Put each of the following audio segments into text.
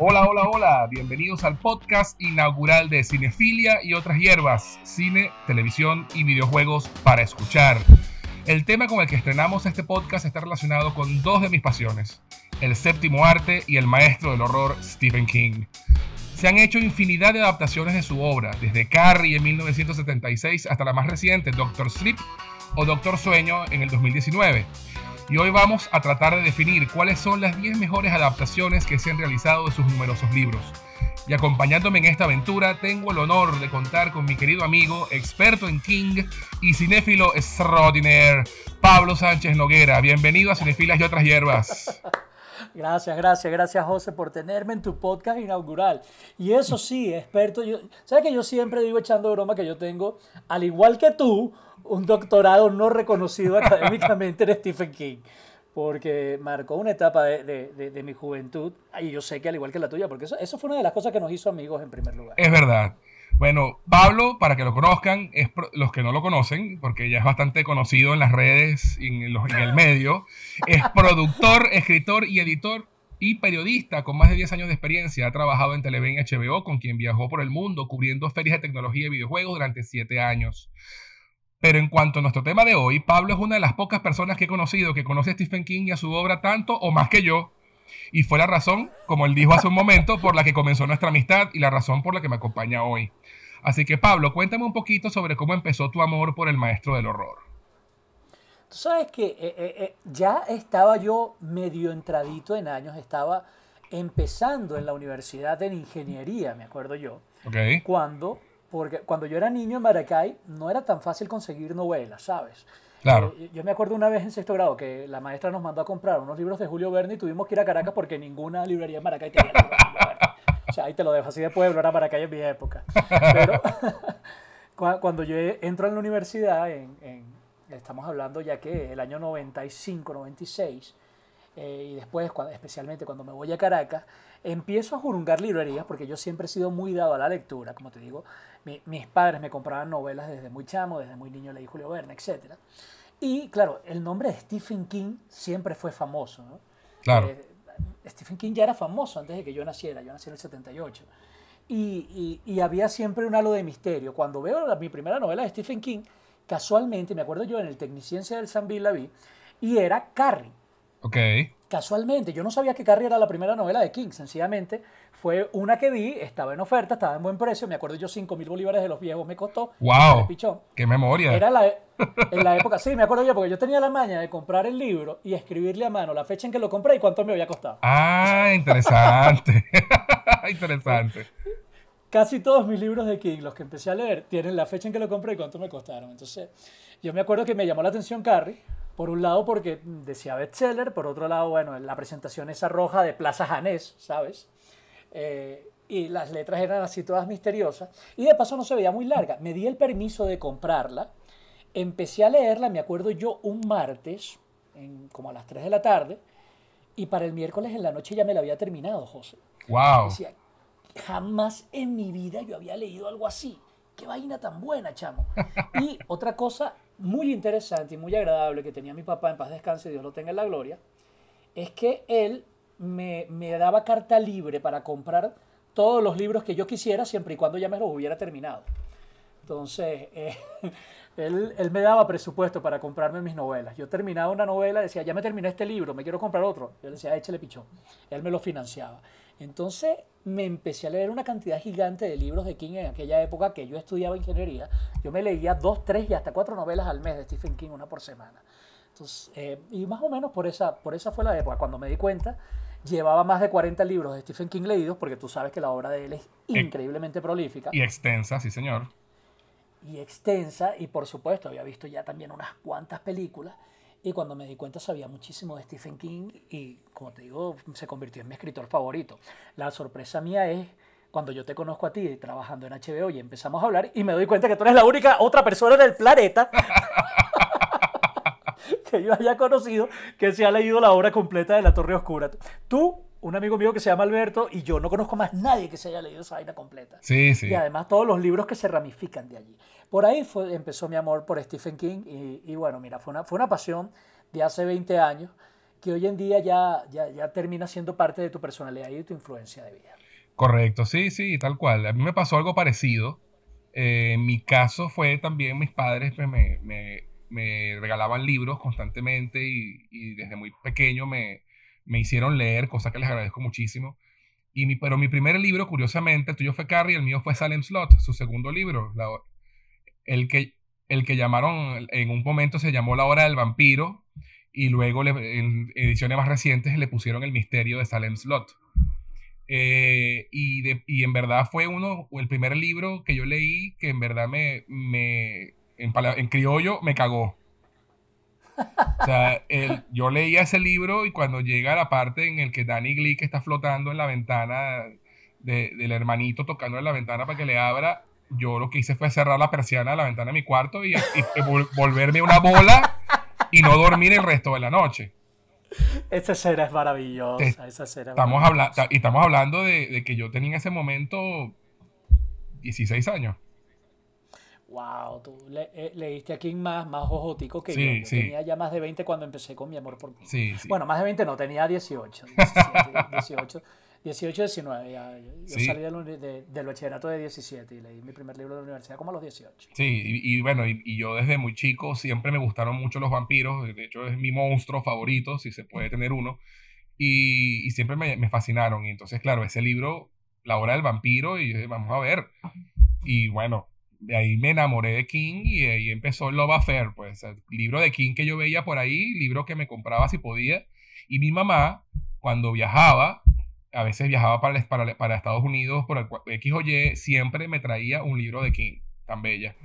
Hola, hola, hola, bienvenidos al podcast inaugural de Cinefilia y otras hierbas, cine, televisión y videojuegos para escuchar. El tema con el que estrenamos este podcast está relacionado con dos de mis pasiones, el séptimo arte y el maestro del horror Stephen King. Se han hecho infinidad de adaptaciones de su obra, desde Carrie en 1976 hasta la más reciente, Doctor Sleep o Doctor Sueño en el 2019 y hoy vamos a tratar de definir cuáles son las 10 mejores adaptaciones que se han realizado de sus numerosos libros. Y acompañándome en esta aventura tengo el honor de contar con mi querido amigo, experto en King y cinéfilo extraordinaire, Pablo Sánchez Noguera. Bienvenido a Cinefilas y otras hierbas. Gracias, gracias, gracias José por tenerme en tu podcast inaugural. Y eso sí, experto, yo, ¿sabes que yo siempre digo echando broma que yo tengo, al igual que tú, un doctorado no reconocido académicamente en Stephen King? Porque marcó una etapa de, de, de, mi juventud, y yo sé que al igual que la tuya, porque eso, eso fue una de las cosas que nos hizo amigos en primer lugar. Es verdad. Bueno, Pablo, para que lo conozcan, es los que no lo conocen, porque ya es bastante conocido en las redes y en, en el medio, es productor, escritor y editor y periodista con más de 10 años de experiencia. Ha trabajado en Televen y HBO, con quien viajó por el mundo cubriendo ferias de tecnología y videojuegos durante 7 años. Pero en cuanto a nuestro tema de hoy, Pablo es una de las pocas personas que he conocido que conoce a Stephen King y a su obra tanto o más que yo. Y fue la razón, como él dijo hace un momento, por la que comenzó nuestra amistad y la razón por la que me acompaña hoy. Así que Pablo, cuéntame un poquito sobre cómo empezó tu amor por el maestro del horror. Tú sabes que eh, eh, eh, ya estaba yo medio entradito en años, estaba empezando en la universidad en ingeniería, me acuerdo yo. Okay. Cuando, porque cuando yo era niño en Maracay no era tan fácil conseguir novelas, ¿sabes? Claro. yo me acuerdo una vez en sexto grado que la maestra nos mandó a comprar unos libros de Julio Verne y tuvimos que ir a Caracas porque ninguna librería en Maracay tenía libros de Julio Verne. O sea, ahí te lo dejo así de pueblo, era Maracay en mi época. Pero cuando yo entro en la universidad, en, estamos hablando ya que el año 95, 96, eh, y después, cuando, especialmente cuando me voy a Caracas, empiezo a jurungar librerías porque yo siempre he sido muy dado a la lectura, como te digo, mis padres me compraban novelas desde muy chamo, desde muy niño leí Julio Verne, etc. Y claro, el nombre de Stephen King siempre fue famoso. ¿no? Claro. Eh, Stephen King ya era famoso antes de que yo naciera, yo nací en el 78. Y, y, había siempre un halo de misterio. Cuando veo mi primera novela de Stephen King, casualmente, me acuerdo yo en el Tecniciencia del San la vi, y era Carrie. Ok. Casualmente, yo no sabía que Carrie era la primera novela de King, sencillamente fue una que vi, estaba en oferta, estaba en buen precio, me acuerdo yo 5 mil bolívares de los viejos me costó. ¡Wow! ¡Qué memoria! Era la, en la época, sí, me acuerdo yo, porque yo tenía la maña de comprar el libro y escribirle a mano la fecha en que lo compré y cuánto me había costado. Ah, interesante. interesante. Casi todos mis libros de King, los que empecé a leer, tienen la fecha en que lo compré y cuánto me costaron. Entonces, yo me acuerdo que me llamó la atención Carrie, por un lado porque decía bestseller, por otro lado, bueno, la presentación esa roja de Plaza Janés, ¿sabes? Eh, y las letras eran así todas misteriosas. Y de paso no se veía muy larga. Me di el permiso de comprarla Empecé a leerla, me acuerdo yo, un martes, en, como a las 3 de la tarde, y para el miércoles en la noche ya me la había terminado, José. ¡Wow! Decía, jamás en mi vida yo había leído algo así. ¡Qué vaina tan buena, chamo! Y otra cosa muy interesante y muy agradable que tenía mi papá, en paz descanse, Dios lo tenga en la gloria, es que él me, me daba carta libre para comprar todos los libros que yo quisiera, siempre y cuando ya me los hubiera terminado. Entonces, eh, él, él, me daba presupuesto para comprarme mis novelas. Yo terminaba una novela, decía, ya me terminé este libro, me quiero comprar otro. Yo le decía, échale pichón. Él me lo financiaba. Entonces me empecé a leer una cantidad gigante de libros de King en aquella época que yo estudiaba ingeniería. Yo me leía dos, tres y hasta cuatro novelas al mes de Stephen King, una por semana. Entonces, eh, y más o menos por esa, por esa fue la época. Cuando me di cuenta, llevaba más de 40 libros de Stephen King leídos, porque tú sabes que la obra de él es increíblemente prolífica. Y extensa, sí, señor y extensa y por supuesto había visto ya también unas cuantas películas y cuando me di cuenta sabía muchísimo de Stephen King y como te digo se convirtió en mi escritor favorito. La sorpresa mía es cuando yo te conozco a ti trabajando en HBO y empezamos a hablar y me doy cuenta que tú eres la única otra persona del planeta que yo haya conocido que se ha leído la obra completa de La Torre Oscura. Tú un amigo mío que se llama Alberto y yo no conozco más nadie que se haya leído esa vaina completa. Sí, sí. Y además todos los libros que se ramifican de allí. Por ahí fue, empezó mi amor por Stephen King y, bueno, mira, fue una, fue una pasión de hace 20 años que hoy en día ya, ya, ya termina siendo parte de tu personalidad y de tu influencia de vida. Correcto, sí, sí, tal cual. A mí me pasó algo parecido. Eh, en mi caso fue también mis padres pues, me, me, me regalaban libros constantemente y, y desde muy pequeño me, me, hicieron leer, cosa que les agradezco muchísimo. Y mi, pero mi primer libro, curiosamente, el tuyo fue Carrie, el mío fue Salem Slot, su segundo libro. La, el, que, el que llamaron, en un momento se llamó La Hora del Vampiro y luego en ediciones más recientes le pusieron El Misterio de Salem Slot. Eh, y, de, y, en verdad fue uno, el primer libro que yo leí que en verdad me, me en, en criollo, me cagó. O sea, el, yo leía ese libro y cuando llega la parte en el que Danny Glick está flotando en la ventana de, del hermanito tocando en la ventana para que le abra, yo lo que hice fue cerrar la persiana de la ventana de mi cuarto y, y volverme una bola y no dormir el resto de la noche. Esa escena es maravillosa. Esa escena estamos, y estamos hablando de, de, que yo tenía en ese momento 16 años. Wow, tú le, eh, leíste aquí más, más ojotico que yo. yo Tenía ya más de 20 cuando empecé con mi amor por mí. Sí, bueno, más de 20 no, tenía 18. 17, 18. 18, 19, ya. Yo salí del, de, del, bachillerato de 17 y leí mi primer libro de la universidad como a los 18. Sí, y, y bueno, y, y, yo desde muy chico siempre me gustaron mucho los vampiros, de hecho es mi monstruo favorito, si se puede tener uno, y, y siempre me, me, fascinaron. Y entonces, claro, ese libro, La hora del vampiro, y vamos a ver. Y bueno, de ahí me enamoré de King y ahí empezó Love Affair, pues el libro de King que yo veía por ahí, libro que me compraba si podía. Y mi mamá, cuando viajaba, a veces viajaba para, para, para, Estados Unidos por el X o Y, siempre me traía un libro de King, tan bella,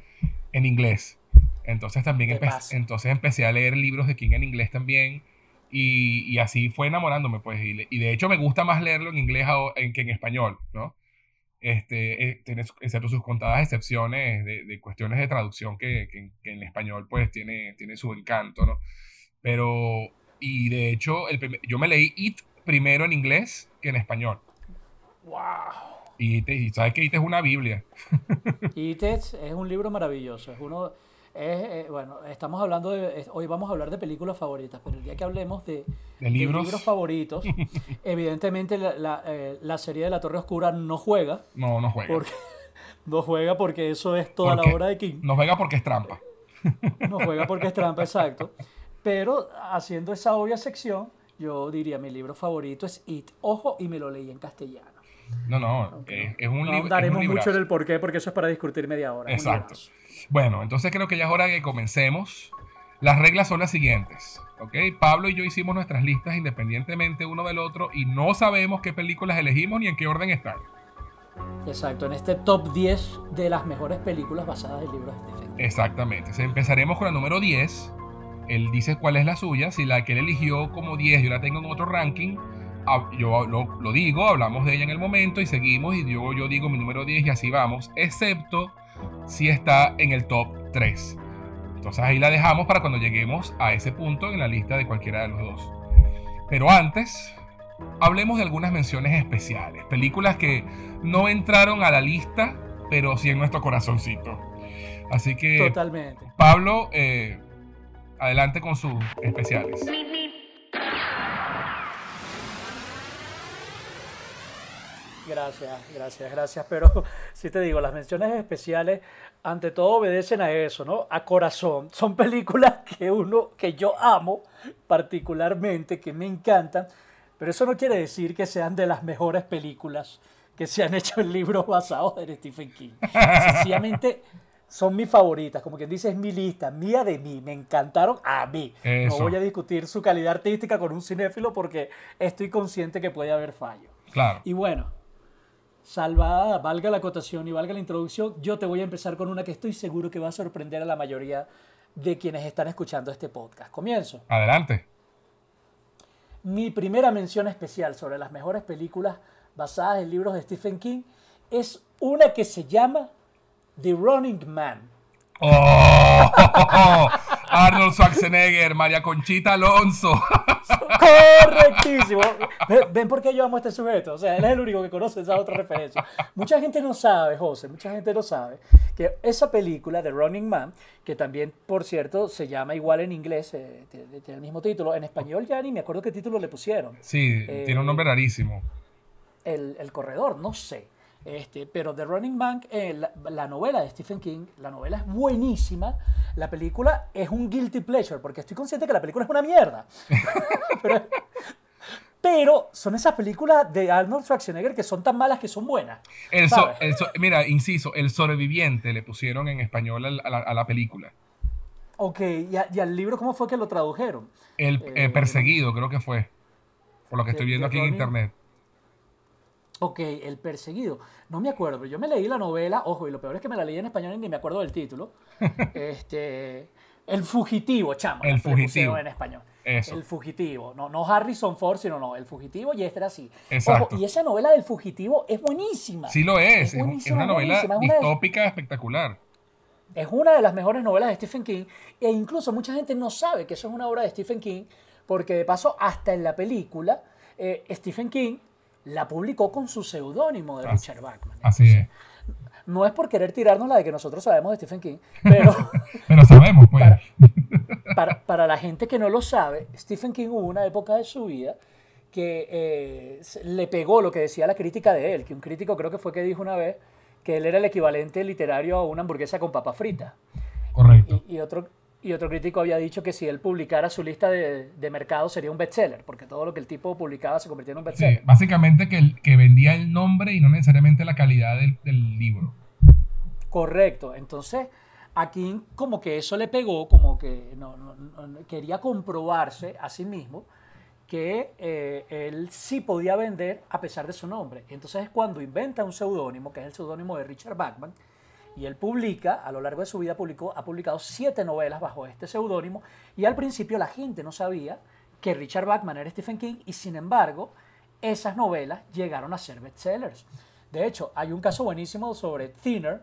en inglés. Entonces también empecé, entonces empecé a leer libros de King en inglés también. Y, y así fue enamorándome, pues. Y, y, de hecho me gusta más leerlo en inglés que en español, ¿no? Este, eh, tiene, excepto sus contadas excepciones de, de cuestiones de traducción que, que, que, en español pues tiene, tiene su encanto, ¿no? Pero, y de hecho, el primer, yo me leí It primero en inglés que en español. ¡Wow! Y, te, y sabes que IT es una Biblia. IT es, es, un libro maravilloso. Es uno. Es, eh, bueno, estamos hablando de. Hoy vamos a hablar de películas favoritas, pero el día que hablemos de, de libros, de libros favoritos, evidentemente la, la, eh, la, serie de La Torre Oscura no juega. No, no juega. Porque, no juega porque eso es toda la obra de King. No juega porque es trampa. No juega porque es trampa, exacto. Pero haciendo esa obvia sección yo diría, mi libro favorito es It. Ojo, y me lo leí en castellano. No, no, okay. es, un libro. No daremos mucho en el porqué, porque eso es para discutir media hora. Exacto. Bueno, entonces creo que ya es hora de que comencemos. Las reglas son las siguientes. ¿ok? Pablo y yo hicimos nuestras listas independientemente uno del otro y no sabemos qué películas elegimos ni en qué orden están. Exacto, en este top 10 de las mejores películas basadas en libros de Stephen King. Exactamente. Empezaremos con la número 10 él dice cuál es la suya, si la que él eligió como 10 yo la tengo en otro ranking, yo lo, lo, digo, hablamos de ella en el momento y seguimos y yo, yo digo mi número 10 y así vamos, excepto si está en el top 3. Entonces ahí la dejamos para cuando lleguemos a ese punto en la lista de cualquiera de los dos. Pero antes, hablemos de algunas menciones especiales, películas que no entraron a la lista, pero sí en nuestro corazoncito. Así que, Totalmente. Pablo, eh, adelante con sus especiales. Gracias, gracias, gracias. Pero si te digo, las menciones especiales ante todo obedecen a eso, ¿no? A corazón. Son películas que uno, que yo amo particularmente, que me encantan, pero eso no quiere decir que sean de las mejores películas que se han hecho en libros basados en Stephen King. Sencillamente son mis favoritas, como quien dice, es mi lista, mía de mí, me encantaron a mí. Eso. No voy a discutir su calidad artística con un cinéfilo porque estoy consciente que puede haber fallo. Claro. Y bueno, salvada, valga la acotación y valga la introducción, yo te voy a empezar con una que estoy seguro que va a sorprender a la mayoría de quienes están escuchando este podcast. Comienzo. Adelante. Mi primera mención especial sobre las mejores películas basadas en libros de Stephen King es una que se llama The Running Man. Oh, Arnold Schwarzenegger, María Conchita Alonso. Correctísimo. Ve- ¿Ven por qué yo amo a este sujeto? O sea, él es el único que conoce esa otra referencia. Mucha gente no sabe, José, mucha gente no sabe que esa película de Running Man, que también, por cierto, se llama igual en inglés, eh, tiene tiene el mismo título, en español ya ni me acuerdo qué título le pusieron. Sí, Eh, tiene un nombre rarísimo. El, el corredor, no sé. Este, pero The Running Man, eh, la, la novela de Stephen King, la novela es buenísima. La película es un guilty pleasure, porque estoy consciente que la película es una mierda. pero, pero son esas películas de Arnold Schwarzenegger que son tan malas que son buenas. El so- ¿sabes? el so- mira, inciso, el sobreviviente le pusieron en español a la, a la película. Ok, ¿y, a- y al libro cómo fue que lo tradujeron? El Eh, eh, perseguido, creo que fue. Por lo que estoy viendo aquí en internet. Ok, El Perseguido. No me acuerdo, pero yo me leí la novela, ojo, y lo peor es que me la leí en español y ni me acuerdo del título. este, El Fugitivo, chamo. El Fugitivo. en español. Eso. El Fugitivo. No, no Harrison Ford, sino no, El Fugitivo y este era así. Exacto. Ojo, y esa novela del Fugitivo es buenísima. Sí lo es, Es una novela es una de- espectacular. Es una de las mejores novelas de Stephen King e incluso mucha gente no sabe que eso es una obra de Stephen King porque de paso hasta en la película eh, Stephen King la publicó con su seudónimo de Richard Bachman. Así es. No es por querer tirarnos la de que nosotros sabemos de Stephen King, pero Pero sabemos, pues. Para- para, para la gente que no lo sabe, Stephen King hubo una época de su vida que eh, le pegó lo que decía la crítica de él, que un crítico creo que fue que dijo una vez que él era el equivalente literario a una hamburguesa con papa frita. Correcto. Y, y otro, y otro crítico había dicho que si él publicara su lista de, de mercado sería un bestseller, porque todo lo que el tipo publicaba se convertía en un Sí, bestseller. básicamente que, el- que vendía el nombre y no necesariamente la calidad del, del libro. Correcto. Entonces, a King como que eso le pegó, como que no, no- no- quería comprobarse a sí mismo que eh, él sí podía vender a pesar de su nombre. Entonces es cuando inventa un seudónimo, que es el seudónimo de Richard Bachman, y él publica, a lo largo de su vida publicó, ha publicado siete novelas bajo este seudónimo, y al principio la gente no sabía que Richard Bachman era Stephen King, y sin embargo, esas novelas llegaron a ser bestsellers. De hecho, hay un caso buenísimo sobre Thinner,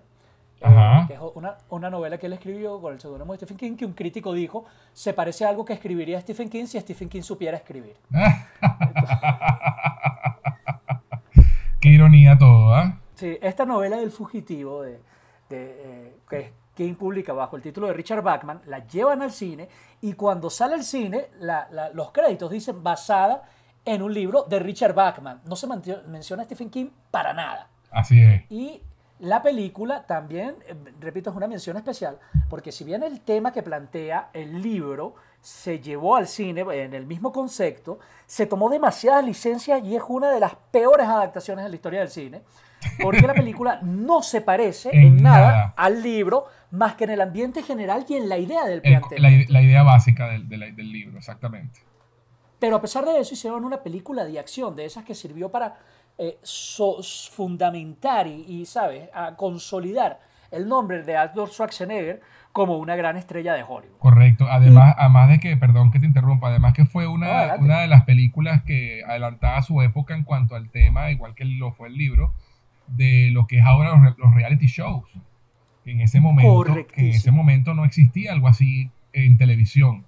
eh, Ajá. que es una, una novela que él escribió con el seudónimo de Stephen King, que un crítico dijo, se parece a algo que escribiría Stephen King si Stephen King supiera escribir. Qué ironía todo, ¿ah? Sí, esta novela del fugitivo de, de, eh, que King publica bajo el título de Richard Bachman, la llevan al cine y cuando sale al cine, la- la- los créditos dicen basada en un libro de Richard Bachman. No se menciona a Stephen King para nada. Así es. Y la película también, eh, repito, es una mención especial, porque si bien el tema que plantea el libro se llevó al cine en el mismo concepto, se tomó demasiadas licencias y es una de las peores adaptaciones de la historia del cine, porque la película no se parece en, En nada, nada. al libro, más que en el ambiente general y en la idea del El- planteamiento. la, ide- la idea básica del, del libro, exactamente. Pero a pesar de eso hicieron una película de acción, de esas que sirvió para eh, so- fundamentar y, y, ¿sabes?, a consolidar el nombre de Arnold Schwarzenegger como una gran estrella de Hollywood. Correcto. Además, además de que, perdón que te interrumpa, además que fue una, una de las películas que adelantaba su época en cuanto al tema, igual que lo fue el libro, de lo que es ahora los, re- los reality shows. En ese momento, que en ese momento no existía algo así en televisión.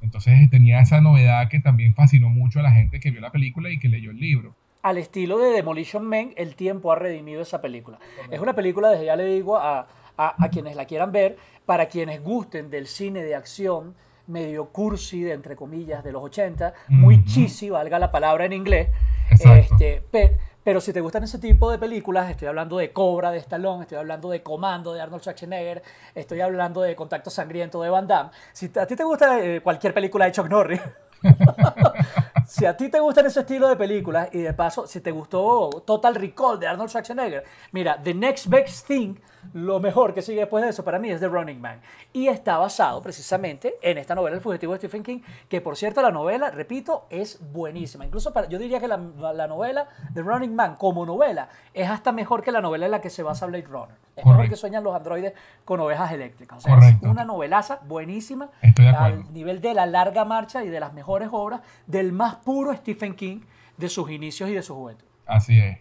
Entonces tenía esa novedad que también fascinó mucho a la gente que vio la película y que leyó el libro. Al estilo de Demolition Man, el tiempo ha redimido esa película. Es una película, desde ya le digo a, a- a quienes la quieran ver, para quienes gusten del cine de acción, medio cursi, de, entre comillas, de los 80, muy cheesy, valga la palabra en inglés. Exacto. Este, pe- pero si te gustan ese tipo de películas, estoy hablando de Cobra de Stallone, estoy hablando de Comando de Arnold Schwarzenegger, estoy hablando de Contacto Sangriento de Van Damme. Si a ti te gusta eh, cualquier película de Chuck Norris, si a ti te gustan ese estilo de películas y de paso, si te gustó Total Recall de Arnold Schwarzenegger, mira, The Next Best Thing, lo mejor que sigue después de eso para mí es The Running Man. Y está basado precisamente en esta novela El fugitivo de Stephen King, que por cierto la novela, repito, es buenísima. Incluso para, yo diría que la, la novela The Running Man como novela es hasta mejor que la novela en la que se basa Blade Runner. Es mejor que sueñan los androides con ovejas eléctricas. O sea, es Correcto. una novelaza buenísima Estoy de acuerdo. al nivel de la larga marcha y de las mejores obras del más puro Stephen King de sus inicios y de su juventud. Así es.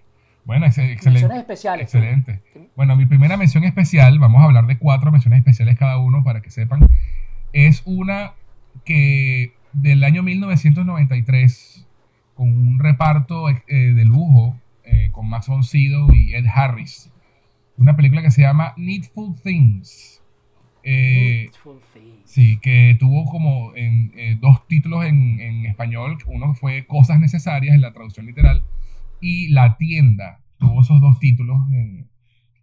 Bueno, ex- excelente. Menciones especiales. Excelente. Bueno, mi primera mención especial, vamos a hablar de cuatro menciones especiales cada uno para que sepan, es una que del año 1993 con un reparto eh, de lujo eh, con Max von Sydow y Ed Harris. Una película que se llama Needful Things. Eh, Needful Things. Sí, que tuvo como en, dos títulos en, en, español. Uno fue Cosas Necesarias en la traducción literal y La Tienda. Tuvo esos dos títulos en,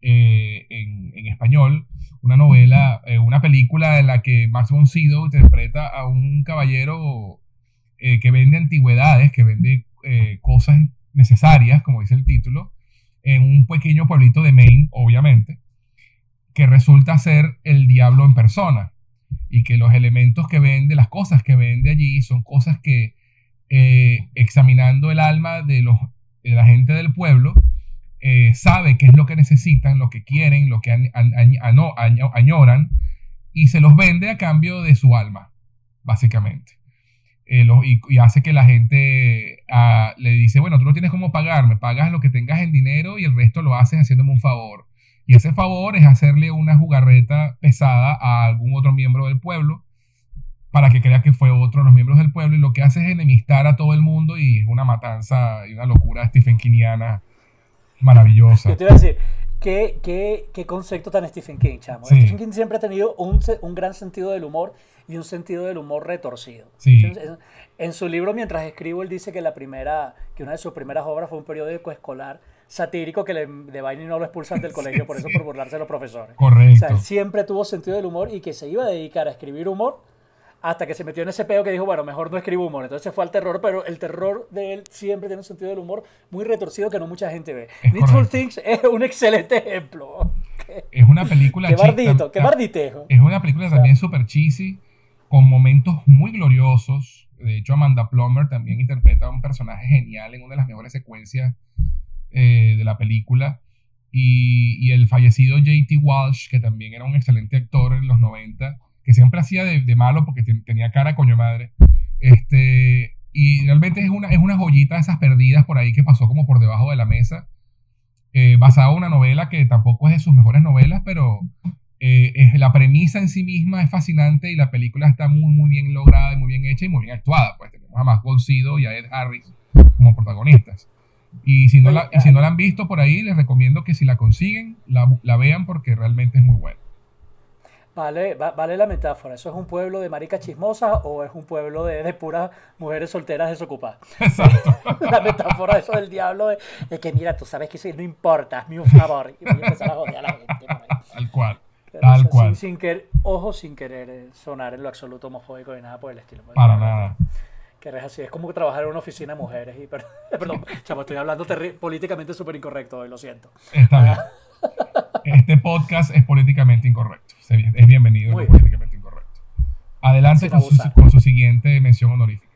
en español. Una novela, una película en la que Max von interpreta a un caballero eh, que vende antigüedades, que vende eh, cosas necesarias, como dice el título, en un pequeño pueblito de Maine, obviamente, que resulta ser el diablo en persona y que los elementos que vende, las cosas que vende allí son cosas que eh, examinando el alma de, los, la gente del pueblo, sabe qué es lo que necesitan, lo que quieren, lo que añoran y se los vende a cambio de su alma, básicamente. Eh, y, hace que la gente ah, le dice, bueno, tú no tienes cómo pagarme, pagas lo que tengas en dinero y el resto lo haces haciéndome un favor. Y ese favor es hacerle una jugarreta pesada a algún otro miembro del pueblo para que crea que fue otro de los miembros del pueblo y lo que hace es enemistar a todo el mundo y es una matanza y una locura Stephen Kingiana maravillosa. Yo te iba a decir, ¿qué, qué, qué concepto tan Stephen King, chamo? Stephen King siempre ha tenido un, un gran sentido del humor y un sentido del humor retorcido. En, su libro, mientras escribo, él dice que la primera, que una de sus primeras obras fue un periódico escolar satírico que le, de vaina y no lo expulsan del colegio por eso por burlarse de los profesores. Correcto. O sea, él siempre tuvo sentido del humor y que se iba a dedicar a escribir humor hasta que se metió en ese peo que dijo, bueno, mejor no escribo humor. Entonces se fue al terror, pero el terror de él siempre tiene un sentido del humor muy retorcido que no mucha gente ve. Needful Things es un excelente ejemplo. Es una película... qué bardito, qué barditejo. Es una película también súper cheesy con momentos muy gloriosos. De hecho, Amanda Plummer también interpreta a un personaje genial en una de las mejores secuencias eh, de la película. Y, el fallecido J.T. Walsh, que también era un excelente actor en los 90, que siempre hacía de, malo porque tenía cara coño madre. Este, y realmente es una, es una joyita de esas perdidas por ahí que pasó como por debajo de la mesa. Eh, basada en una novela que tampoco es de sus mejores novelas, pero eh, la premisa en sí misma es fascinante y la película está muy, muy bien lograda y muy bien hecha y muy bien actuada. Pues tenemos a Max Sido y a Ed Harris como protagonistas. Y si no, la, si no la han visto por ahí, les recomiendo que si la consiguen, la, la vean porque realmente es muy buena. Vale, vale la metáfora. ¿Eso es un pueblo de maricas chismosas o es un pueblo de, de puras mujeres solteras desocupadas? Exacto. la metáfora eso del diablo es, que mira, tú sabes que eso no importa, hazme un favor. Y voy a empezar a joder a la gente. Tal cual. Tal cual. Sin, querer, ojo, sin querer eh, sonar en lo absoluto homofóbico ni nada por el estilo. Para nada. Que es así, es como trabajar en una oficina de mujeres. Y, perdón, chamo, estoy hablando políticamente súper incorrecto hoy, lo siento. Está bien. Este podcast es políticamente incorrecto. Es bienvenido políticamente incorrecto. Adelante con su, con su siguiente mención honorífica.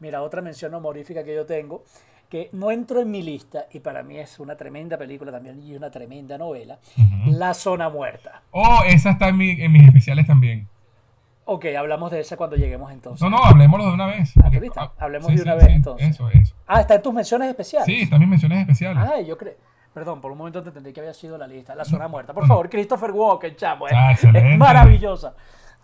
Mira, otra mención honorífica que yo tengo que no entró en mi lista y para mí es una tremenda película también y una tremenda novela, La Zona Muerta. Oh, esa está en, en, mis especiales también. Ok, hablamos de esa cuando lleguemos entonces. No, no, hablemoslo de una vez. Ah, ah, hablemos de una vez entonces. Eso, eso. Ah, está en tus menciones especiales. Sí, está en mis menciones especiales. Ah, yo creo. Perdón, por un momento te entendí que había sido la lista. La Zona Muerta. Por favor, Christopher Walken, chamo. Ah, es maravillosa.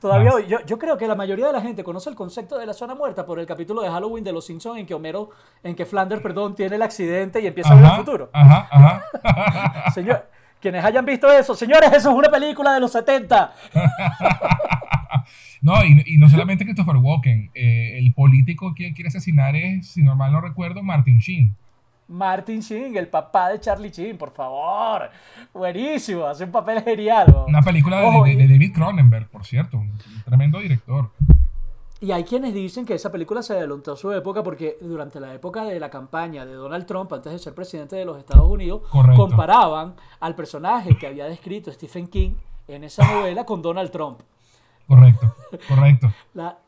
Todavía hoy, yo, yo, creo que la mayoría de la gente conoce el concepto de la zona muerta por el capítulo de Halloween de Los Simpsons en que Homero, en que Flanders, perdón, tiene el accidente y empieza a ver el futuro. Ajá, ajá. Señor, quienes hayan visto eso, señores, eso es una película de los 70. no, y, no solamente Christopher Walken, eh, el político que quiere asesinar es, si normal no recuerdo, Martin Sheen. Martin Sheen, el papá de Charlie Sheen, por favor. Buenísimo, hace un papel genial. Una película de, David Cronenberg, por cierto, un tremendo director. Y hay quienes dicen que esa película se adelantó a su época porque durante la época de la campaña de Donald Trump, antes de ser presidente de los Estados Unidos, comparaban al personaje que había descrito Stephen King en esa novela con Donald Trump. Correcto, correcto. La,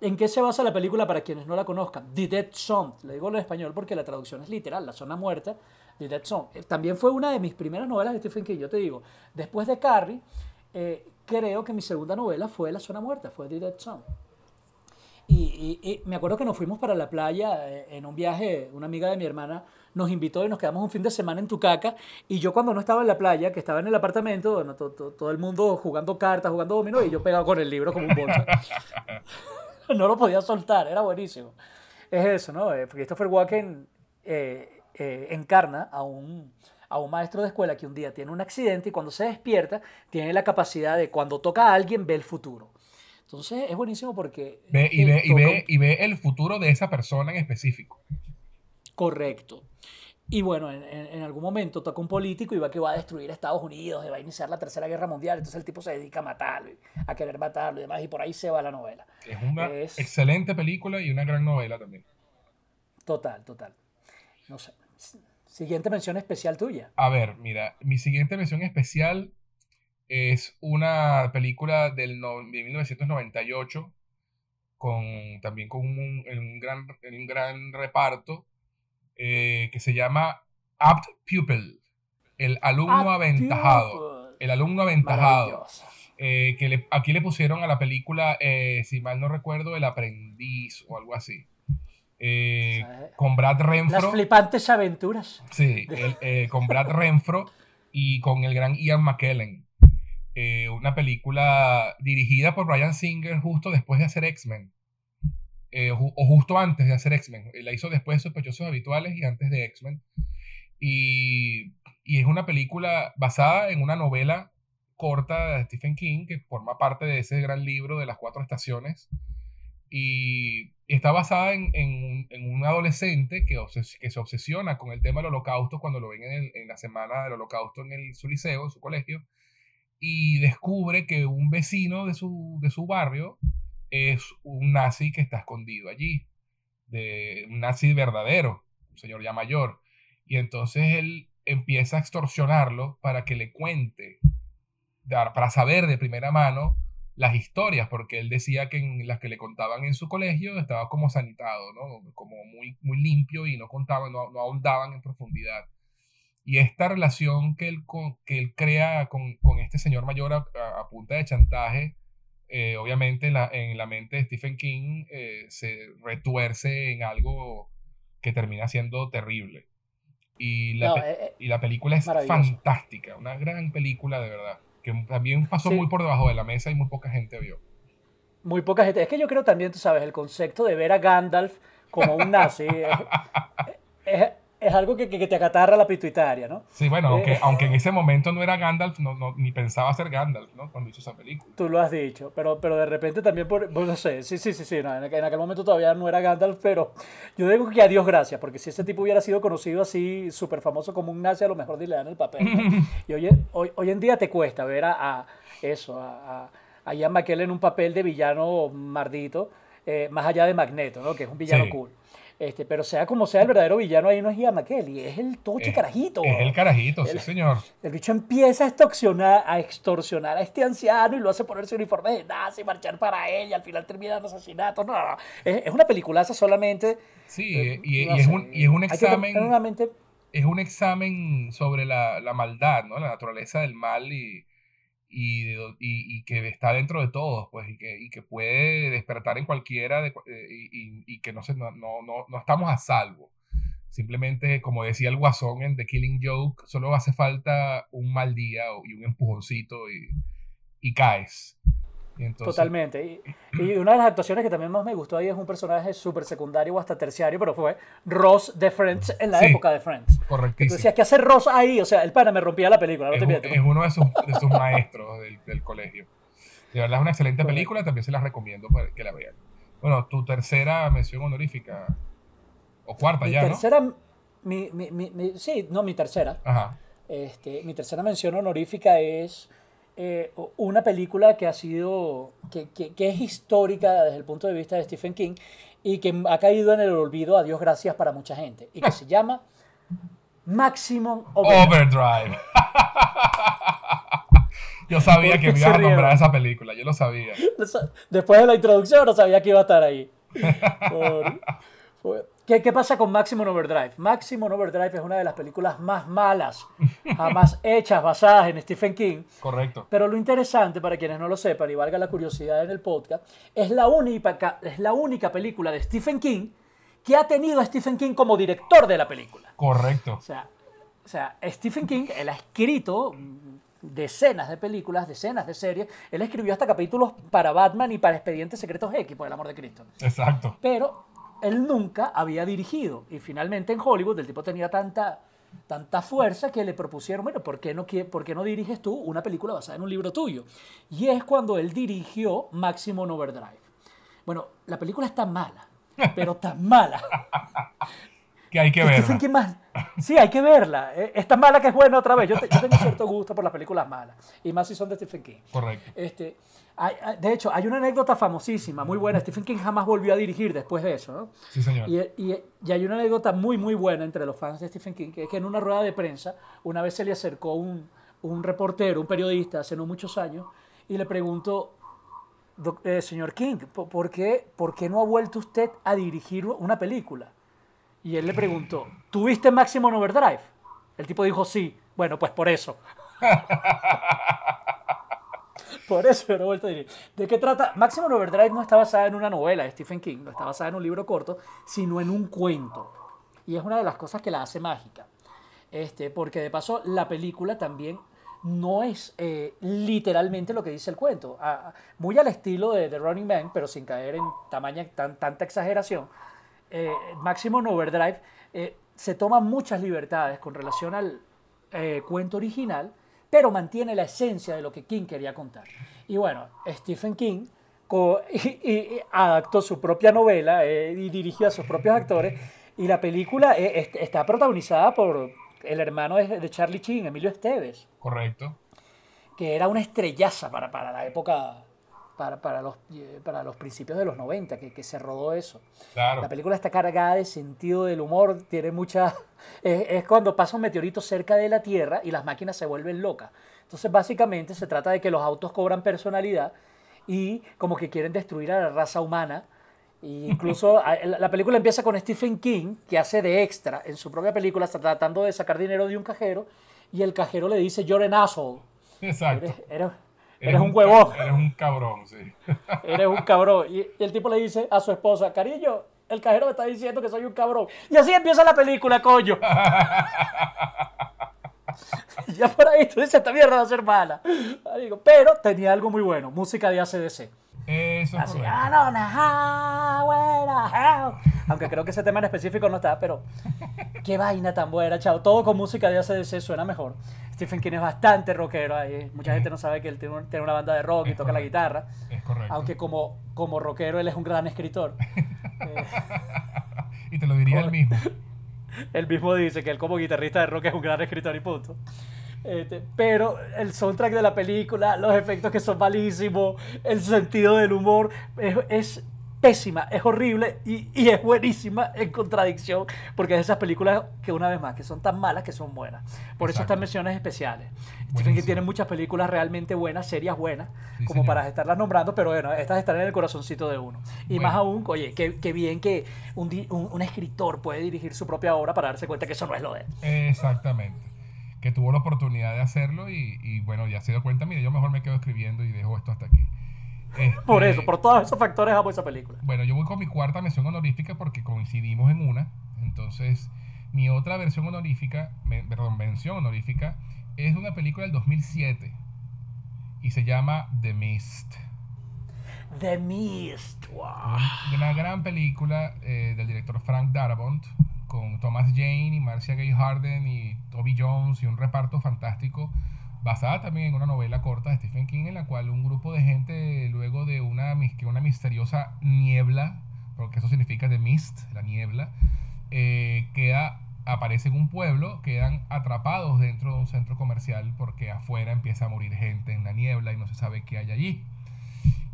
¿En qué se basa la película para quienes no la conozcan? The Dead Zone. Le digo en español porque la traducción es literal, la zona muerta. The Dead Zone. Eh, también fue una de mis primeras novelas de Stephen King. Yo te digo, después de Carrie, eh, creo que mi segunda novela fue La zona muerta, fue The Dead Zone. Y, me acuerdo que nos fuimos para la playa eh, en un viaje, una amiga de mi hermana nos invitó y nos quedamos un fin de semana en Tucaca. Y yo cuando no estaba en la playa, que estaba en el apartamento, bueno, todo el mundo jugando cartas, jugando dominó, y yo pegado con el libro como un bolso. no lo podía soltar, era buenísimo. Es eso, ¿no? Eh, Christopher Walken eh, eh, encarna a un, a un maestro de escuela que un día tiene un accidente y cuando se despierta tiene la capacidad de cuando toca a alguien ve el futuro. Entonces es buenísimo porque... Ve, y, ve, y, ve, y ve el futuro de esa persona en específico. Correcto. Y bueno, en, en- algún momento toca un político y va que va a destruir Estados Unidos, y va a iniciar la Tercera Guerra Mundial, entonces el tipo se dedica a matarlo, y a querer matarlo y demás, y por ahí se va la novela. Es una Es- excelente película y una gran novela también. Total, total. No sé. Siguiente mención especial tuya. A ver, mira, mi siguiente mención especial es una película del no- de 1998 con también con un, un gran, un gran reparto eh, que se llama Apt Pupil, el alumno aventajado. Pupil. El alumno aventajado. Eh, que le- aquí le pusieron a la película, eh, si mal no recuerdo, El aprendiz o algo así. Con Brad Las Renfro. flipantes aventuras. Sí, el- con Brad Renfro y con el gran Ian McKellen. Una película dirigida por Brian Singer justo después de hacer X-Men. Eh, o justo antes de hacer X-Men. Eh, La hizo después de Sospechosos Habituales y antes de X-Men. Y, y es una película basada en una novela corta de Stephen King que forma parte de ese gran libro de las cuatro estaciones. Y está basada en, en un- en un adolescente que, que se obsesiona con el tema del holocausto cuando lo ven en, el- en la semana del holocausto en el, su liceo, en su colegio, y descubre que un vecino de su, de su barrio es un nazi que está escondido allí, de un nazi verdadero, un señor ya mayor. Y entonces él empieza a extorsionarlo para que le cuente, para saber de primera mano las historias, porque él decía que las que le contaban en su colegio estaba como sanitado, ¿no? Como muy, muy limpio y no contaban, no, no ahondaban en profundidad. Y esta relación que él, que él crea con, con este señor mayor a punta de chantaje, eh, obviamente en la, en la mente de Stephen King eh, se retuerce en algo que termina siendo terrible. Y la, No, eh, eh, y la película es fantástica, una gran película de verdad, que también pasó Sí. muy por debajo de la mesa y muy poca gente vio. muy poca gente. Es que yo creo también, tú sabes, el concepto de ver a Gandalf como un nazi es, es- es algo que, que te acatarra la pituitaria, ¿no? Sí, bueno, aunque, Eh. aunque en ese momento no era Gandalf, no, no- ni pensaba ser Gandalf, ¿no? Cuando hizo esa película. Tú lo has dicho, pero, pero de repente también, por, pues no sé, sí, sí, sí, sí, no, en, aquel, en aquel momento todavía no era Gandalf, pero yo digo que a Dios gracias, porque si ese tipo hubiera sido conocido así, súper famoso como un nazi, a lo mejor ni le dan el papel. ¿no? Y hoy, hoy, hoy en día te cuesta ver a, a eso, a, a, a Ian McKellen en un papel de villano mardito, eh, más allá de Magneto, ¿no? que es un villano Sí. cool. Este, pero sea como sea, el verdadero villano ahí no es Ian McKellen, es el toche Es- carajito. Es el carajito, sí, El- señor. El bicho empieza a extorsionar, a extorsionar a este anciano y lo hace ponerse uniforme de nazi, marchar para él y al final termina en asesinatos. No, no, no. Es, es una peliculaza solamente. Sí, eh, y, no y es un, y es un hay que tener examen, es un examen sobre la, la maldad, ¿no? La naturaleza del mal y, y, que está dentro de todos, pues, y que, y que puede despertar en cualquiera de eh, y, que no, se, no, no, no, estamos a salvo. Simplemente, como decía el Guasón en The Killing Joke, solo hace falta un mal día y un empujoncito y caes. Y entonces, Totalmente. Y, y una de las actuaciones que también más me gustó ahí es un personaje súper secundario o hasta terciario, pero fue Ross de Friends en la Sí. época de Friends. Tú Correctísimo. decías, ¿qué hace Ross ahí? O sea, el pana me rompía la película, no es, te un- es uno de sus, de sus maestros del, del colegio. De verdad es una excelente Correcto. película, también se la recomiendo para que la vean. Bueno, tu tercera mención honorífica, o cuarta Mi ya, ¿no? tercera, mi, mi- mi- mi- sí, no, mi tercera. Ajá. Este, mi tercera mención honorífica es eh, una película que ha sido, que, que- que es histórica desde el punto de vista de Stephen King y que ha caído en el olvido, a Dios gracias, para mucha gente, y que se llama Maximum Overdrive. Overdrive. yo sabía ¿Por que me ibas a nombrar esa película, yo lo sabía. Después de la introducción no sabía que iba a estar ahí. Por- por- ¿Qué, qué pasa con Maximum Overdrive? Maximum Overdrive es una de las películas más malas jamás hechas basadas en Stephen King. Correcto. Pero lo interesante, para quienes no lo sepan y valga la curiosidad en el podcast, es la única, es la única película de Stephen King que ha tenido a Stephen King como director de la película. Correcto. O sea, o sea Stephen King, él ha escrito decenas de películas, decenas de series. Él escribió hasta capítulos para Batman y para Expedientes Secretos X, por el amor de Cristo. Exacto. Pero él nunca había dirigido. Y finalmente en Hollywood el tipo tenía tanta, tanta fuerza que le propusieron, bueno, ¿por qué, no, ¿por qué no diriges tú una película basada en un libro tuyo? Y es cuando él dirigió Maximum Overdrive. Bueno, la película está mala, pero tan mala. Que hay que verla. más? Sí, hay que verla. Eh, es tan mala que es buena otra vez. Yo, tengo cierto gusto por las películas malas. Y más si son de Stephen King. Correcto. Este, de hecho, hay una anécdota famosísima, muy buena. Stephen King jamás volvió a dirigir después de eso, ¿no? Sí, señor. Y, y, hay una anécdota muy, muy buena entre los fans de Stephen King, que es que en una rueda de prensa, una vez se le acercó un, un reportero, un periodista, hace no muchos años, y le preguntó, eh, señor King, ¿por qué, ¿por qué no ha vuelto usted a dirigir una película? Y él le preguntó, ¿tuviste Maximum Overdrive? El tipo dijo, sí. Bueno, pues por eso. por eso he vuelto a dirigir. ¿De qué trata? Maximum Overdrive no está basada en una novela de Stephen King, no está basada en un libro corto, sino en un cuento. Y es una de las cosas que la hace mágica. Este, porque de paso la película también no es eh, literalmente lo que dice el cuento. muy al estilo de The Running Man, pero sin caer en tamaña, tan, tanta exageración eh, Maximum Overdrive eh, se toma muchas libertades con relación al eh, cuento original, pero mantiene la esencia de lo que King quería contar. Y bueno, Stephen King adaptó su propia novela eh, y dirigió a sus propios actores, y la película está protagonizada por el hermano de, Charlie Chin, Emilio Esteves. Correcto. Que era una estrellaza para, para la época para, para, los, eh, para los principios de los 90, que, que se rodó eso. La película está cargada de sentido del humor, tiene mucha... Es, cuando pasa un meteorito cerca de la Tierra y las máquinas se vuelven locas. Entonces básicamente se trata de que los autos cobran personalidad y como que quieren destruir a la raza humana. E incluso la película empieza con Stephen King, que hace de extra en su propia película, está tratando de sacar dinero de un cajero y el cajero le dice, you're an asshole. Exacto. Eres, un, huevón. Eres un cabrón, sí. Eres un cabrón. Y, el tipo le dice a su esposa, cariño, el cajero me está diciendo que soy un cabrón. Y así empieza la película, coño. ya por ahí tú dices, esta mierda va a ser mala. Pero tenía algo muy bueno, música de ACDC. Eso Así, Aunque creo que ese tema en específico no está, pero qué vaina tan buena, chao. Todo con música de ACDC suena mejor. Stephen King es bastante rockero. Ahí. Mucha gente no sabe que él tiene, una banda de rock y toca la guitarra. Es correcto. Aunque como, como rockero él es un gran escritor. y te lo diría él mismo. Él mismo dice que él como guitarrista de rock es un gran escritor y punto. Este, pero el soundtrack de la película, los efectos que son malísimos, el sentido del humor, es, pésima, es horrible y, y, es buenísima en contradicción, porque es de esas películas que una vez más, que son tan malas que son buenas. Por eso estas menciones especiales. Stephen que tiene muchas películas realmente buenas, serias buenas, como para estarlas nombrando, pero bueno, estas están en el corazoncito de uno. Y más aún, oye, qué, bien que un, un, un escritor puede dirigir su propia obra para darse cuenta que eso no es lo de él. Exactamente que tuvo la oportunidad de hacerlo y, bueno, ya se dio cuenta, mire, yo mejor me quedo escribiendo y dejo esto hasta aquí. por eso, por todos esos factores amo esa película. Bueno, yo voy con mi cuarta mención honorífica porque coincidimos en una. Entonces, mi otra versión honorífica, perdón, mención honorífica, es una película del 2007 y se llama The Mist. The Mist, wow. Una, gran película eh, del director Frank Darabont, con Thomas Jane y Marcia Gay Harden y Toby Jones y un reparto fantástico basada también en una novela corta de Stephen King en la cual un grupo de gente luego de una, una misteriosa niebla, porque eso significa de mist, la niebla, eh, queda, aparece en un pueblo, quedan atrapados dentro de un centro comercial porque afuera empieza a morir gente en la niebla y no se sabe qué hay allí.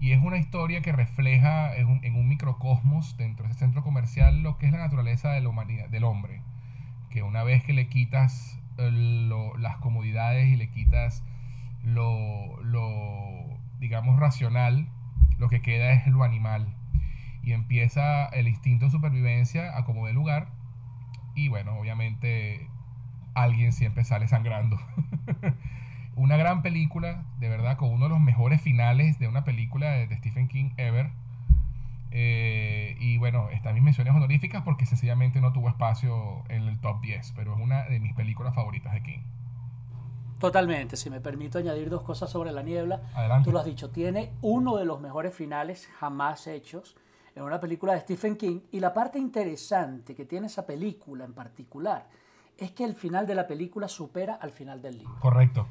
Y es una historia que refleja en un, microcosmos dentro de ese centro comercial lo que es la naturaleza de la humanidad, del hombre. Que una vez que le quitas las comodidades y le quitas lo, lo, digamos, racional, lo que queda es lo animal. Y empieza el instinto de supervivencia a como de lugar. Y bueno, obviamente alguien siempre sale sangrando. Una gran película, de verdad, con uno de los mejores finales de una película de, Stephen King ever. Eh, y bueno, están mis menciones honoríficas porque sencillamente no tuvo espacio en el top 10, pero es una de mis películas favoritas de King. Totalmente, si me permito añadir dos cosas sobre La Niebla. Adelante. Tú lo has dicho, tiene uno de los mejores finales jamás hechos en una película de Stephen King. Y la parte interesante que tiene esa película en particular es que el final de la película supera al final del libro. Correcto.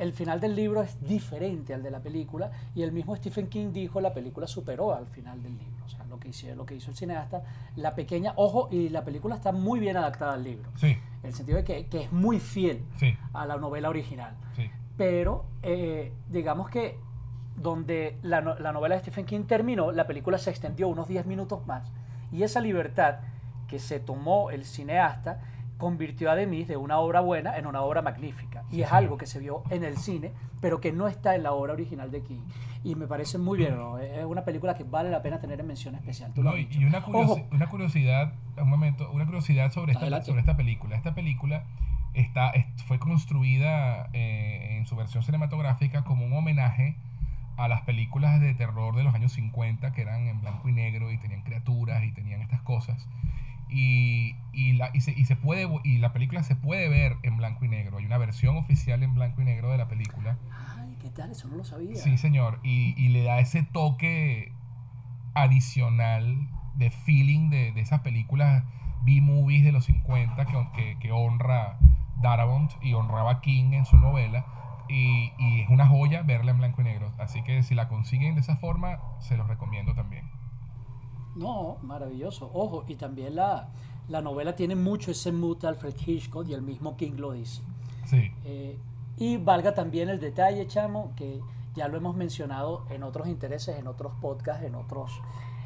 El final del libro es diferente al de la película y el mismo Stephen King dijo la película superó al final del libro. O sea, lo que hizo, lo que hizo el cineasta, la pequeña, ojo, y la película está muy bien adaptada al libro. Sí, En el sentido de que, que es muy fiel sí, a la novela original. sí. Pero eh, digamos que donde la, la novela de Stephen King terminó, la película se extendió unos 10 minutos más. Y esa libertad que se tomó el cineasta convirtió a Demis de una obra buena en una obra magnífica. Y es algo que se vio en el cine, pero que no está en la obra original de King. Y me parece muy bien, ¿no? es una película que vale la pena tener en mención especial. Tú lo No, has y, dicho. y una, Ojo, curiosi- una curiosidad, un momento, una curiosidad sobre esta, Adelante. sobre esta película. Esta película está, es- fue construida eh, en su versión cinematográfica como un homenaje a las películas de terror de los años 50 que eran en blanco y negro y tenían criaturas y tenían estas cosas. Y, y, la, y, se, y, se puede, y la película se puede ver en blanco y negro. Hay una versión oficial en blanco y negro de la película. Ay, ¿qué tal? Eso no lo sabía. Sí, señor. Y, y le da ese toque adicional de feeling de, de esas películas B-movies de los 50 que, que, que honra Darabont y honraba King en su novela. Y, y es una joya verla en blanco y negro. Así que si la consiguen de esa forma, se los recomiendo también. No, maravilloso. Ojo, y también la, la novela tiene mucho ese mood de Alfred Hitchcock y el mismo King lo dice. Sí, Eh, y valga también el detalle, chamo, que ya lo hemos mencionado en otros intereses, en otros podcasts, en otros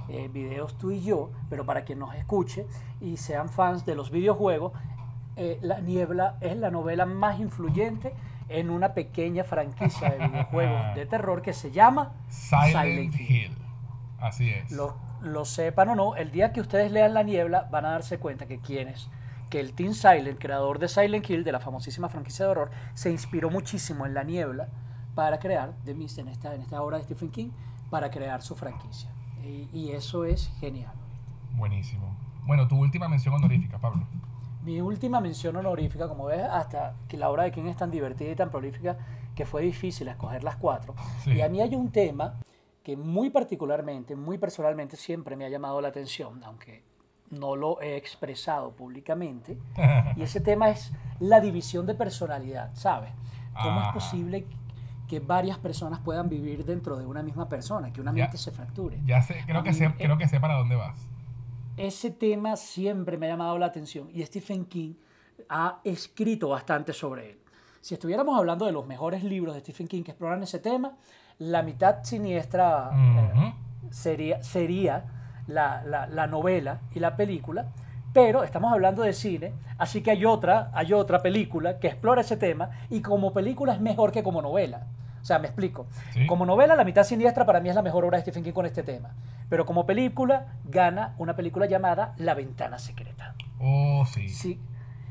eh, videos tú y yo, pero para quien nos escuche y sean fans de los videojuegos, eh, La Niebla es la novela más influyente en una pequeña franquicia de videojuegos de terror que se llama Silent, Hill. Así es. lo, lo sepan o no, el día que ustedes lean La Niebla van a darse cuenta que quienes, que el Team Silent, creador de Silent Hill, de la famosísima franquicia de horror, se inspiró muchísimo en La Niebla para crear, The Mist, en esta, en esta obra de Stephen King, para crear su franquicia. Y, y eso es genial. Buenísimo. Bueno, tu última mención honorífica, Pablo. Mi última mención honorífica, como ves, hasta que la obra de King es tan divertida y tan prolífica que fue difícil escoger las cuatro. Sí. Y a mí hay un tema que muy particularmente, muy personalmente siempre me ha llamado la atención, aunque no lo he expresado públicamente. Y ese tema es la división de personalidad, ¿sabes? ¿Cómo Ajá. es posible que varias personas puedan vivir dentro de una misma persona, que una Ya. mente se fracture? Ya sé, creo que mí, sé, creo que sé para dónde vas. Ese tema siempre me ha llamado la atención y Stephen King ha escrito bastante sobre él. Si estuviéramos hablando de los mejores libros de Stephen King que exploran ese tema, la mitad siniestra eh, sería, sería la, la- la novela y la película, pero estamos hablando de cine, así que hay otra, hay otra película que explora ese tema y como película es mejor que como novela. O sea, me explico. Sí. Como novela, La mitad siniestra para mí es la mejor obra de Stephen King con este tema. Pero como película, gana una película llamada La ventana secreta. Oh, sí. Sí,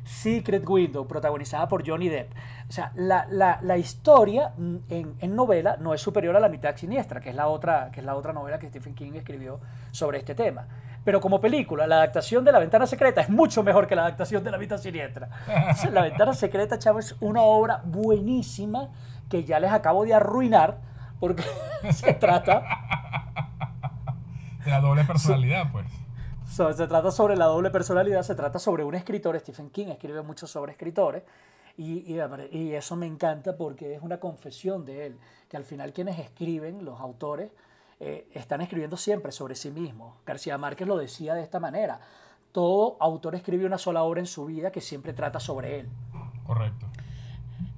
Secret Window, protagonizada por Johnny Depp. O sea, la, la- la historia mm, en, en novela no es superior a La mitad siniestra, que es, la otra, que es la otra novela que Stephen King escribió sobre este tema. Pero como película, la adaptación de La ventana secreta es mucho mejor que la adaptación de La mitad siniestra. La ventana secreta, chavo, es una obra buenísima que ya les acabo de arruinar porque se trata De la doble personalidad, pues. So- se trata sobre la doble personalidad, se trata sobre un escritor, Stephen King escribe mucho sobre escritores, y, y, y eso me encanta porque es una confesión de él, que al final quienes escriben, los autores, eh, están escribiendo siempre sobre sí mismos. García Márquez lo decía de esta manera, todo autor escribe una sola obra en su vida que siempre trata sobre él. Correcto.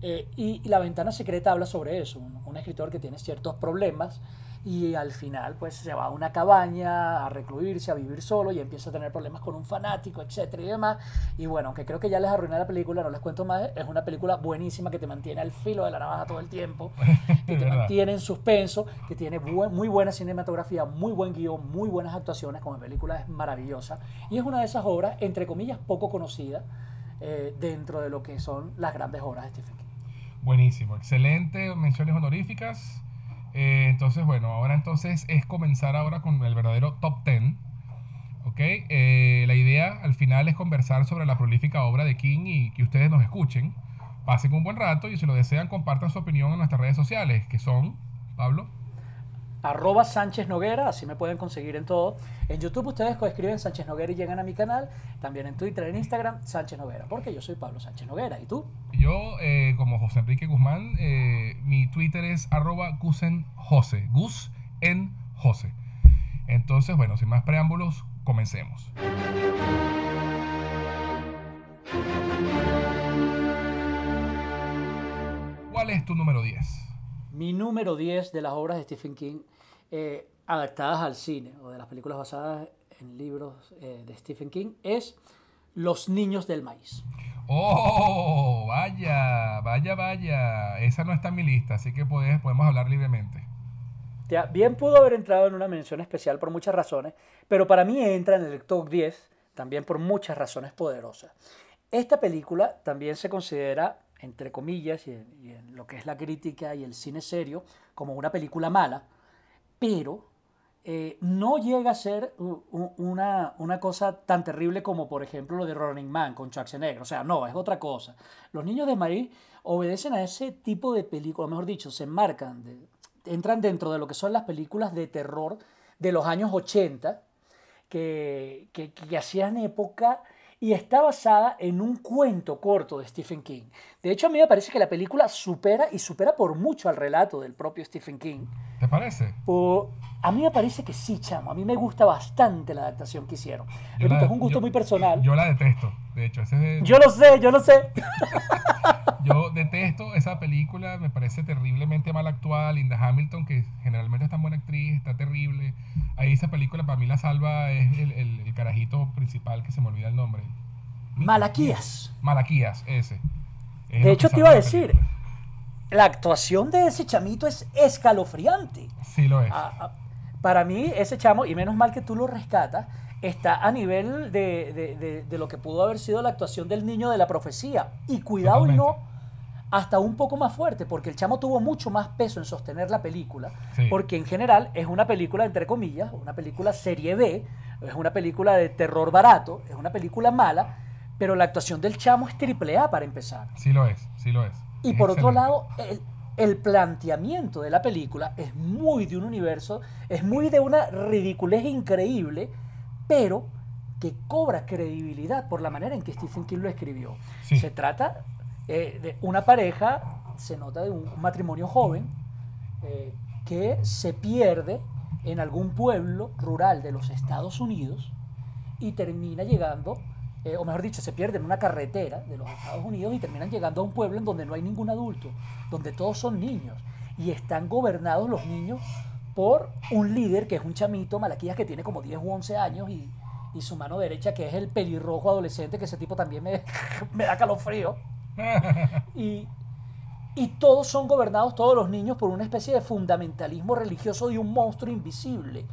Eh, y, y La Ventana Secreta habla sobre eso, un, un escritor que tiene ciertos problemas y al final pues se va a una cabaña a recluirse, a vivir solo y empieza a tener problemas con un fanático, etcétera y demás. Y bueno, aunque creo que ya les arruiné la película, no les cuento más, es una película buenísima que te mantiene al filo de la navaja todo el tiempo, que te mantiene en suspenso, que tiene muy buena cinematografía, muy buen guion, muy buenas actuaciones, como película es maravillosa. Y es una de esas obras, entre comillas, poco conocida eh, dentro de lo que son las grandes obras de Stephen King. Buenísimo, excelente, menciones honoríficas. Eh, entonces, bueno, ahora entonces es comenzar ahora con el verdadero top 10. ¿Ok? Eh, la idea al final es conversar sobre la prolífica obra de King y que ustedes nos escuchen pasen un buen rato y si lo desean compartan su opinión en nuestras redes sociales, que son, Pablo. Arroba Sánchez Noguera, así me pueden conseguir en todo. En YouTube ustedes escriben Sánchez Noguera y llegan a mi canal. También en Twitter, en Instagram, Sánchez Noguera, porque yo soy Pablo Sánchez Noguera. ¿Y tú? Yo, eh, como José Enrique Guzmán, eh, mi Twitter es arroba gusenjose, Gus en José. Entonces, bueno, sin más preámbulos, comencemos. ¿Cuál es tu número 10? Mi número 10 de las obras de Stephen King eh, adaptadas al cine o de las películas basadas en libros eh, de Stephen King es Los Niños del Maíz. Oh, vaya, vaya, vaya. Esa no está en mi lista, así que podemos hablar libremente. Bien pudo haber entrado en una mención especial por muchas razones, pero para mí entra en el top 10 también por muchas razones poderosas. Esta película también se considera, entre comillas, y en, lo que es la crítica y el cine serio, como una película mala, pero eh, no llega a ser una, una, cosa tan terrible como, por ejemplo, lo de Running Man con Schwarzenegger. O sea, no, es otra cosa. Los niños de Maíz obedecen a ese tipo de películas, mejor dicho, se enmarcan de, entran dentro de lo que son las películas de terror de los años 80, que, que, hacían época y está basada en un cuento corto de Stephen King. De hecho, a mí me parece que la película supera y supera por mucho al relato del propio Stephen King. ¿Te parece? A mí me parece que sí, chamo. A mí me gusta bastante la adaptación que hicieron. es un gusto muy personal. Yo la detesto, de hecho. Yo lo sé, yo lo sé. Yo detesto esa película, me parece terriblemente mal actuada. Linda Hamilton, que generalmente es tan buena actriz, está terrible. Ahí esa película para mí la salva es el, carajito principal que se me olvida el nombre. Malaquías. Malaquías, ese. de hecho, te iba a decir, la actuación de ese chamito es escalofriante. Sí, lo es. Ah, ah, para mí, ese chamo, y menos mal que tú lo rescatas, está a nivel de, lo que pudo haber sido la actuación del niño de la profecía. Y cuidado y no hasta un poco más fuerte, porque el chamo tuvo mucho más peso en sostener la película, porque en general es una película, entre comillas, una película serie B, es una película de terror barato, es una película mala, pero la actuación del chamo es triple A para empezar. Sí lo es, sí lo es. Y por otro lado, el, el planteamiento de la película es muy de un universo, es muy de una ridiculez increíble, pero que cobra credibilidad por la manera en que Stephen King lo escribió. Se trata eh, de una pareja, se nota de un, matrimonio joven, eh, que se pierde en algún pueblo rural de los Estados Unidos y termina llegando, eh, o mejor dicho, se pierde en una carretera de los Estados Unidos y terminan llegando a un pueblo en donde no hay ningún adulto, donde todos son niños y están gobernados los niños por un líder que es un chamito, Malaquías, que tiene como 10 u 11 años y, y su mano derecha, que es el pelirrojo adolescente, que ese tipo también me, me da calofrío. y, y todos son gobernados, todos los niños, por una especie de fundamentalismo religioso de un monstruo invisible.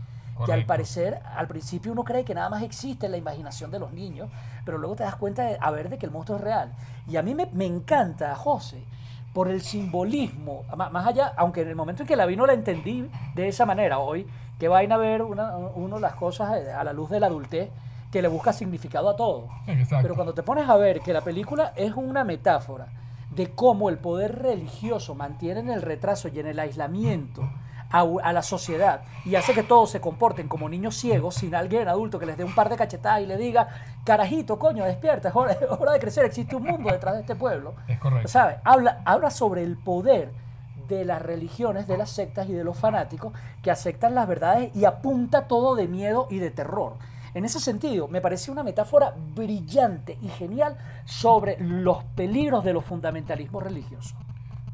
Que al parecer, al principio uno cree que nada más existe en la imaginación de los niños, pero luego te das cuenta de, a ver, de que el monstruo es real. Y a mí me, me encanta, José, por el simbolismo, más allá, aunque en el momento en que la vi no la entendí de esa manera, hoy, que vaina a ver una, uno las cosas eh, a la luz de la adultez que le busca significado a todo. Pero cuando te pones a ver que la película es una metáfora de cómo el poder religioso mantiene en el retraso y en el aislamiento a, la sociedad y hace que todos se comporten como niños ciegos sin alguien adulto que les dé un par de cachetadas y le diga, carajito, coño, despierta, es hora, de crecer, existe un mundo detrás de este pueblo. Es correcto. ¿Sabes? Habla, habla sobre el poder de las religiones, de las sectas y de los fanáticos que aceptan las verdades y apunta todo de miedo y de terror. En ese sentido, me parece una metáfora brillante y genial sobre los peligros de los fundamentalismos religiosos.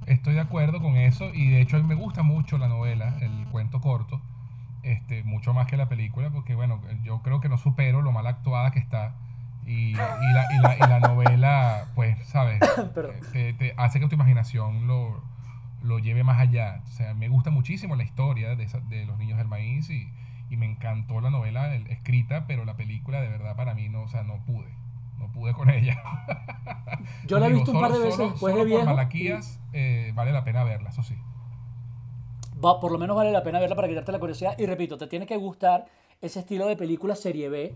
Estoy de acuerdo con eso y de hecho a mí me gusta mucho la novela, el cuento corto, este, mucho más que la película, porque bueno, yo creo que no supero lo mal actuada que está y, la, novela, pues, ¿sabes? Te, hace que tu imaginación lo, lo, lleve más allá. O sea, me gusta muchísimo la historia de, de los niños del maíz y, y, me encantó la novela escrita, pero la película de verdad para mí no, o sea, no pude no pude con ella. Yo la he visto un par de veces después de viejo. Por Malaquías eh, vale la pena verla, eso sí. Va, por lo menos vale la pena verla para quitarte la curiosidad. Y repito, te tiene que gustar ese estilo de película serie B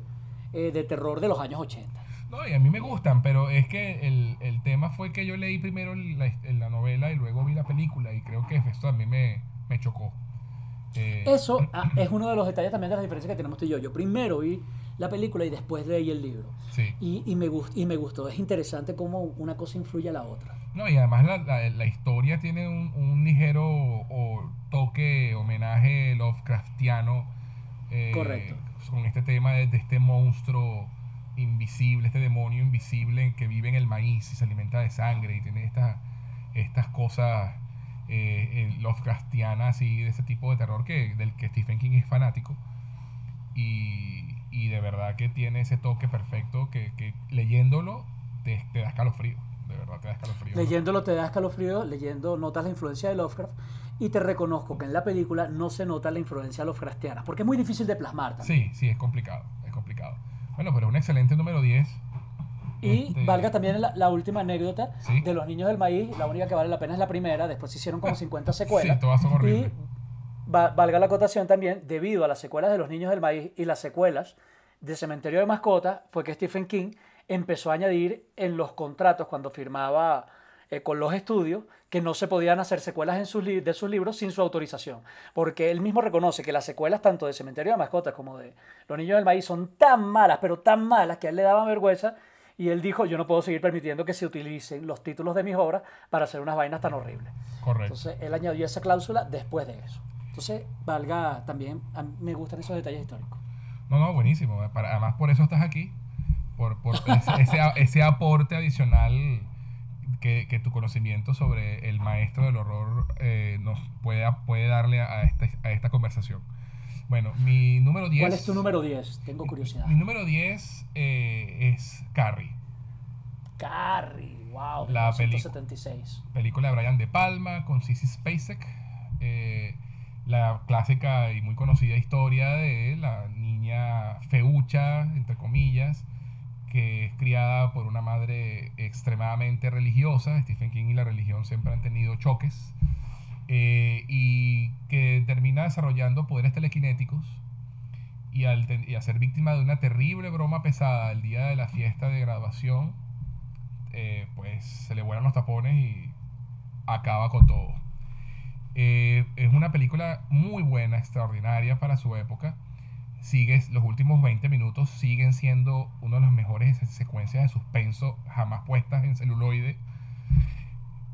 eh, de terror de los años 80. No, y a mí me gustan, pero es que el, el tema fue que yo leí primero la, la, novela y luego vi la película y creo que esto a mí me, me chocó. Eh, Eso ah, es uno de los detalles también de las diferencias que tenemos tú y yo. Yo primero vi la película y después leí el libro. Sí. Y, y, me gust, y me gustó. Es interesante cómo una cosa influye a la otra. No, y además la, la, historia tiene un, un ligero o, toque, homenaje Lovecraftiano. Eh, Correcto. Con este tema de, este monstruo invisible, este demonio invisible que vive en el maíz y se alimenta de sangre y tiene estas, estas cosas eh, eh, Lovecraftianas y de ese tipo de terror que, del que Stephen King es fanático. Y, y de verdad que tiene ese toque perfecto que, que leyéndolo te, te da escalofrío. De verdad te da escalofrío. Leyéndolo te da escalofrío, leyendo notas la influencia de Lovecraft y te reconozco que en la película no se nota la influencia Lovecraftiana, porque es muy difícil de plasmar también. Sí, sí, es complicado, es complicado. Bueno, pero un excelente número 10. Y valga también la, última anécdota de los niños del maíz, la única que vale la pena es la primera, después se hicieron como 50 secuelas. Sí, todas son horribles. Y valga la acotación también, debido a las secuelas de los niños del maíz y las secuelas de Cementerio de Mascotas, fue que Stephen King empezó a añadir en los contratos cuando firmaba eh, con los estudios que no se podían hacer secuelas en sus de sus libros sin su autorización. Porque él mismo reconoce que las secuelas tanto de Cementerio de Mascotas como de Los Niños del Maíz son tan malas, pero tan malas que a él le daban vergüenza y él dijo, yo no puedo seguir permitiendo que se utilicen los títulos de mis obras para hacer unas vainas tan horribles. Correcto. Entonces él añadió esa cláusula después de eso. Entonces, valga también, me gustan esos detalles históricos. No, no, buenísimo. además, por eso estás aquí. Por, por ese, ese aporte adicional que, tu conocimiento sobre el maestro del horror eh, nos puede, puede darle a, este, a esta conversación. Bueno, mi número 10... ¿Cuál es tu número 10? Tengo curiosidad. Mi, número 10 eh, es Carrie. Carrie, wow. La película de Brian De Palma con Sissy Spacek. Eh, la clásica y muy conocida historia de la niña feucha, entre comillas, que es criada por una madre extremadamente religiosa. Stephen King y la religión siempre han tenido choques. Eh, y que termina desarrollando poderes telequinéticos y al, y ser víctima de una terrible broma pesada el día de la fiesta de graduación, eh, pues se le vuelan los tapones y acaba con todo. Eh, es una película muy buena, extraordinaria para su época sigues, los últimos 20 minutos siguen siendo una de las mejores secuencias de suspenso jamás puestas en celuloide.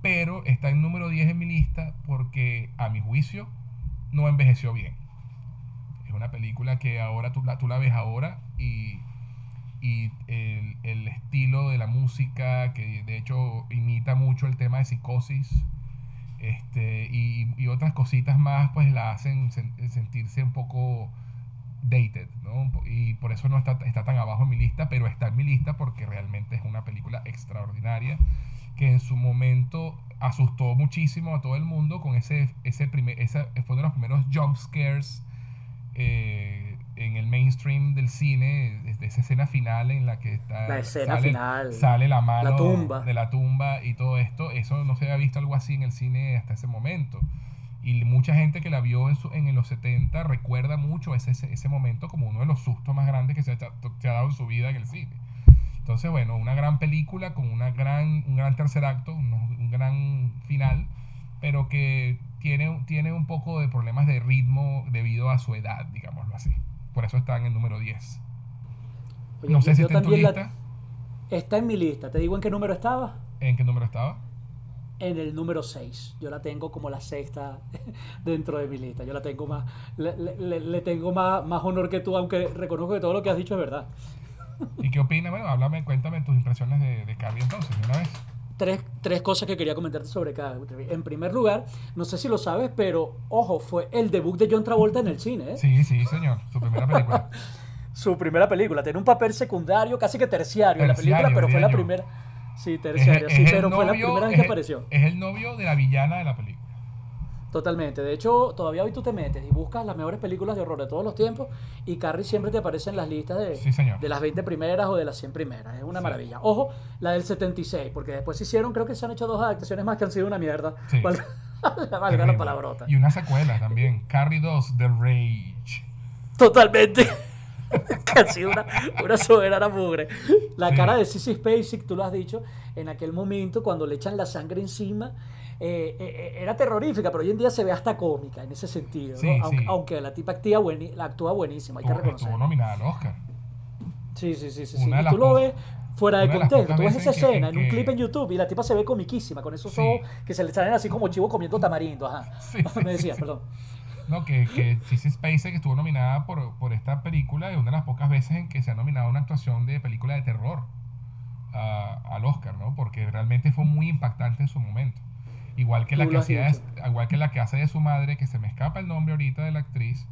Pero está en número 10 en mi lista porque, a mi juicio, no envejeció bien. Es una película que ahora tú la, tú ves ahora y, y el, el, estilo de la música, que de hecho imita mucho el tema de psicosis, este, y, y otras cositas más, pues la hacen sentirse un poco dated, ¿no? Y por eso no está, está tan abajo en mi lista, pero está en mi lista porque realmente es una película extraordinaria que en su momento asustó muchísimo a todo el mundo con ese, ese primer, esa, fue uno de los primeros jump scares eh, en el mainstream del cine, desde esa escena final en la que está, la escena sale, final, sale la mano la tumba. de la tumba y todo esto, eso no se había visto algo así en el cine hasta ese momento. Y mucha gente que la vio en, su, en los 70 recuerda mucho ese, ese, momento como uno de los sustos más grandes que se ha, dado en su vida en el cine. Entonces, bueno, una gran película con una gran, un gran tercer acto, un, gran final, pero que tiene, tiene un poco de problemas de ritmo debido a su edad, digámoslo así. Por eso está en el número 10. no sé si está en tu lista. está en mi lista. ¿Te digo en qué número estaba? ¿En qué número estaba? en el número 6. Yo la tengo como la sexta dentro de mi lista. Yo la tengo más, le, le, tengo más, más, honor que tú, aunque reconozco que todo lo que has dicho es verdad. ¿Y qué opinas? Bueno, háblame, cuéntame tus impresiones de, de Carrie entonces, de una vez. Tres, tres, cosas que quería comentarte sobre Carrie. En primer lugar, no sé si lo sabes, pero ojo, fue el debut de John Travolta en el cine. ¿eh? Sí, sí, señor. Su primera película. Su primera película. Tiene un papel secundario, casi que terciario, en la película, pero fue la primera Sí, terciario, sí, pero fue la primera vez que apareció. Es el novio de la villana de la película. Totalmente. De hecho, todavía hoy tú te metes y buscas las mejores películas de horror de todos los tiempos y Carrie siempre te aparece en las listas de, de las 20 primeras o de las 100 primeras. Es una maravilla. Ojo, la del 76, porque después se hicieron, creo que se han hecho dos adaptaciones más que han sido una mierda. Sí. Valga la palabrota. Y una secuela también, Carrie 2, The Rage. Totalmente. Casi una, una soberana mugre. La cara de Sissy Spacek, tú lo has dicho, en aquel momento cuando le echan la sangre encima, eh, eh, era terrorífica, pero hoy en día se ve hasta cómica en ese sentido. ¿no? Sí, aunque, sí. aunque la tipa actúa, bueni- la actúa buenísima, hay que Estuvo, reconocer. estuvo nominada al Oscar. Sí, sí, sí, sí. Sí. Y tú lo ves fuera de contexto. Tú ves esa que- escena en en un clip en YouTube y la tipa se ve comiquísima, con esos ojos que se le salen así como chivo comiendo tamarindo. Ajá. Me decías, perdón. No, que, que Sissy Spacek estuvo nominada por, por esta película, es una de las pocas veces en que se ha nominado una actuación de película de terror a- al Oscar, ¿no? Porque realmente fue muy impactante en su momento. Igual que la que hacía, igual que la que hace de su madre, que se me escapa el nombre ahorita de la actriz.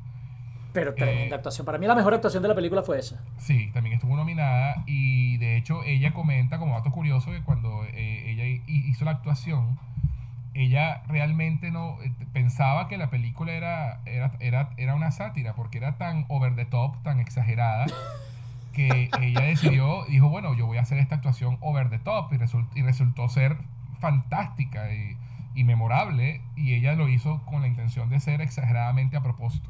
Pero tremenda Eh, actuación. Para mí la mejor actuación de la película fue esa. Sí, también estuvo nominada y de hecho ella comenta como dato curioso que cuando eh, ella hi- hizo la actuación, ella realmente no eh, pensaba que la película era, era, era, era una sátira porque era tan over the top, tan exagerada, que ella decidió, dijo, bueno, yo voy a hacer esta actuación over the top y, result- y resultó ser fantástica y, y memorable y ella lo hizo con la intención de ser exageradamente a propósito.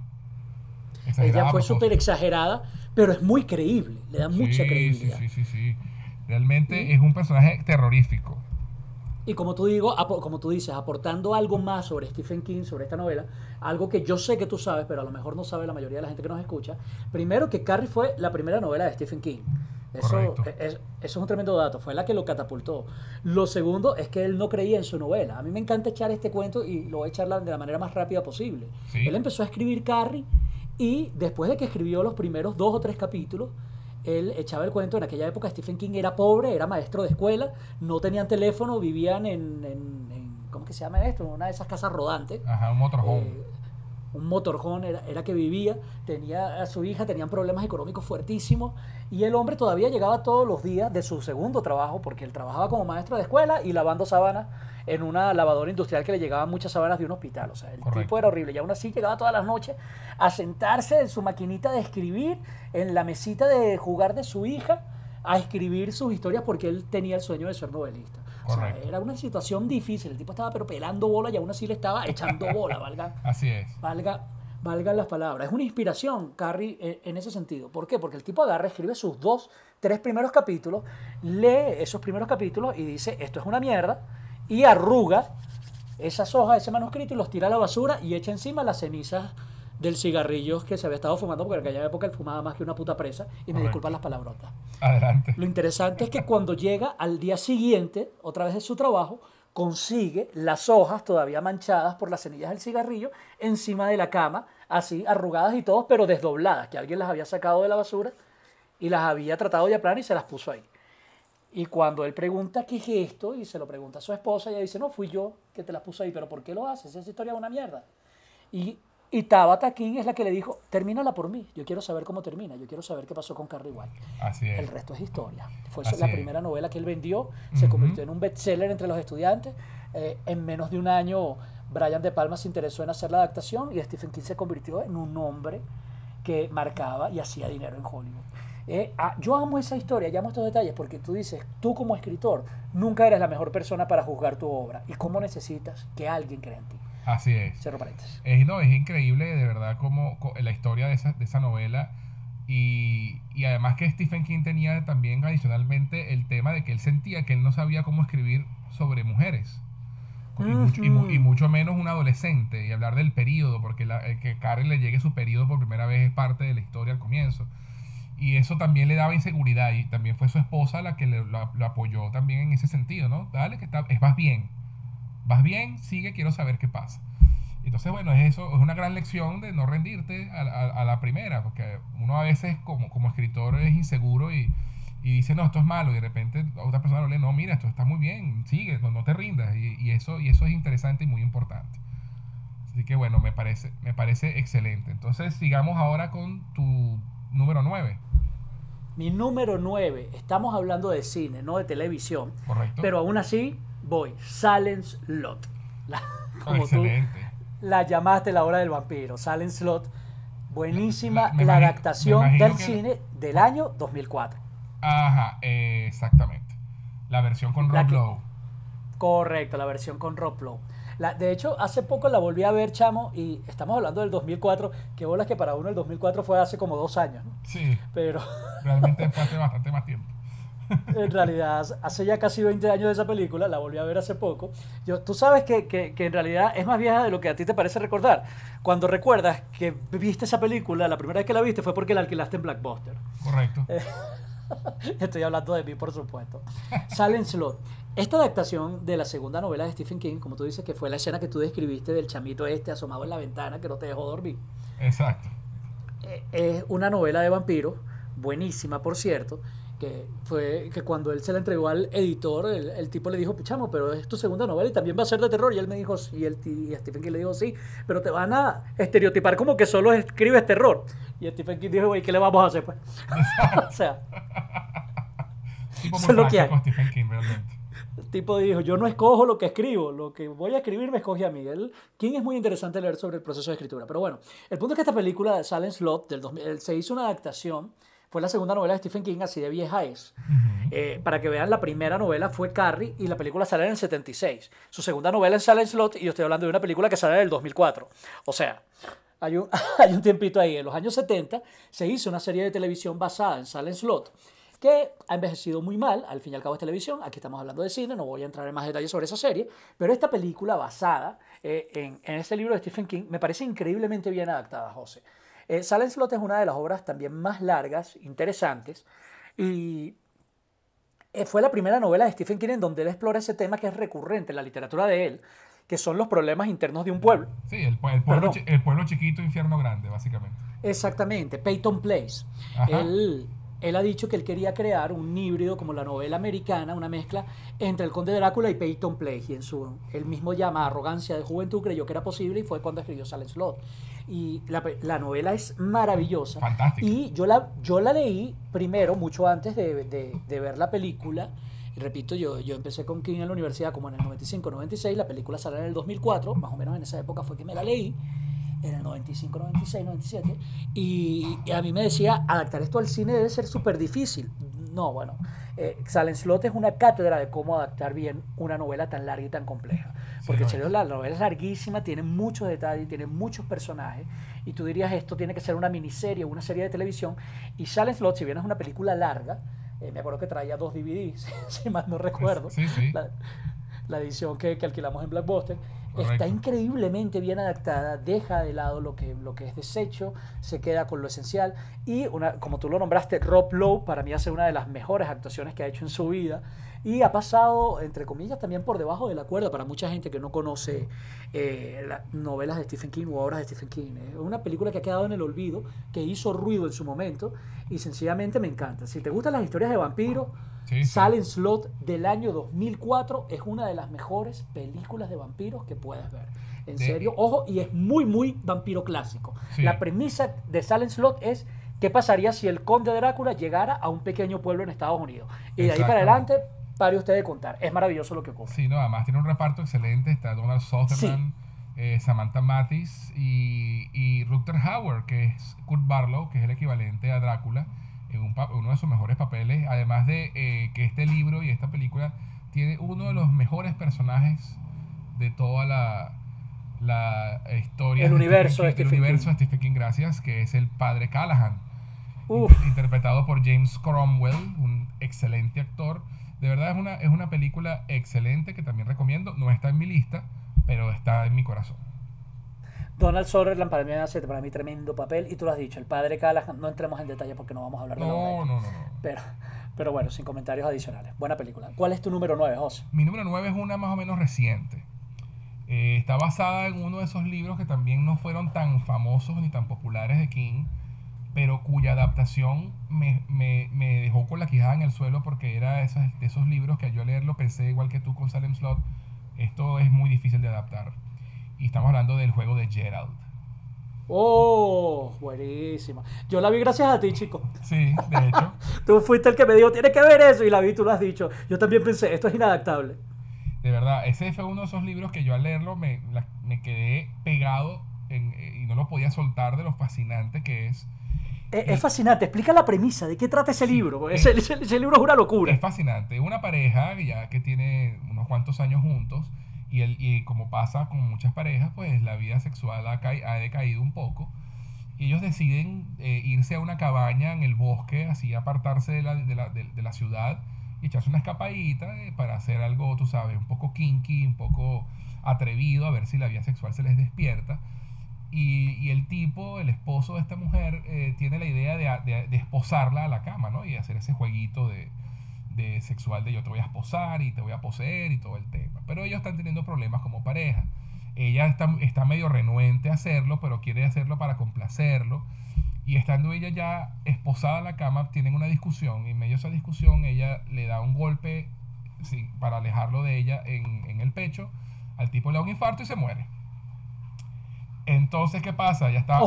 Exagerada Ella fue súper exagerada, pero es muy creíble. Le da mucha credibilidad. Sí, sí, sí, sí. Realmente es un personaje terrorífico. Y como tú, digo, como tú dices, aportando algo más sobre Stephen King, sobre esta novela, algo que yo sé que tú sabes, pero a lo mejor no sabe la mayoría de la gente que nos escucha. Primero, que Carrie fue la primera novela de Stephen King. Eso Correcto. es, eso es un tremendo dato, fue la que lo catapultó. Lo segundo es que él no creía en su novela. A mí me encanta echar este cuento y lo voy a echar de la manera más rápida posible. Sí. Él empezó a escribir Carrie y después de que escribió los primeros dos o tres capítulos, él echaba el cuento. En aquella época Stephen King era pobre, era maestro de escuela, no tenían teléfono, vivían en, en- en- ¿cómo que se llama esto? En una de esas casas rodantes. Ajá, un motorhome. Eh, un motorhome era, era que vivía, tenía a su hija, tenían problemas económicos fuertísimos y el hombre todavía llegaba todos los días de su segundo trabajo, porque él trabajaba como maestro de escuela y lavando sábanas en una lavadora industrial que le llegaban muchas sábanas de un hospital. O sea, el Correcto. tipo era horrible. Y aún así llegaba todas las noches a sentarse en su maquinita de escribir, en la mesita de jugar de su hija, a escribir sus historias porque él tenía el sueño de ser novelista. O sea, Correcto. era una situación difícil. El tipo estaba pero pelando bola y aún así le estaba echando bola, valga, Así es. valga, valgan las palabras. Es una inspiración, Carrie, en, en ese sentido. ¿Por qué? Porque el tipo agarra, escribe sus dos, tres primeros capítulos, lee esos primeros capítulos y dice, esto es una mierda, y arruga esas hojas, ese manuscrito, y los tira a la basura y echa encima las cenizas del cigarrillo que se había estado fumando, porque en aquella época él fumaba más que una puta presa, y me disculpan las palabrotas. Adelante. Lo interesante es que cuando llega al día siguiente, otra vez de su trabajo, consigue las hojas todavía manchadas por las semillas del cigarrillo encima de la cama, así arrugadas y todas, pero desdobladas, que alguien las había sacado de la basura y las había tratado de aplanar y se las puso ahí. Y cuando él pregunta qué es esto, y se lo pregunta a su esposa, ella dice, no, fui yo que te las puse ahí, pero ¿por qué lo haces? Esa historia es una mierda. Y, y Tabata King es la que le dijo, termínala por mí, yo quiero saber cómo termina, yo quiero saber qué pasó con Carrie White. Así es. El resto es historia. Fue Así la es. primera novela que él vendió, se convirtió en un bestseller entre los estudiantes. Eh, en menos de un año, Brian De Palma se interesó en hacer la adaptación y Stephen King se convirtió en un hombre que marcaba y hacía dinero en Hollywood. Eh, ah, yo amo esa historia, llamo estos detalles porque tú dices, tú como escritor, nunca eres la mejor persona para juzgar tu obra y cómo necesitas que alguien crea en ti. Así es. Cierro paréntesis. Es, no, es increíble de verdad como co- la historia de esa, de esa novela y, y además que Stephen King tenía también adicionalmente el tema de que él sentía que él no sabía cómo escribir sobre mujeres. Y, mucho, y mucho menos un adolescente y hablar del periodo, porque la, el que Karen le llegue su periodo por primera vez es parte de la historia al comienzo. Y eso también le daba inseguridad y también fue su esposa la que le- lo, lo apoyó también en ese sentido, ¿no? Dale, que está, es, vas bien, vas bien, sigue, quiero saber qué pasa. Entonces, bueno, es eso, es una gran lección de no rendirte a, a- a la primera, porque uno a veces como, como escritor es inseguro y, y dice, no, esto es malo, y de repente otra persona lo lee, no, mira, esto está muy bien, sigue, no, no te rindas, y, y eso, y eso es interesante y muy importante. Así que bueno, me parece, me parece excelente. Entonces, sigamos ahora con tu número 9, Mi número 9, estamos hablando de cine, no de televisión, ¿correcto? pero aún así voy, Silence Lot. La- Oh, como tú la llamaste la hora del vampiro, Silent Slot. Buenísima La- me adaptación del cine del año 2004. Ajá, eh, exactamente. La versión con Rob Lowe. Correcto, la versión con Rob Lowe. La, de hecho, hace poco la volví a ver, chamo, y estamos hablando del 2004. Que bolas que para uno el 2004 fue hace como dos años, ¿no? Sí, Pero realmente fue hace bastante más tiempo. En realidad, hace ya casi 20 años de esa película, la volví a ver hace poco. Yo, tú sabes que, que, que en realidad es más vieja de lo que a ti te parece recordar. Cuando recuerdas que viste esa película, la primera vez que la viste fue porque la alquilaste en Blackbuster. Correcto. Eh, Estoy hablando de mí, por supuesto. Silent Slot. Esta adaptación de la segunda novela de Stephen King, como tú dices, que fue la escena que tú describiste del chamito este asomado en la ventana que no te dejó dormir, Exacto. eh, es una novela de vampiros, buenísima, por cierto, que fue que cuando él se la entregó al editor, el, el tipo le dijo, chamo, pero es tu segunda novela y también va a ser de terror. Y él me dijo, sí, y, él, y Stephen King le dijo, sí, pero te van a estereotipar como que solo escribes terror. Y Stephen King dijo, güey, ¿qué le vamos a hacer? Pues? o sea, Tipo muy es lo que hay. Stephen King, realmente. el tipo dijo, yo no escojo lo que escribo, lo que voy a escribir me escoge a. Él, King es muy interesante leer sobre el proceso de escritura. Pero bueno, el punto es que esta película de Silent Slot del 2000, se hizo una adaptación, fue la segunda novela de Stephen King, así de vieja es. Eh, para que vean, la primera novela fue Carrie y la película sale en el 76. Su segunda novela es Silent Slot y yo estoy hablando de una película que sale en el 2004. O sea, hay un, hay un tiempito ahí. En los años 70 se hizo una serie de televisión basada en Silent Slot que ha envejecido muy mal, al fin y al cabo es televisión, aquí estamos hablando de cine, no voy a entrar en más detalles sobre esa serie, pero esta película basada eh, en, en este libro de Stephen King me parece increíblemente bien adaptada, José. Eh, Slot es una de las obras también más largas, interesantes, y eh, fue la primera novela de Stephen King en donde él explora ese tema que es recurrente en la literatura de él, que son los problemas internos de un pueblo. Sí, el, pue- el pueblo, Perdón. chi- el pueblo chiquito, infierno grande, básicamente. Exactamente, Peyton Place. Él, él ha dicho que él quería crear un híbrido como la novela americana, una mezcla entre el Conde Drácula y Peyton Place. Y en su, él mismo llama arrogancia de juventud, creyó que era posible y fue cuando escribió Silent Slot. Y la, la novela es maravillosa. Fantástica. Y yo la, yo la leí primero, mucho antes de, de- de ver la película. Y repito, yo, yo empecé con King en la universidad como en el 95, 96. La película salió en el 2004, más o menos en esa época fue que me la leí en el 95, 96, 97, y, y a mí me decía, adaptar esto al cine debe ser súper difícil. No, bueno, eh, Silent Slot es una cátedra de cómo adaptar bien una novela tan larga y tan compleja. Porque es. la novela es larguísima, tiene muchos detalles, tiene muchos personajes, y tú dirías, esto tiene que ser una miniserie o una serie de televisión, y Silent Slot, si bien es una película larga, eh, me acuerdo que traía dos DVDs, si mal no recuerdo, Sí, sí. la, la edición que, que alquilamos en Blackbuster, Correcto. está increíblemente bien adaptada, deja de lado lo que, lo que es desecho, se queda con lo esencial y una, como tú lo nombraste, Rob Lowe para mí hace una de las mejores actuaciones que ha hecho en su vida y ha pasado, entre comillas, también por debajo de la cuerda para mucha gente que no conoce eh, las novelas de Stephen King o obras de Stephen King. Es una película que ha quedado en el olvido, que hizo ruido en su momento y sencillamente me encanta. Si te gustan las historias de vampiros, Sí, sí. Silent Slot del año 2004 es una de las mejores películas de vampiros que puedes ver. En De- serio, ojo, y es muy, muy vampiro clásico. Sí. La premisa de Silent Slot es qué pasaría si el conde Drácula llegara a un pequeño pueblo en Estados Unidos. Y de ahí para adelante, pare usted de contar. Es maravilloso lo que ocurre. Sí, no, además tiene un reparto excelente. Está Donald Sutherland, eh, Samantha Mathis y, y Rutger Hauer, que es Kurt Barlow, que es el equivalente a Drácula, en un uno de sus mejores papeles. Además de eh, que este libro y esta película tiene uno de los mejores personajes de toda la, la historia El universo de Stephen King, el universo de Stephen King, gracias, que es el padre Callahan Uf, interpretado por James Cromwell, un excelente actor. De verdad es una, es una película excelente que también recomiendo. No está en mi lista, pero está en mi corazón. Donald Sutherland para mí hace para mí tremendo papel y tú lo has dicho, el padre Callahan, no entremos en detalle porque no vamos a hablar de No, no, no, no. Pero, pero bueno, sin comentarios adicionales. Buena película. ¿Cuál es tu número 9, José? Mi número 9 es una más o menos reciente. Eh, está basada en uno de esos libros que también no fueron tan famosos ni tan populares de King, pero cuya adaptación me, me- me dejó con la quijada en el suelo porque era de esos, de esos libros que al yo leerlo pensé igual que tú con Salem Slot, esto es muy difícil de adaptar. Y estamos hablando del juego de Gerald. Oh, buenísima. Yo la vi gracias a ti, chico. Sí, de hecho. Tú fuiste el que me dijo, tienes que ver eso, y la vi, tú lo has dicho. Yo también pensé, esto es inadaptable. De verdad, ese fue uno de esos libros que yo al leerlo me, la- me quedé pegado en- eh, y no lo podía soltar de lo fascinante que es. Es, es fascinante, explica la premisa, ¿de qué trata ese Sí, libro? Ese, libro es una locura. Es fascinante. Una pareja ya que tiene unos cuantos años juntos Y, el, y como pasa con muchas parejas, pues la vida sexual ha, ha decaído un poco. Y ellos deciden eh, irse a una cabaña en el bosque, así apartarse de la, de la, de, la ciudad y echarse una escapadita eh, para hacer algo, tú sabes, un poco kinky, un poco atrevido, a ver si la vida sexual se les despierta. Y, el tipo, el esposo de esta mujer, eh, tiene la idea de, de, esposarla a la cama, ¿no? Y hacer ese jueguito de, de sexual de yo te voy a esposar y te voy a poseer y todo el tema. Pero ellos están teniendo problemas como pareja. Ella está, está medio renuente a hacerlo, pero quiere hacerlo para complacerlo. Y estando ella ya esposada a la cama, tienen una discusión. Y en medio de esa discusión, ella le da un golpe para alejarlo de ella en, en, el pecho. Al tipo le da un infarto y se muere. Entonces, ¿qué pasa? Ella está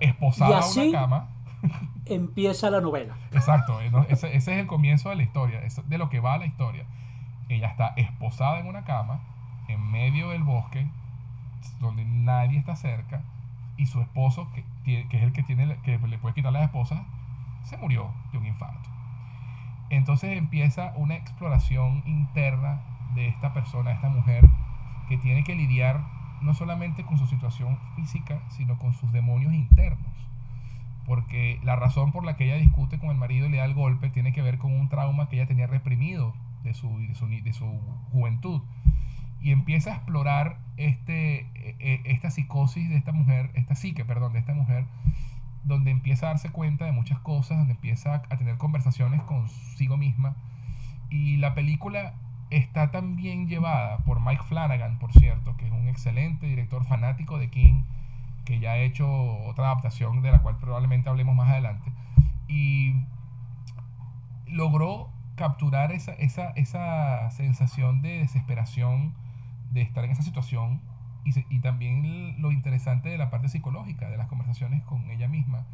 esposada a una cama empieza la novela. Exacto, eh, ese, es el comienzo de la historia, de lo que va la historia. Ella está esposada en una cama, en medio del bosque, donde nadie está cerca, y su esposo, que, que es el que, tiene, que le puede quitar la esposa, se murió de un infarto. Entonces empieza una exploración interna de esta persona, de esta mujer, que tiene que lidiar no solamente con su situación física, sino con sus demonios internos porque la razón por la que ella discute con el marido y le da el golpe tiene que ver con un trauma que ella tenía reprimido de su, de su, de su juventud. Y empieza a explorar este, e, e, esta psicosis de esta mujer, esta psique, perdón, de esta mujer, donde empieza a darse cuenta de muchas cosas, donde empieza a tener conversaciones consigo misma. Y la película está tan bien llevada por Mike Flanagan, por cierto, que es un excelente director fanático de King que ya ha hecho otra adaptación de la cual probablemente hablemos más adelante. Y logró capturar esa, esa, esa sensación de desesperación de estar en esa situación y, también lo interesante de la parte psicológica, de las conversaciones con ella misma.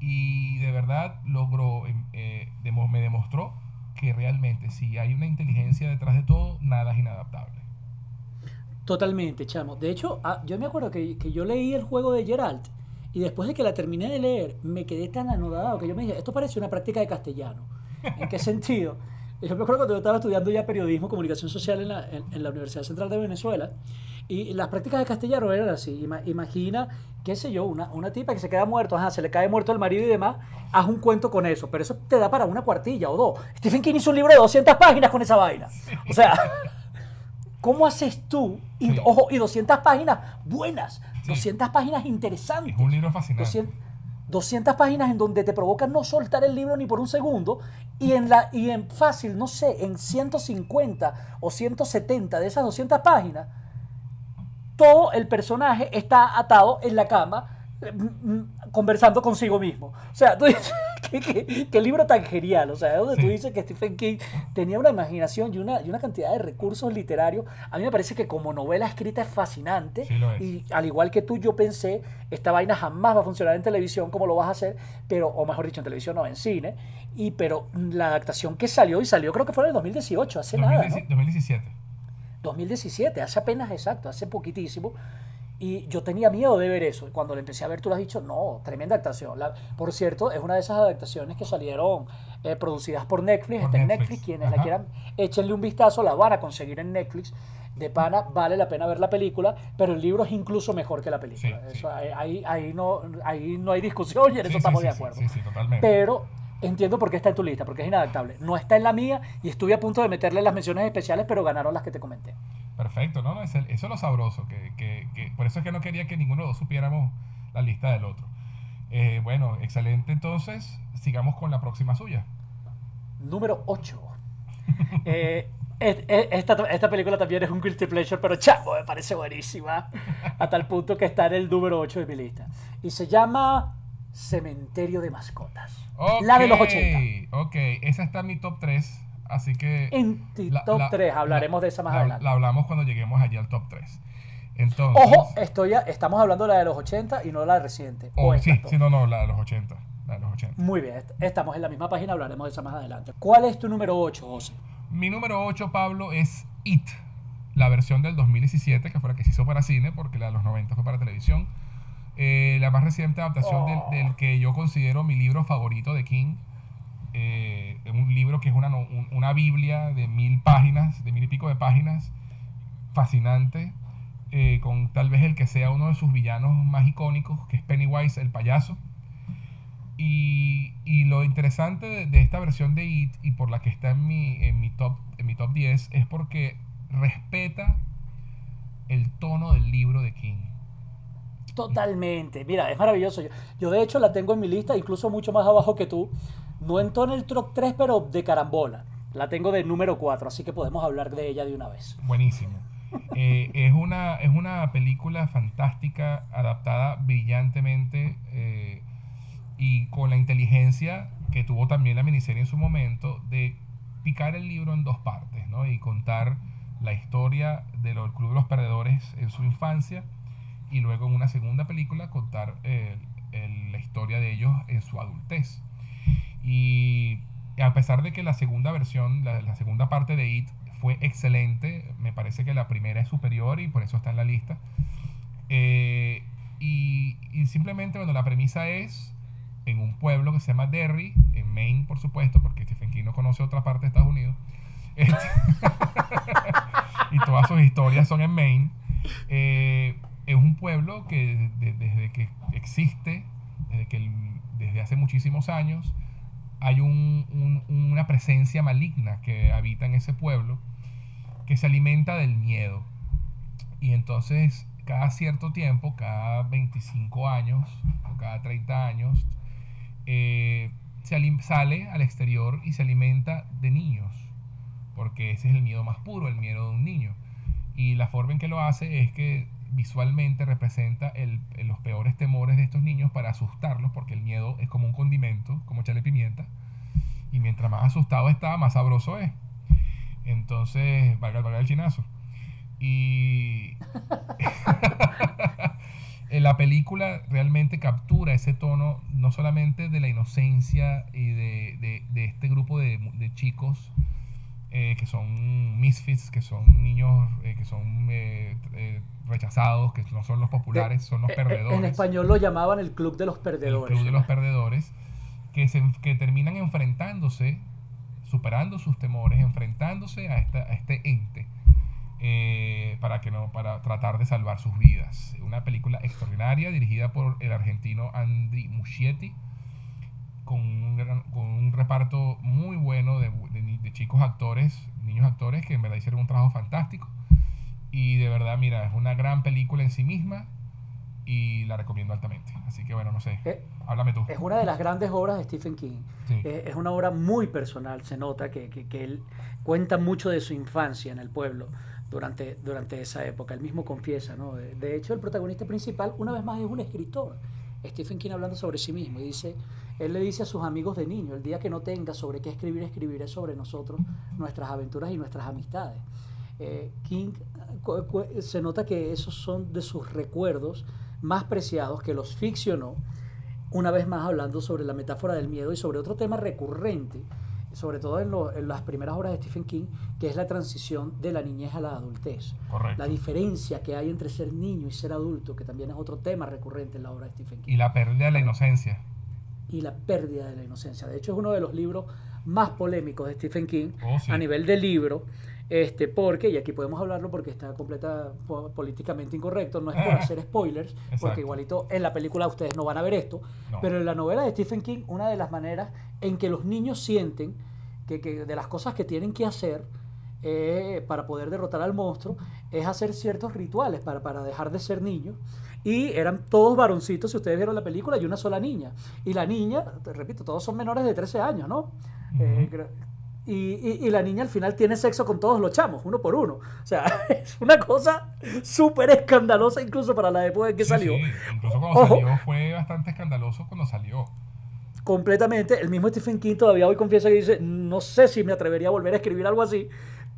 Y de verdad logró, em, eh, me demostró que realmente si hay una inteligencia detrás de todo, nada es inadaptable. Totalmente, chamo. De hecho, ah, yo me acuerdo que, que, yo leí el juego de Geralt y después de que la terminé de leer, me quedé tan anodado que yo me dije, esto parece una práctica de castellano. ¿En qué sentido? Yo me acuerdo cuando yo estaba estudiando ya periodismo, comunicación social en la, en, la Universidad Central de Venezuela, y las prácticas de castellano eran así. Imagina, qué sé yo, una, una tipa que se queda muerto, ajá, se le cae muerto el marido y demás, haz un cuento con eso, pero eso te da para una cuartilla o dos. Stephen King hizo un libro de 200 páginas con esa vaina. O sea... ¿Cómo haces tú? Y, Ojo, y 200 páginas buenas, 200 páginas interesantes. Es un libro fascinante. 200, páginas en donde te provoca no soltar el libro ni por un segundo y en, la, y en fácil, no sé, en 150 o 170 de esas 200 páginas, todo el personaje está atado en la cama mm, conversando consigo mismo. O sea, tú dices, ¿qué, libro tan genial. O sea, donde tú dices que Stephen King tenía una imaginación y una, y una cantidad de recursos literarios. A mí me parece que como novela escrita es fascinante. Y al igual que tú, yo pensé, esta vaina jamás va a funcionar en televisión como lo vas a hacer, pero, o mejor dicho, en televisión no, en cine. Y, pero la adaptación que salió, y salió creo que fue en el 2018, hace nada. 2017. 2017, hace apenas exacto, hace poquitísimo. Y yo tenía miedo de ver eso. Cuando le empecé a ver, tú lo has dicho, no, tremenda adaptación. por cierto, es una de esas adaptaciones que salieron eh, producidas por Netflix. está en Netflix. Quienes la quieran, échenle un vistazo, la van a conseguir en Netflix. De pana, vale la pena ver la película, pero el libro es incluso mejor que la película. eso, Ahí, ahí, no, ahí no hay discusión y en eso estamos de acuerdo. Pero entiendo por qué está en tu lista, porque es inadaptable. No está en la mía y estuve a punto de meterle las menciones especiales, pero ganaron las que te comenté. Perfecto, ¿no? eso es lo sabroso, que, que, que, por eso es que no quería que ninguno de los supiéramos la lista del otro. Eh, bueno, excelente, entonces sigamos con la próxima suya. Número 8. eh, esta, esta, película también es un guilty pleasure, pero chavo, me parece buenísima. A tal punto que está en el número 8 de mi lista. Y se llama Cementerio de Mascotas. la de los 80. Ok, esa está en mi top 3. Así que... En top 3, hablaremos de esa más adelante. La hablamos cuando lleguemos allá al top 3. Entonces, Ojo, estoy estamos hablando de la de los 80 y no de la reciente. Oh, sí, sí, no, no, la de los 80. La de los 80. Muy bien, estamos en la misma página, hablaremos de esa más adelante. ¿Cuál es tu número 8, José? Mi número 8, Pablo, es It, la versión del 2017, que fue la que se hizo para cine, porque la de los 90 fue para televisión. Eh, la más reciente adaptación del, del, oh. que yo considero mi libro favorito de King, eh, un libro que es una, una Biblia de mil páginas, de mil y pico de páginas, fascinante, eh, con tal vez el que sea uno de sus villanos más icónicos, que es Pennywise, el payaso. Y, y lo interesante de, esta versión de It y por la que está en mi, en mi, top, en mi top 10 es porque respeta el tono del libro de King. Totalmente. Mira, es maravilloso. Yo, yo, de hecho la tengo en mi lista, incluso mucho más abajo que tú. No en en el top 3, pero de carambola. La tengo de número 4, así que podemos hablar de ella de una vez. Buenísimo. Eh, es, una, es una película fantástica, adaptada brillantemente eh, y con la inteligencia que tuvo también la miniserie en su momento de picar el libro en dos partes ¿no? y contar la historia del Club de los Perdedores en su infancia y luego en una segunda película contar la historia de ellos en su adultez. Y a pesar de que la segunda versión, la, la, segunda parte de It fue excelente, me parece que la primera es superior y por eso está en la lista. Eh, y, y, simplemente, bueno, la premisa es en un pueblo que se llama Derry, en Maine, por supuesto, porque Stephen King no conoce otra parte de Estados Unidos. y todas sus historias son en Maine. Eh, es un pueblo que de, desde que existe, desde, que desde hace muchísimos años, hay un, un, una presencia maligna que habita en ese pueblo que se alimenta del miedo. Y entonces cada cierto tiempo, cada 25 años o cada 30 años, eh, se sale al exterior y se alimenta de niños, porque ese es el miedo más puro, el miedo de un niño. Y la forma en que lo hace es que visualmente representa el, los peores temores de estos niños para asustarlos, porque el miedo es como un condimento, como echarle pimienta, y mientras más asustado está, más sabroso es. Entonces, valga, valga el chinazo. Y la película realmente captura ese tono, no solamente de la inocencia y de, de, de este grupo de, de chicos eh, que son misfits, que son niños eh, que son eh, rechazados, que no son los populares, son los perdedores. En español lo llamaban el club de los perdedores. El club de los perdedores, que, se, que terminan enfrentándose, superando sus temores, enfrentándose a, esta, a este ente. para que no para tratar de salvar sus vidas una película extraordinaria dirigida por el argentino Andri Muschietti con un, gran, con un reparto muy bueno de, de, de, chicos actores, niños actores que en verdad hicieron un trabajo fantástico. Y de verdad, mira, es una gran película en sí misma y la recomiendo altamente. Así que bueno, no sé, eh, háblame tú. Es una de las grandes obras de Stephen King. Sí. Eh, es una obra muy personal, se nota que, que, que, él cuenta mucho de su infancia en el pueblo durante, durante esa época. Él mismo confiesa, ¿no? De, de hecho, el protagonista principal, una vez más, es un escritor. Stephen King hablando sobre sí mismo y dice, él le dice a sus amigos de niño, el día que no tenga sobre qué escribir, escribiré sobre nosotros, nuestras aventuras y nuestras amistades. Eh, King se nota que esos son de sus recuerdos más preciados, que los ficcionó, una vez más hablando sobre la metáfora del miedo y sobre otro tema recurrente, sobre todo en, lo, en, las primeras obras de Stephen King, que es la transición de la niñez a la adultez. Correcto. La diferencia que hay entre ser niño y ser adulto, que también es otro tema recurrente en la obra de Stephen King. Y la pérdida de la inocencia. Y la pérdida de la inocencia. De hecho, es uno de los libros más polémicos de Stephen King Oh, sí. a nivel de libro. Este, porque, y aquí podemos hablarlo porque está completa, po- políticamente incorrecto, no es por hacer spoilers, Exacto. porque igualito en la película ustedes no van a ver esto, No. pero en la novela de Stephen King, una de las maneras en que los niños sienten que, que de las cosas que tienen que hacer eh, para poder derrotar al monstruo es hacer ciertos rituales para, para dejar de ser niños. Y eran todos varoncitos, si ustedes vieron la película, y una sola niña. Y la niña, te repito, todos son menores de 13 años, ¿no? Eh, y, y- y la niña al final tiene sexo con todos los chamos, uno por uno. O sea, es una cosa súper escandalosa incluso para la época en que Sí, salió. sí. Incluso cuando Ojo. salió fue bastante escandaloso cuando salió. completamente. El mismo Stephen King todavía hoy confiesa que dice, no sé si me atrevería a volver a escribir algo así,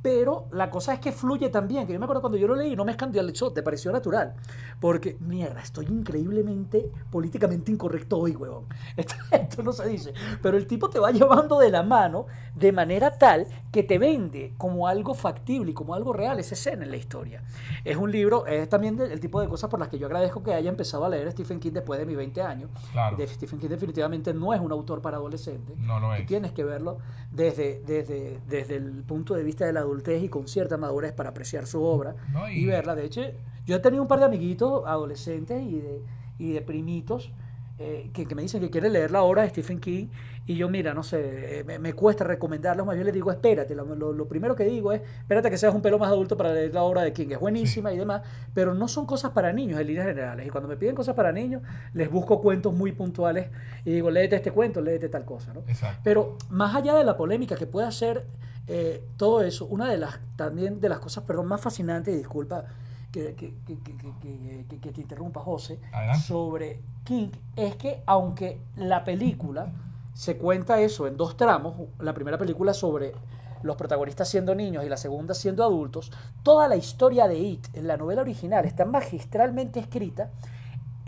pero la cosa es que fluye también, que yo me acuerdo cuando yo lo leí no me escandalizó, te pareció natural, porque mierda, estoy increíblemente políticamente incorrecto hoy, huevón. Esto, esto no se dice, pero el tipo te va llevando de la mano de manera tal que te vende como algo factible y como algo real esa escena en la historia. Es un libro, es también el tipo de cosas por las que yo agradezco que haya empezado a leer Stephen King después de mis 20 años. Claro. De Stephen King definitivamente no es un autor para adolescentes. No lo Tú es. tienes que verlo desde, desde, desde el punto de vista de la adultez y con cierta madurez para apreciar su obra No, y... y- verla. De hecho, yo he tenido un par de amiguitos adolescentes y de, y de primitos eh, que, que me dicen que quieren leer la obra de Stephen King y yo, mira, no sé, eh, me, me cuesta recomendarlos, más bien les digo, espérate, lo, lo- lo primero que digo es, espérate que seas un pelo más adulto para leer la obra de King, es buenísima y demás, pero no son cosas para niños en líneas generales. Y cuando me piden cosas para niños, les busco cuentos muy puntuales y digo, léete este cuento, léete tal cosa, ¿no? Exacto. Pero más allá de la polémica que puede hacer eh, todo eso, una de las también de las cosas, perdón, más fascinantes, y disculpa que, que- que- que- te interrumpa, José, Adelante. sobre King, es que aunque la película se cuenta eso en dos tramos, la primera película sobre los protagonistas siendo niños y la segunda siendo adultos, toda la historia de It en la novela original está magistralmente escrita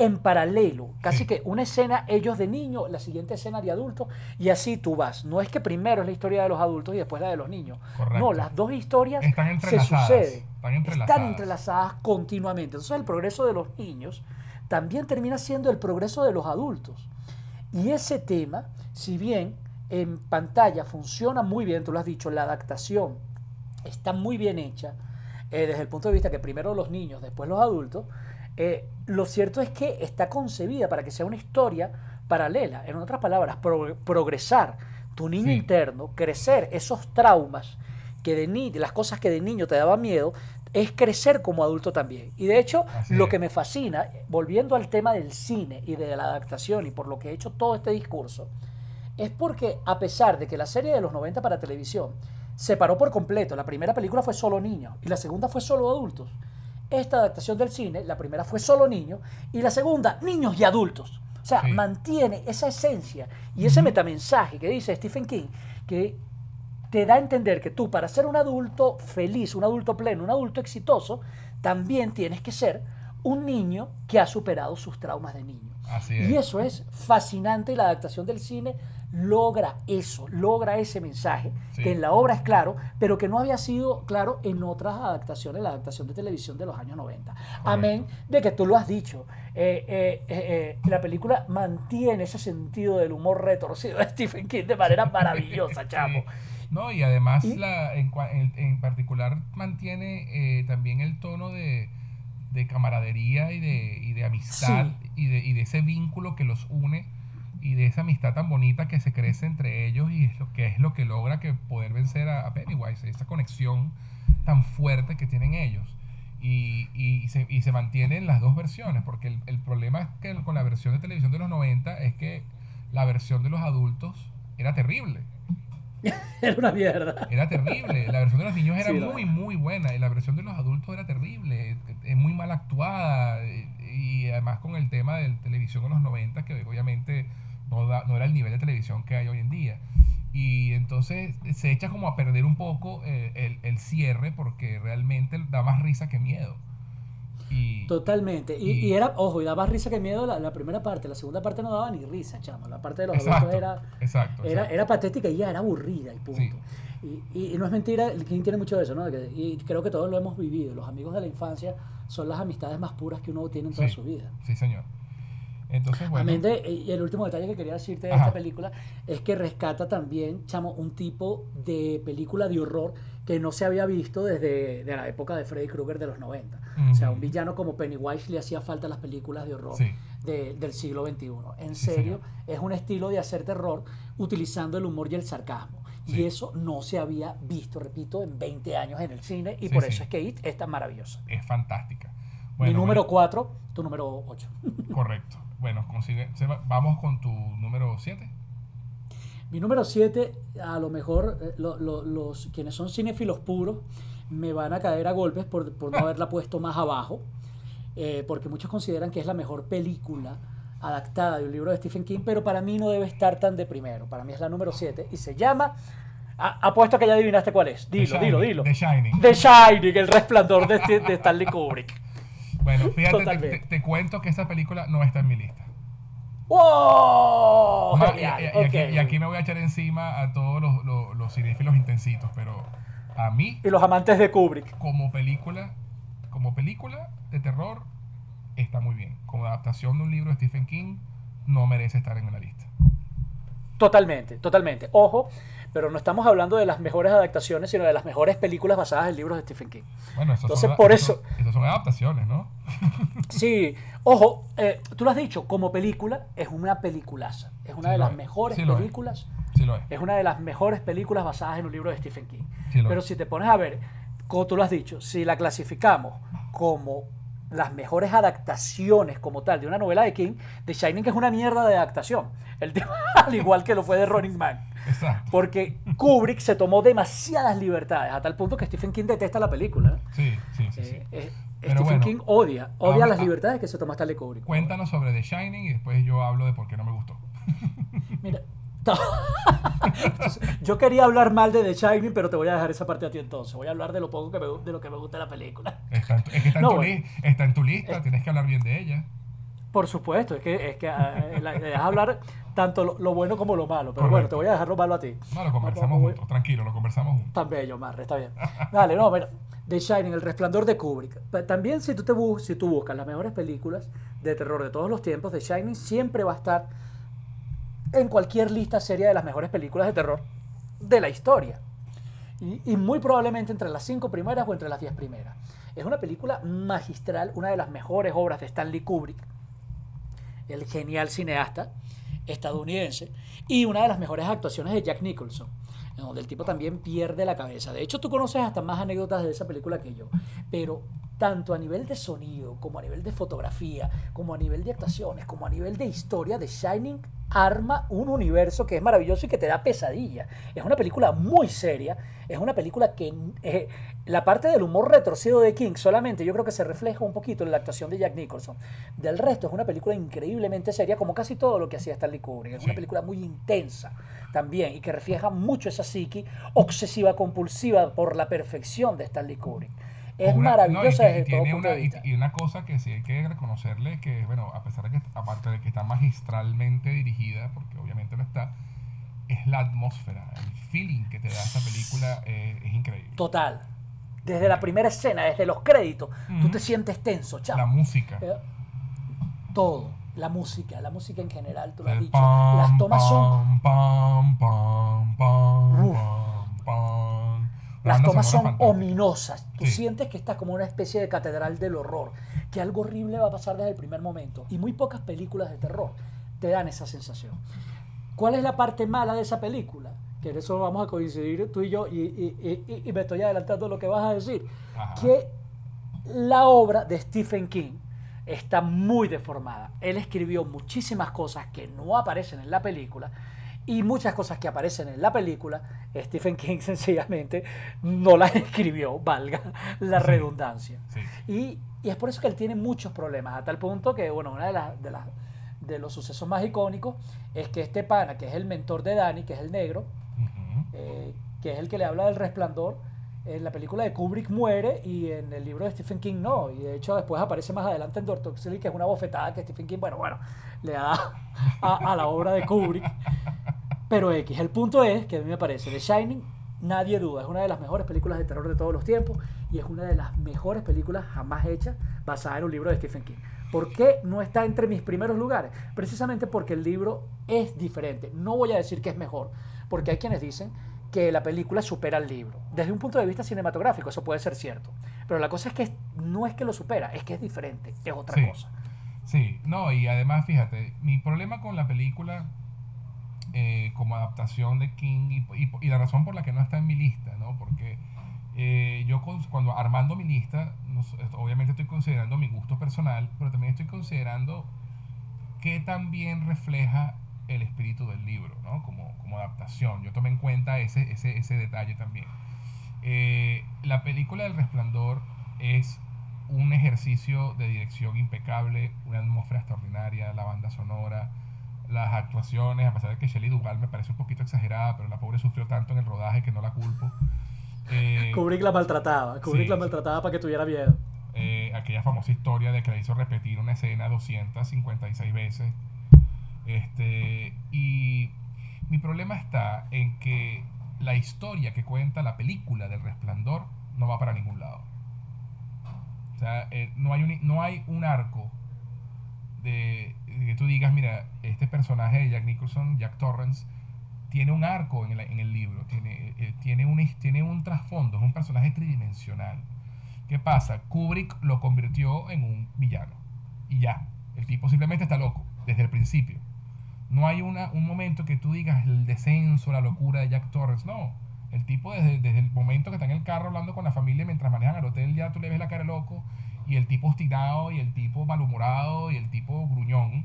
en paralelo, casi que una escena ellos de niños, la siguiente escena de adultos, y así tú vas. No es que primero es la historia de los adultos y después la de los niños. Correcto. No, las dos historias Están se suceden. están entrelazadas. Están entrelazadas continuamente. Entonces el progreso de los niños también termina siendo el progreso de los adultos. Y ese tema, si bien en pantalla funciona muy bien, tú lo has dicho, la adaptación está muy bien hecha, eh, desde el punto de vista que primero los niños, después los adultos, eh, lo cierto es que está concebida para que sea una historia paralela. En otras palabras, pro- progresar tu niño Sí. interno, crecer esos traumas que de ni las cosas que de niño te daban miedo, es crecer como adulto también. Y de hecho, Así lo es. que me fascina, volviendo al tema del cine y de la adaptación y por lo que he hecho todo este discurso, es porque a pesar de que la serie de los 90 para televisión se paró por completo, la primera película fue solo niños y la segunda fue solo adultos. Esta adaptación del cine, la primera fue solo niños y la segunda niños y adultos. O sea, Sí. mantiene esa esencia y ese metamensaje que dice Stephen King, que te da a entender que tú para ser un adulto feliz, un adulto pleno, un adulto exitoso, también tienes que ser un niño que ha superado sus traumas de niño. Así Y es. eso es fascinante y la adaptación del cine logra eso, logra ese mensaje, Sí. que en la obra es claro, pero que no había sido claro en otras adaptaciones, la adaptación de televisión de los años 90. Amén de que tú lo has dicho, eh, eh, eh, la película mantiene ese sentido del humor retorcido de Stephen King de manera maravillosa, chamo. No, y además Y- la, en, particular mantiene también el tono de, de camaradería y de, y de amistad y, de, y de ese vínculo que los une y de esa amistad tan bonita que se crece entre ellos y es lo que es lo que logra que poder vencer a, a Pennywise, esa conexión tan fuerte que tienen ellos. Y, y se, y se mantiene en las dos versiones, porque el, el problema es que con la versión de televisión de los 90 es que la versión de los adultos era terrible. Era una mierda. Era terrible. La versión de los niños era Sí, muy, muy buena. Y la versión de los adultos era terrible. Es muy mal actuada. Y además con el tema de televisión en los 90, que obviamente no, da- no era el nivel de televisión que hay hoy en día. Y entonces se echa como a perder un poco eh, el, el cierre porque realmente da más risa que miedo. Y, Totalmente. Y, Y- y era, ojo, y daba risa que miedo la, la primera parte. La segunda parte no daba ni risa, chamo. La parte de los exacto, adultos era, exacto, era, exacto. era patética y ya era aburrida y punto. Sí. Y, no es mentira, el King tiene mucho de eso, ¿no? Y creo que todos lo hemos vivido. Los amigos de la infancia son las amistades más puras que uno tiene en toda Sí. su vida. Sí, señor. Entonces, bueno. Amén de- y el último detalle que quería decirte de Ajá. esta película es que rescata también, chamo, un tipo de película de horror que no se había visto desde de la época de Freddy Krueger de los 90. O sea, un villano como Pennywise le hacía falta a las películas de horror Sí. de- del siglo XXI. En Sí, serio, señor. es un estilo de hacer terror utilizando el humor y el sarcasmo. Y eso no se había visto, repito, en 20 años en el cine y por eso es que It es tan maravillosa. Es fantástica. Mi Bueno, número bueno. 4, tu número 8. Correcto. Bueno, consigue, vamos con tu número 7. Mi número 7, a lo mejor eh, lo- lo- los quienes son cinéfilos puros me van a caer a golpes por, por no haberla puesto más abajo, eh, porque muchos consideran que es la mejor película adaptada de un libro de Stephen King, pero para mí no debe estar tan de primero. Para mí es la número 7 y se llama. a- apuesto que ya adivinaste cuál es. Dilo, dilo, dilo. The Shining. The Shining, el resplandor de, Sti- de Stanley Kubrick. Bueno, fíjate, te, Totalmente. te- te cuento que esa película no está en mi lista. ¡Wow! Y, aquí, ok. y aquí me voy a echar encima a todos los, los, los cinéfilos intensitos, pero a mí, Y los amantes de Kubrick. como película, como película de terror, está muy bien. Como adaptación de un libro de Stephen King, no merece estar en la lista. Totalmente, totalmente. Ojo, pero no estamos hablando de las mejores adaptaciones, sino de las mejores películas basadas en libros de Stephen King. Bueno, Entonces, son, por eso- estos son adaptaciones, ¿no? Sí, ojo, eh, tú lo has dicho, como película es una peliculaza. Es una Sí de las es, mejores sí lo es. películas. Sí lo es. Es una de las mejores películas basadas en un libro de Stephen King. Pero si te pones a ver, como tú lo has dicho, si la clasificamos como las mejores adaptaciones como tal de una novela de King, The Shining es una mierda de adaptación. El tema, al igual que lo fue de Running Man. Exacto. Porque Kubrick se tomó demasiadas libertades, a tal punto que Stephen King detesta la película. ¿eh? Sí, sí, sí. sí. Eh, eh, Stephen bueno, King odia, odia las libertades que se toma Stanley Kubrick. Cuéntanos sobre The Shining y después yo hablo de por qué no me gustó. Mira, Entonces, yo quería hablar mal de The Shining, pero te voy a dejar esa parte a ti entonces. Voy a hablar de lo poco que me, de lo que me gusta de la película. Está es que está en, No, tu, bueno. li- está en tu lista, tienes que hablar bien de ella. Por supuesto, es que, es que eh, la idea es hablar tanto lo, lo bueno como lo malo. Pero bueno, te voy a dejar lo malo a ti. No, lo conversamos juntos, tranquilo, lo conversamos juntos. Tan bello, Marre, está bien. Dale, no, mira, The Shining, El Resplandor de Kubrick. También si tú, te bus si tú buscas las mejores películas de terror de todos los tiempos, The Shining siempre va a estar en cualquier lista seria de las mejores películas de terror de la historia. Y, y muy probablemente entre las cinco primeras o entre las diez primeras. Es una película magistral, una de las mejores obras de Stanley Kubrick, el genial cineasta estadounidense, y una de las mejores actuaciones de Jack Nicholson, en donde el tipo también pierde la cabeza. De hecho, tú conoces hasta más anécdotas de esa película que yo, pero tanto a nivel de sonido, como a nivel de fotografía, como a nivel de actuaciones, como a nivel de historia, The Shining arma un universo que es maravilloso y que te da pesadilla. Es una película muy seria, es una película que eh, la parte del humor retorcido de King solamente yo creo que se refleja un poquito en la actuación de Jack Nicholson. Del resto es una película increíblemente seria, como casi todo lo que hacía Stanley Kubrick. Es una película muy intensa también y que refleja mucho esa psiqui obsesiva compulsiva por la perfección de Stanley Kubrick. Es Una- maravillosa no, y- y desde todo punto una, de y- vista. Y, una cosa que sí hay que reconocerle que, bueno, a pesar de que, aparte de que está magistralmente dirigida, porque obviamente lo está, es la atmósfera, el feeling que te da esta película eh, es increíble. Total. Desde la primera escena, desde los créditos, tú te sientes tenso, chavo. La música. Eh, Todo. La música, la música en general, tú lo has El dicho. pam, Las tomas son, pam, pam, pam, Las tomas son fantástica. ominosas. Tú Sí. sientes que estás como una especie de catedral del horror, que algo horrible va a pasar desde el primer momento. Y muy pocas películas de terror te dan esa sensación. ¿Cuál es la parte mala de esa película? Que en eso vamos a coincidir tú y yo, y, y- y- y- y me estoy adelantando lo que vas a decir. Ajá. Que la obra de Stephen King está muy deformada. Él escribió muchísimas cosas que no aparecen en la película y muchas cosas que aparecen en la película, Stephen King sencillamente no las escribió, valga la Sí. redundancia. Sí. Y, y es por eso que él tiene muchos problemas, a tal punto que, bueno, una de, las de, las de los sucesos más icónicos es que este pana, que es el mentor de Danny, que es el negro, eh, que es el que le habla del resplandor, en la película de Kubrick muere y en el libro de Stephen King no. Y de hecho después aparece más adelante en Doctor Sleep, que es una bofetada que Stephen King, bueno, bueno, le da a, a la obra de Kubrick. Pero X, el punto es que a mí me parece, The Shining, nadie duda, es una de las mejores películas de terror de todos los tiempos y es una de las mejores películas jamás hechas basada en un libro de Stephen King. ¿Por qué no está entre mis primeros lugares? Precisamente porque el libro es diferente. No voy a decir que es mejor, porque hay quienes dicen que la película supera al libro. Desde un punto de vista cinematográfico, eso puede ser cierto. Pero la cosa es que no es que lo supera, es que es diferente, es otra Sí. cosa. Sí, no, y además, fíjate, mi problema con la película eh, como adaptación de King y, y- y la razón por la que no está en mi lista, ¿no? Porque eh, yo con- cuando armando mi lista, no obviamente estoy considerando mi gusto personal, pero también estoy considerando qué también refleja el espíritu del libro, ¿no? Como, como adaptación. Yo tomé en cuenta ese, ese, ese detalle también. Eh, la película del resplandor es un ejercicio de dirección impecable, una atmósfera extraordinaria, la banda sonora, las actuaciones, a pesar de que Shelley Duvall me parece un poquito exagerada, pero la pobre sufrió tanto en el rodaje que no la culpo. Eh, Kubrick la maltrataba, Kubrick Sí, la maltrataba para que tuviera miedo. eh, aquella famosa historia de que la hizo repetir una escena 256 veces. Este, y mi problema está en que la historia que cuenta la película del resplandor no va para ningún lado. O sea, eh, no, hay un, no hay un arco de, que tú digas, mira, este personaje de Jack Nicholson, Jack Torrance, tiene un arco en el, en el libro, tiene, eh, tiene, un, tiene un trasfondo, es un personaje tridimensional. ¿Qué pasa? Kubrick lo convirtió en un villano. Y ya, el tipo simplemente está loco, desde el principio. No hay una, un momento que tú digas el descenso, la locura de Jack Torrance, no. El tipo desde, desde el momento que está en el carro hablando con la familia mientras manejan al hotel, ya tú le ves la cara loco, y el tipo obstinado, y el tipo malhumorado, y el tipo gruñón.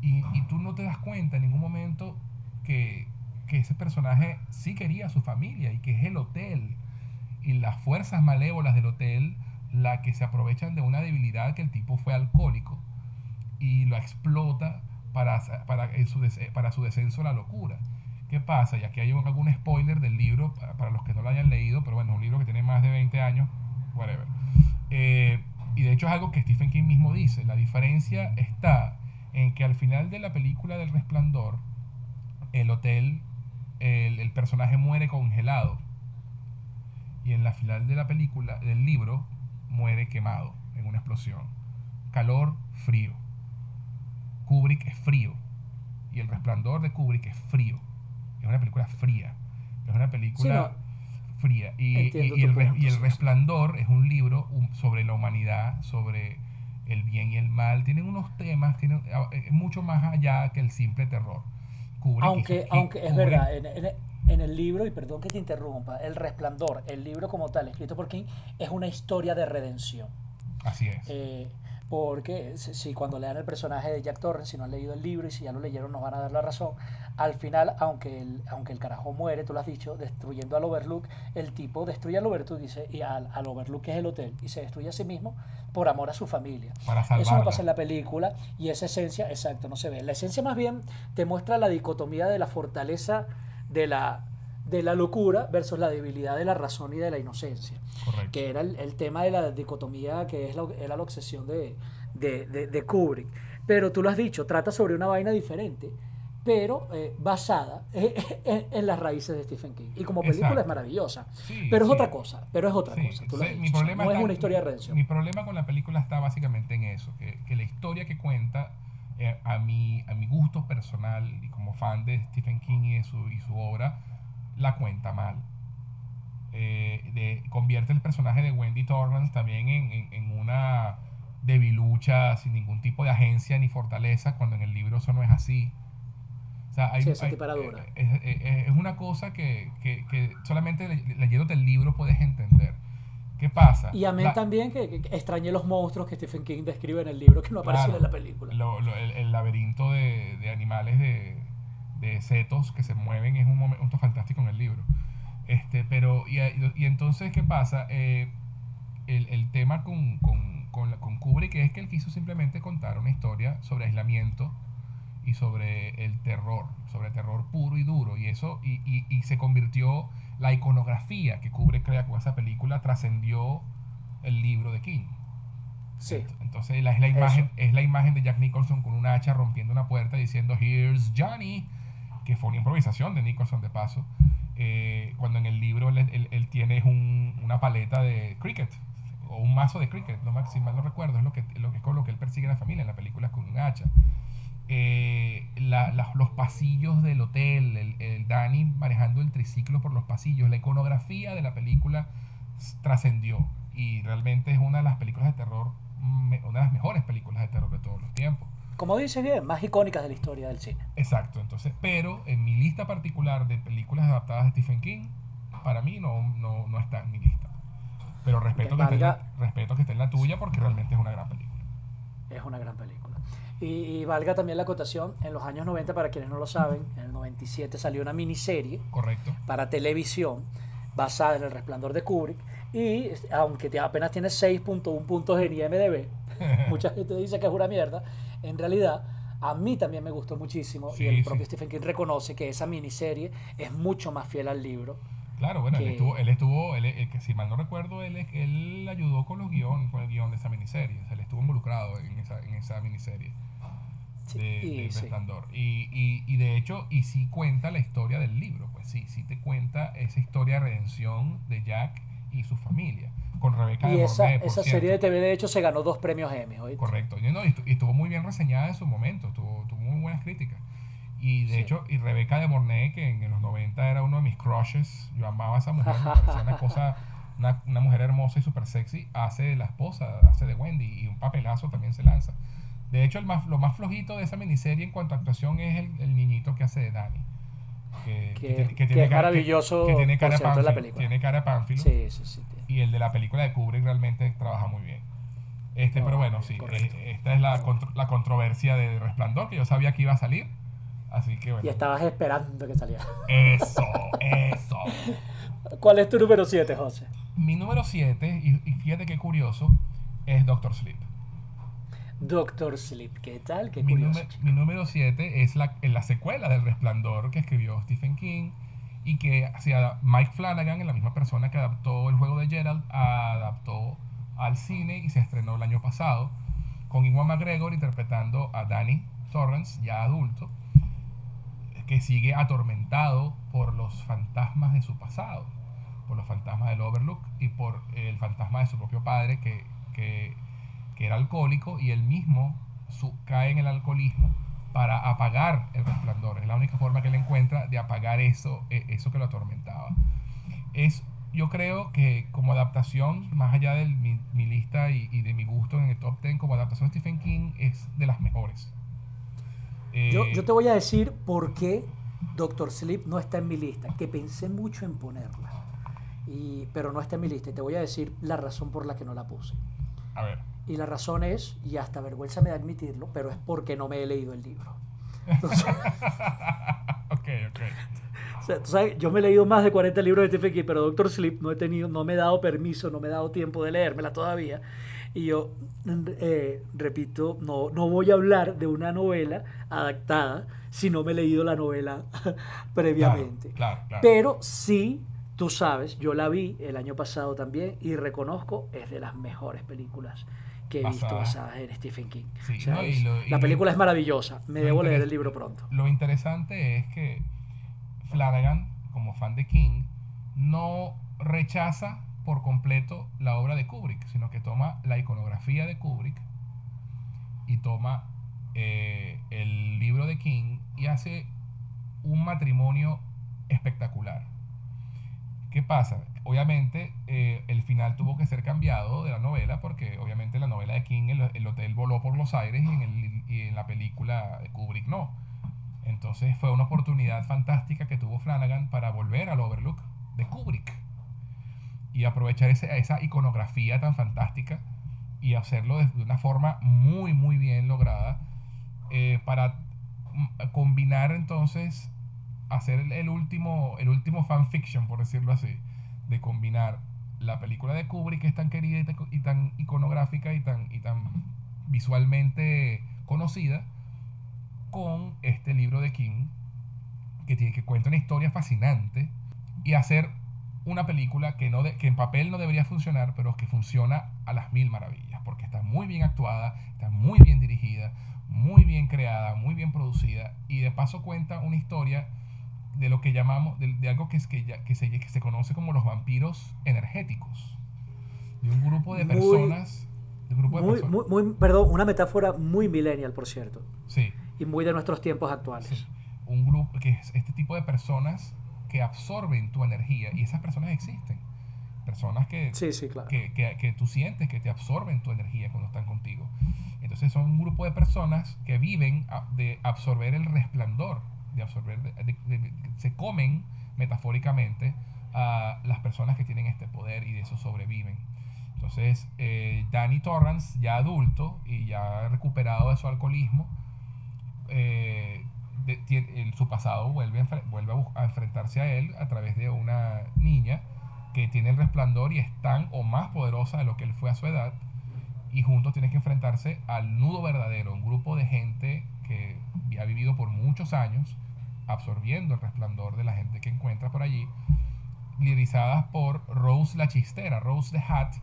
Y, y tú no te das cuenta en ningún momento que, que ese personaje sí quería a su familia y que es el hotel y las fuerzas malévolas del hotel la que se aprovechan de una debilidad que el tipo fue alcohólico y lo explota para, para, su, para su descenso a la locura. ¿Qué pasa? Y aquí hay algún spoiler del libro para los que no lo hayan leído, pero bueno, es un libro que tiene más de 20 años, whatever. Eh, y de hecho es algo que Stephen King mismo dice. La diferencia está en que al final de la película del resplandor, el hotel el, personaje muere congelado. Y en la final de la película, del libro, muere quemado en una explosión. Calor, frío. Kubrick es frío. Y el resplandor de Kubrick es frío. Es una película fría. Es una película fría. Y, el, resplandor es un libro sobre la humanidad, sobre el bien y el mal. Tienen unos temas, tienen, eh, mucho más allá que el simple terror aunque, aunque es verdad, en, el libro, y perdón que te interrumpa, El Resplandor, el libro como tal, escrito por King, es una historia de redención. Así es. Eh, porque si, cuando lean el personaje de Jack Torrance, si no han leído el libro y si ya lo leyeron nos van a dar la razón, al final, aunque el, aunque el carajo muere, tú lo has dicho, destruyendo al Overlook, el tipo destruye al Overlook dice, y al, al Overlook que es el hotel, y se destruye a sí mismo por amor a su familia. Eso no pasa en la película y esa esencia, exacto, no se ve. La esencia más bien te muestra la dicotomía de la fortaleza de la de la locura versus la debilidad de la razón y de la inocencia. Que era el, tema de la dicotomía que es la, era la obsesión de, de, Kubrick. Pero tú lo has dicho, trata sobre una vaina diferente, pero eh, basada en, las raíces de Stephen King. Y como película es maravillosa. pero es otra cosa, pero es otra cosa. mi problema no es una historia de redención. Mi problema con la película está básicamente en eso, que, que la historia que cuenta... Eh, a, mi, a mi gusto personal y como fan de Stephen King y, su, y su obra, la cuenta mal. Eh, de, convierte el personaje de Wendy Torrance también en, en, una debilucha sin ningún tipo de agencia ni fortaleza, cuando en el libro eso no es así. O sea, hay, es, una cosa que, que, que solamente leyendo el libro puedes entender. ¿Qué pasa? Y a mí también que, que, extrañé los monstruos que Stephen King describe en el libro que no aparecen en la película. el, el, laberinto de, de animales de, de setos que se mueven es un momento fantástico en el libro. Este, pero, y, y entonces, ¿qué pasa? Eh, el, el, tema con, con, con, con, Kubrick es que él quiso simplemente contar una historia sobre aislamiento y sobre el terror, sobre terror puro y duro. Y eso, y, y, y se convirtió, la iconografía que Kubrick crea con esa película trascendió el libro de King. Sí. Entonces la, es, la imagen, es la imagen de Jack Nicholson con un hacha rompiendo una puerta diciendo, Here's Johnny que fue una improvisación de Nicholson de paso, eh, cuando en el libro él, tiene una paleta de cricket, o un mazo de cricket, no si mal no recuerdo, es lo que, lo que es con lo que él persigue a la familia, en la película con un hacha. Eh, los pasillos del hotel, el, el, Danny manejando el triciclo por los pasillos, la iconografía de la película trascendió y realmente es una de las películas de terror, una de las mejores películas de terror de todos los tiempos como dices bien, más icónicas de la historia del cine. Exacto, entonces, pero en mi lista particular de películas adaptadas de Stephen King, para mí no, no, no está en mi lista. Pero respeto, que esté en la, respeto que esté en la tuya porque realmente es una gran película. Es una gran película. Y, valga también la acotación, en los años 90, para quienes no lo saben, en el 97 salió una miniserie Correcto. para televisión basada en El Resplandor de Kubrick. Y aunque apenas tiene 6.1 puntos en IMDb, mucha gente dice que es una mierda, en realidad a mí también me gustó muchísimo y el propio Stephen King reconoce que esa miniserie es mucho más fiel al libro. Claro, bueno, él estuvo, él estuvo él, que si mal no recuerdo, él, él ayudó con los guiones, con el guion de esa miniserie, o sea, él estuvo involucrado en esa, en esa miniserie. Sí, de, y- sí. Resplandor. Y, y, y de hecho, y sí cuenta la historia del libro, pues sí, sí te cuenta esa historia de redención de Jack y su familia, con Rebeca Y de esa, Mornay, por esa serie de TV, de hecho, se ganó dos premios Emmy. ¿oíste? Correcto. Y, no, y y estuvo muy bien reseñada en su momento, tuvo, tuvo muy buenas críticas. Y de Sí. hecho, y Rebeca de Mornay, que en, los 90 era uno de mis crushes, yo amaba a esa mujer, me parecía una cosa, una, una mujer hermosa y súper sexy, hace de la esposa, hace de Wendy, y un papelazo también se lanza. De hecho, el más, lo más flojito de esa miniserie en cuanto a actuación es el, el niñito que hace de Danny. Que, Que- tiene- que es maravilloso, Que, tiene cara en la Pánfilo, película. Tiene cara Pánfilo. Sí, sí, sí. Y el de la película de Kubrick realmente trabaja muy bien. Este, No, pero bueno, sí, correcto. esta es la, contro- la controversia de Resplandor, que yo sabía que iba a salir. Así que Y bueno. estabas esperando que saliera. Eso, eso. ¿Cuál es tu número 7, José? Mi número 7, y, y fíjate qué curioso, es Doctor Sleep. Doctor Sleep. ¿Qué tal? Qué Mi, curioso. mi número 7 es la, en la secuela del Resplandor que escribió Stephen King y que hacía Mike Flanagan, la misma persona que adaptó el juego de Gerald, adaptó al cine y se estrenó el año pasado con Iwan McGregor interpretando a Danny Torrance, ya adulto, que sigue atormentado por los fantasmas de su pasado, por los fantasmas del Overlook y por el fantasma de su propio padre que, que, que era alcohólico y él mismo su- cae en el alcoholismo para apagar el resplandor. Es la única forma que él encuentra de apagar eso, eh, eso que lo atormentaba. Es, yo creo que como adaptación, más allá de mi, lista y, de mi gusto en el top 10, como adaptación de Stephen King es de las mejores. Yo, Eh, yo te voy a decir por qué Doctor Sleep no está en mi lista, que pensé mucho en ponerla, y, pero no está en mi lista. Y te voy a decir la razón por la que no la puse. A ver. Y la razón es, y hasta vergüenza me da admitirlo, pero es porque no me he leído el libro. Entonces, ok, ok. o sea, tú sabes, yo me he leído más de 40 libros de King, pero Doctor Sleep no he tenido, no me he dado permiso, no me he dado tiempo de leérmela todavía. Y yo, eh, repito, no, no voy a hablar de una novela adaptada si no me he leído la novela previamente. Claro, claro. Pero sí, tú sabes, yo la vi el año pasado también y reconozco, es de las mejores películas que he visto Basada. basadas en Stephen King. Sí, no, y lo- y la lo- película es maravillosa, me lo debo leer el libro pronto. Lo interesante es que Flanagan, como fan de King, no rechaza por completo la obra de Kubrick, sino que toma la iconografía de Kubrick y toma eh, el libro de King y hace un matrimonio espectacular. ¿Qué pasa? Obviamente eh, el final tuvo que ser cambiado de la novela porque obviamente la novela de King el, el hotel voló por los aires y en, el- y en la película de Kubrick no. Entonces fue una oportunidad fantástica que tuvo Flanagan para volver al Overlook de Kubrick y aprovechar ese- esa iconografía tan fantástica y hacerlo de, una forma muy muy bien lograda eh, para combinar entonces hacer el, último el último fanfiction por decirlo así de combinar la película de Kubrick que es tan querida y tan, y tan iconográfica y tan y tan visualmente conocida con este libro de King que tiene que cuenta una historia fascinante y hacer una película que no de- que en papel no debería funcionar pero que funciona a las mil maravillas porque está muy bien actuada está muy bien dirigida muy bien creada muy bien producida y de paso cuenta una historia de lo que llamamos de, de algo que es que, ya- que se, que se conoce como los vampiros energéticos de un grupo de Muy- personas de un grupo de Muy, personas muy, muy- perdón, una metáfora muy millennial, por cierto, sí y muy de nuestros tiempos actuales. Sí, un grupo que es este tipo de personas que absorben tu energía y esas personas existen. Personas que, Sí, sí, claro. que, que- que tú sientes que te absorben tu energía cuando están contigo. Entonces son un grupo de personas que viven de absorber el resplandor, de absorber, de- de- se comen metafóricamente a las personas que tienen este poder y de eso sobreviven. Entonces, eh, Danny Torrance, ya adulto y ya recuperado de su alcoholismo, eh, de- su pasado vuelve, a, vuelve a, a enfrentarse a él a través de una niña que tiene el resplandor y es tan o más poderosa de lo que él fue a su edad. Y juntos tienen que enfrentarse al nudo verdadero, un grupo de gente que ha vivido por muchos años absorbiendo el resplandor de la gente que encuentra por allí, liderizadas por Rose la chistera, Rose the Hat,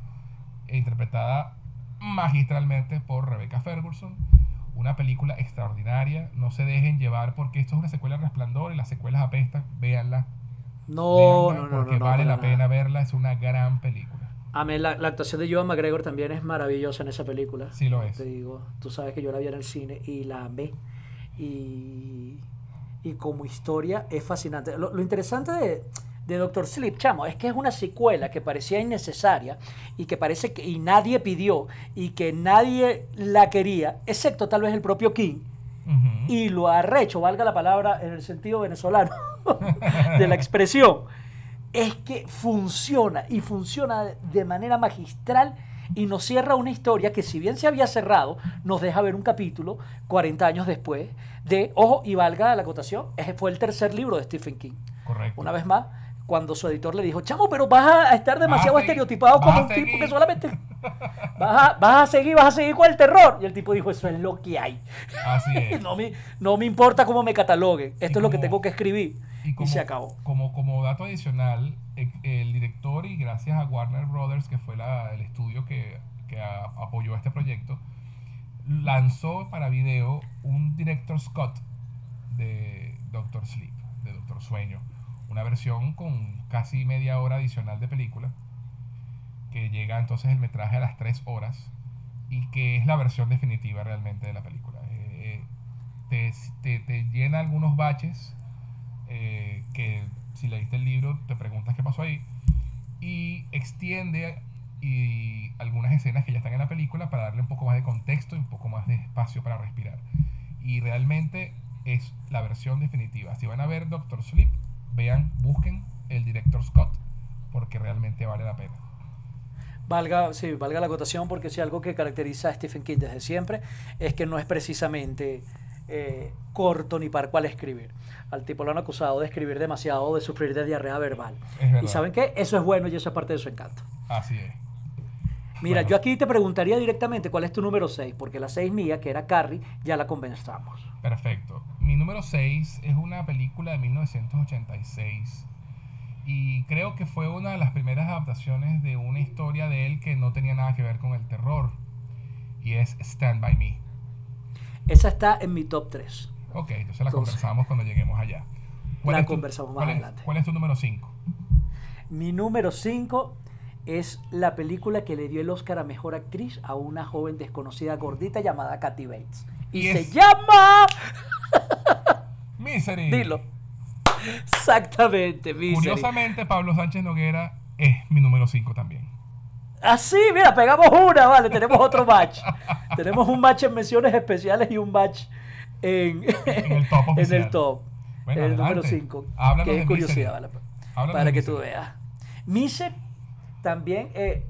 e interpretada magistralmente por Rebecca Ferguson, Una película extraordinaria. No se dejen llevar porque esto es una secuela de Resplandor y las secuelas apestan. Véanla. No, Véanla no, no, porque no, no, vale la pena verla. Es una gran película. A mí la, la actuación de Joan McGregor también es maravillosa en esa película. Sí lo es. Te digo, tú sabes que yo la vi en el cine y la amé. Y, y como historia es fascinante. Lo, lo interesante de, de Doctor Sleep, chamo, es que es una secuela que parecía innecesaria y que parece que y nadie pidió y que nadie la quería, excepto tal vez el propio King. Y lo arrecho, valga la palabra en el sentido venezolano de la expresión, es que funciona y funciona de manera magistral y nos cierra una historia que si bien se había cerrado, nos deja ver un capítulo 40 años después de, ojo, y valga la acotación, ese fue el tercer libro de Stephen King. Correcto. Una vez más, cuando su editor le dijo, chamo, pero vas a estar demasiado seguir, estereotipado como un tipo que seguir". solamente... Vas a, vas a seguir, vas a seguir con el terror. Y el tipo dijo, eso es lo que hay. Así es. No me, no me importa cómo me cataloguen. Esto Y es lo que tengo que escribir. Y, como, se acabó. Como, como dato adicional, e- el director, y gracias a Warner Brothers, que fue la- el estudio que, que a- apoyó este proyecto, lanzó para video un director Scott de Doctor Sleep, de Doctor Sueño. Una versión con casi media hora adicional de película, que llega entonces el metraje a las 3 horas y que es la versión definitiva realmente de la película. Eh, te, te- te llena algunos baches eh, que si leíste el libro te preguntas qué pasó ahí y extiende y algunas escenas que ya están en la película para darle un poco más de contexto y un poco más de espacio para respirar y realmente es la versión definitiva si van a ver Doctor Sleep vean busquen el director Scott porque realmente vale la pena Valga, sí, valga la acotación porque si algo que caracteriza a Stephen King desde siempre es que no es precisamente eh, corto ni par cual escribir. Al tipo lo han acusado de escribir demasiado, de sufrir de diarrea verbal. Y saben qué, eso es bueno y eso es parte de su encanto. así es Mira, Bueno. yo aquí te preguntaría directamente cuál es tu número 6, porque la 6 mía, que era Carrie, ya la conversamos. Perfecto. Mi número 6 es una película de 1986 y creo que fue una de las primeras adaptaciones de una historia de él que no tenía nada que ver con el terror y es Stand By Me. Esa está en mi top 3. Ok, entonces la Entonces, conversamos cuando lleguemos allá. la tu- conversamos más cuál es- adelante. ¿Cuál es tu número 5? Mi número 5 es la película que le dio el Oscar a Mejor Actriz a una joven desconocida gordita llamada Kathy Bates. Y, Y se es- llama... Misery. Dilo. Exactamente, Misery. Curiosamente, Pablo Sánchez Noguera es mi número 5 también. Así, mira, pegamos una, vale, tenemos otro match. tenemos un match en menciones especiales y un match en, En el top en el top. Bueno, el número adelante. 5. Háblanos Que es curiosidad, vale. Háblanos para que tú veas. Misery también, eh,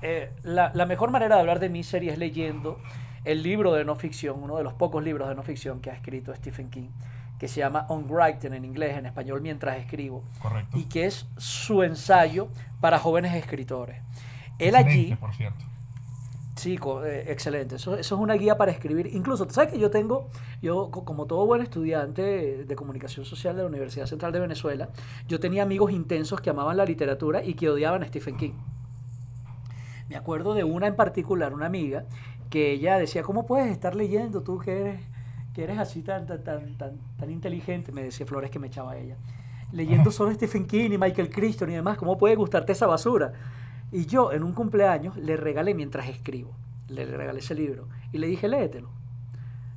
eh, la, la mejor manera de hablar de Misery es leyendo el libro de no ficción, uno de los pocos libros de no ficción que ha escrito Stephen King, que se llama On Writing en inglés, en español mientras escribo, Correcto. y que es su ensayo para jóvenes escritores. Él Excelente, allí, por cierto. Sí, eh, excelente. Eso, eso es una guía para escribir. Incluso, ¿tú ¿sabes que yo tengo, yo co- como todo buen estudiante de comunicación social de la Universidad Central de Venezuela, yo tenía amigos intensos que amaban la literatura y que odiaban a Stephen King. Me acuerdo de una en particular, una amiga, que ella decía, ¿cómo puedes estar leyendo tú que eres, que eres así tan, tan, tan, tan, tan inteligente? Me decía Flores que me echaba ella. Leyendo solo Stephen King y Michael Crichton y demás, ¿cómo puede gustarte esa basura? Y yo en un cumpleaños le regalé mientras escribo, le regalé ese libro y le dije, léetelo.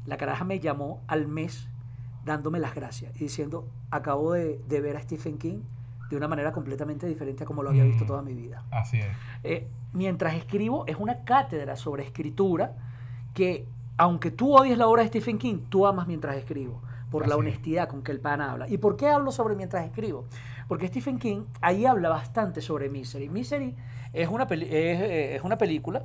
La caraja me llamó al mes dándome las gracias y diciendo, acabo de, de ver a Stephen King de una manera completamente diferente a como lo había visto Mm. toda mi vida. Así es. Eh, mientras escribo es una cátedra sobre escritura que, aunque tú odies la obra de Stephen King, tú amas mientras escribo, por la es. honestidad con que el pan habla. ¿Y por qué hablo sobre mientras escribo? Porque Stephen King ahí habla bastante sobre Misery. Misery es una, peli- es, eh, es una película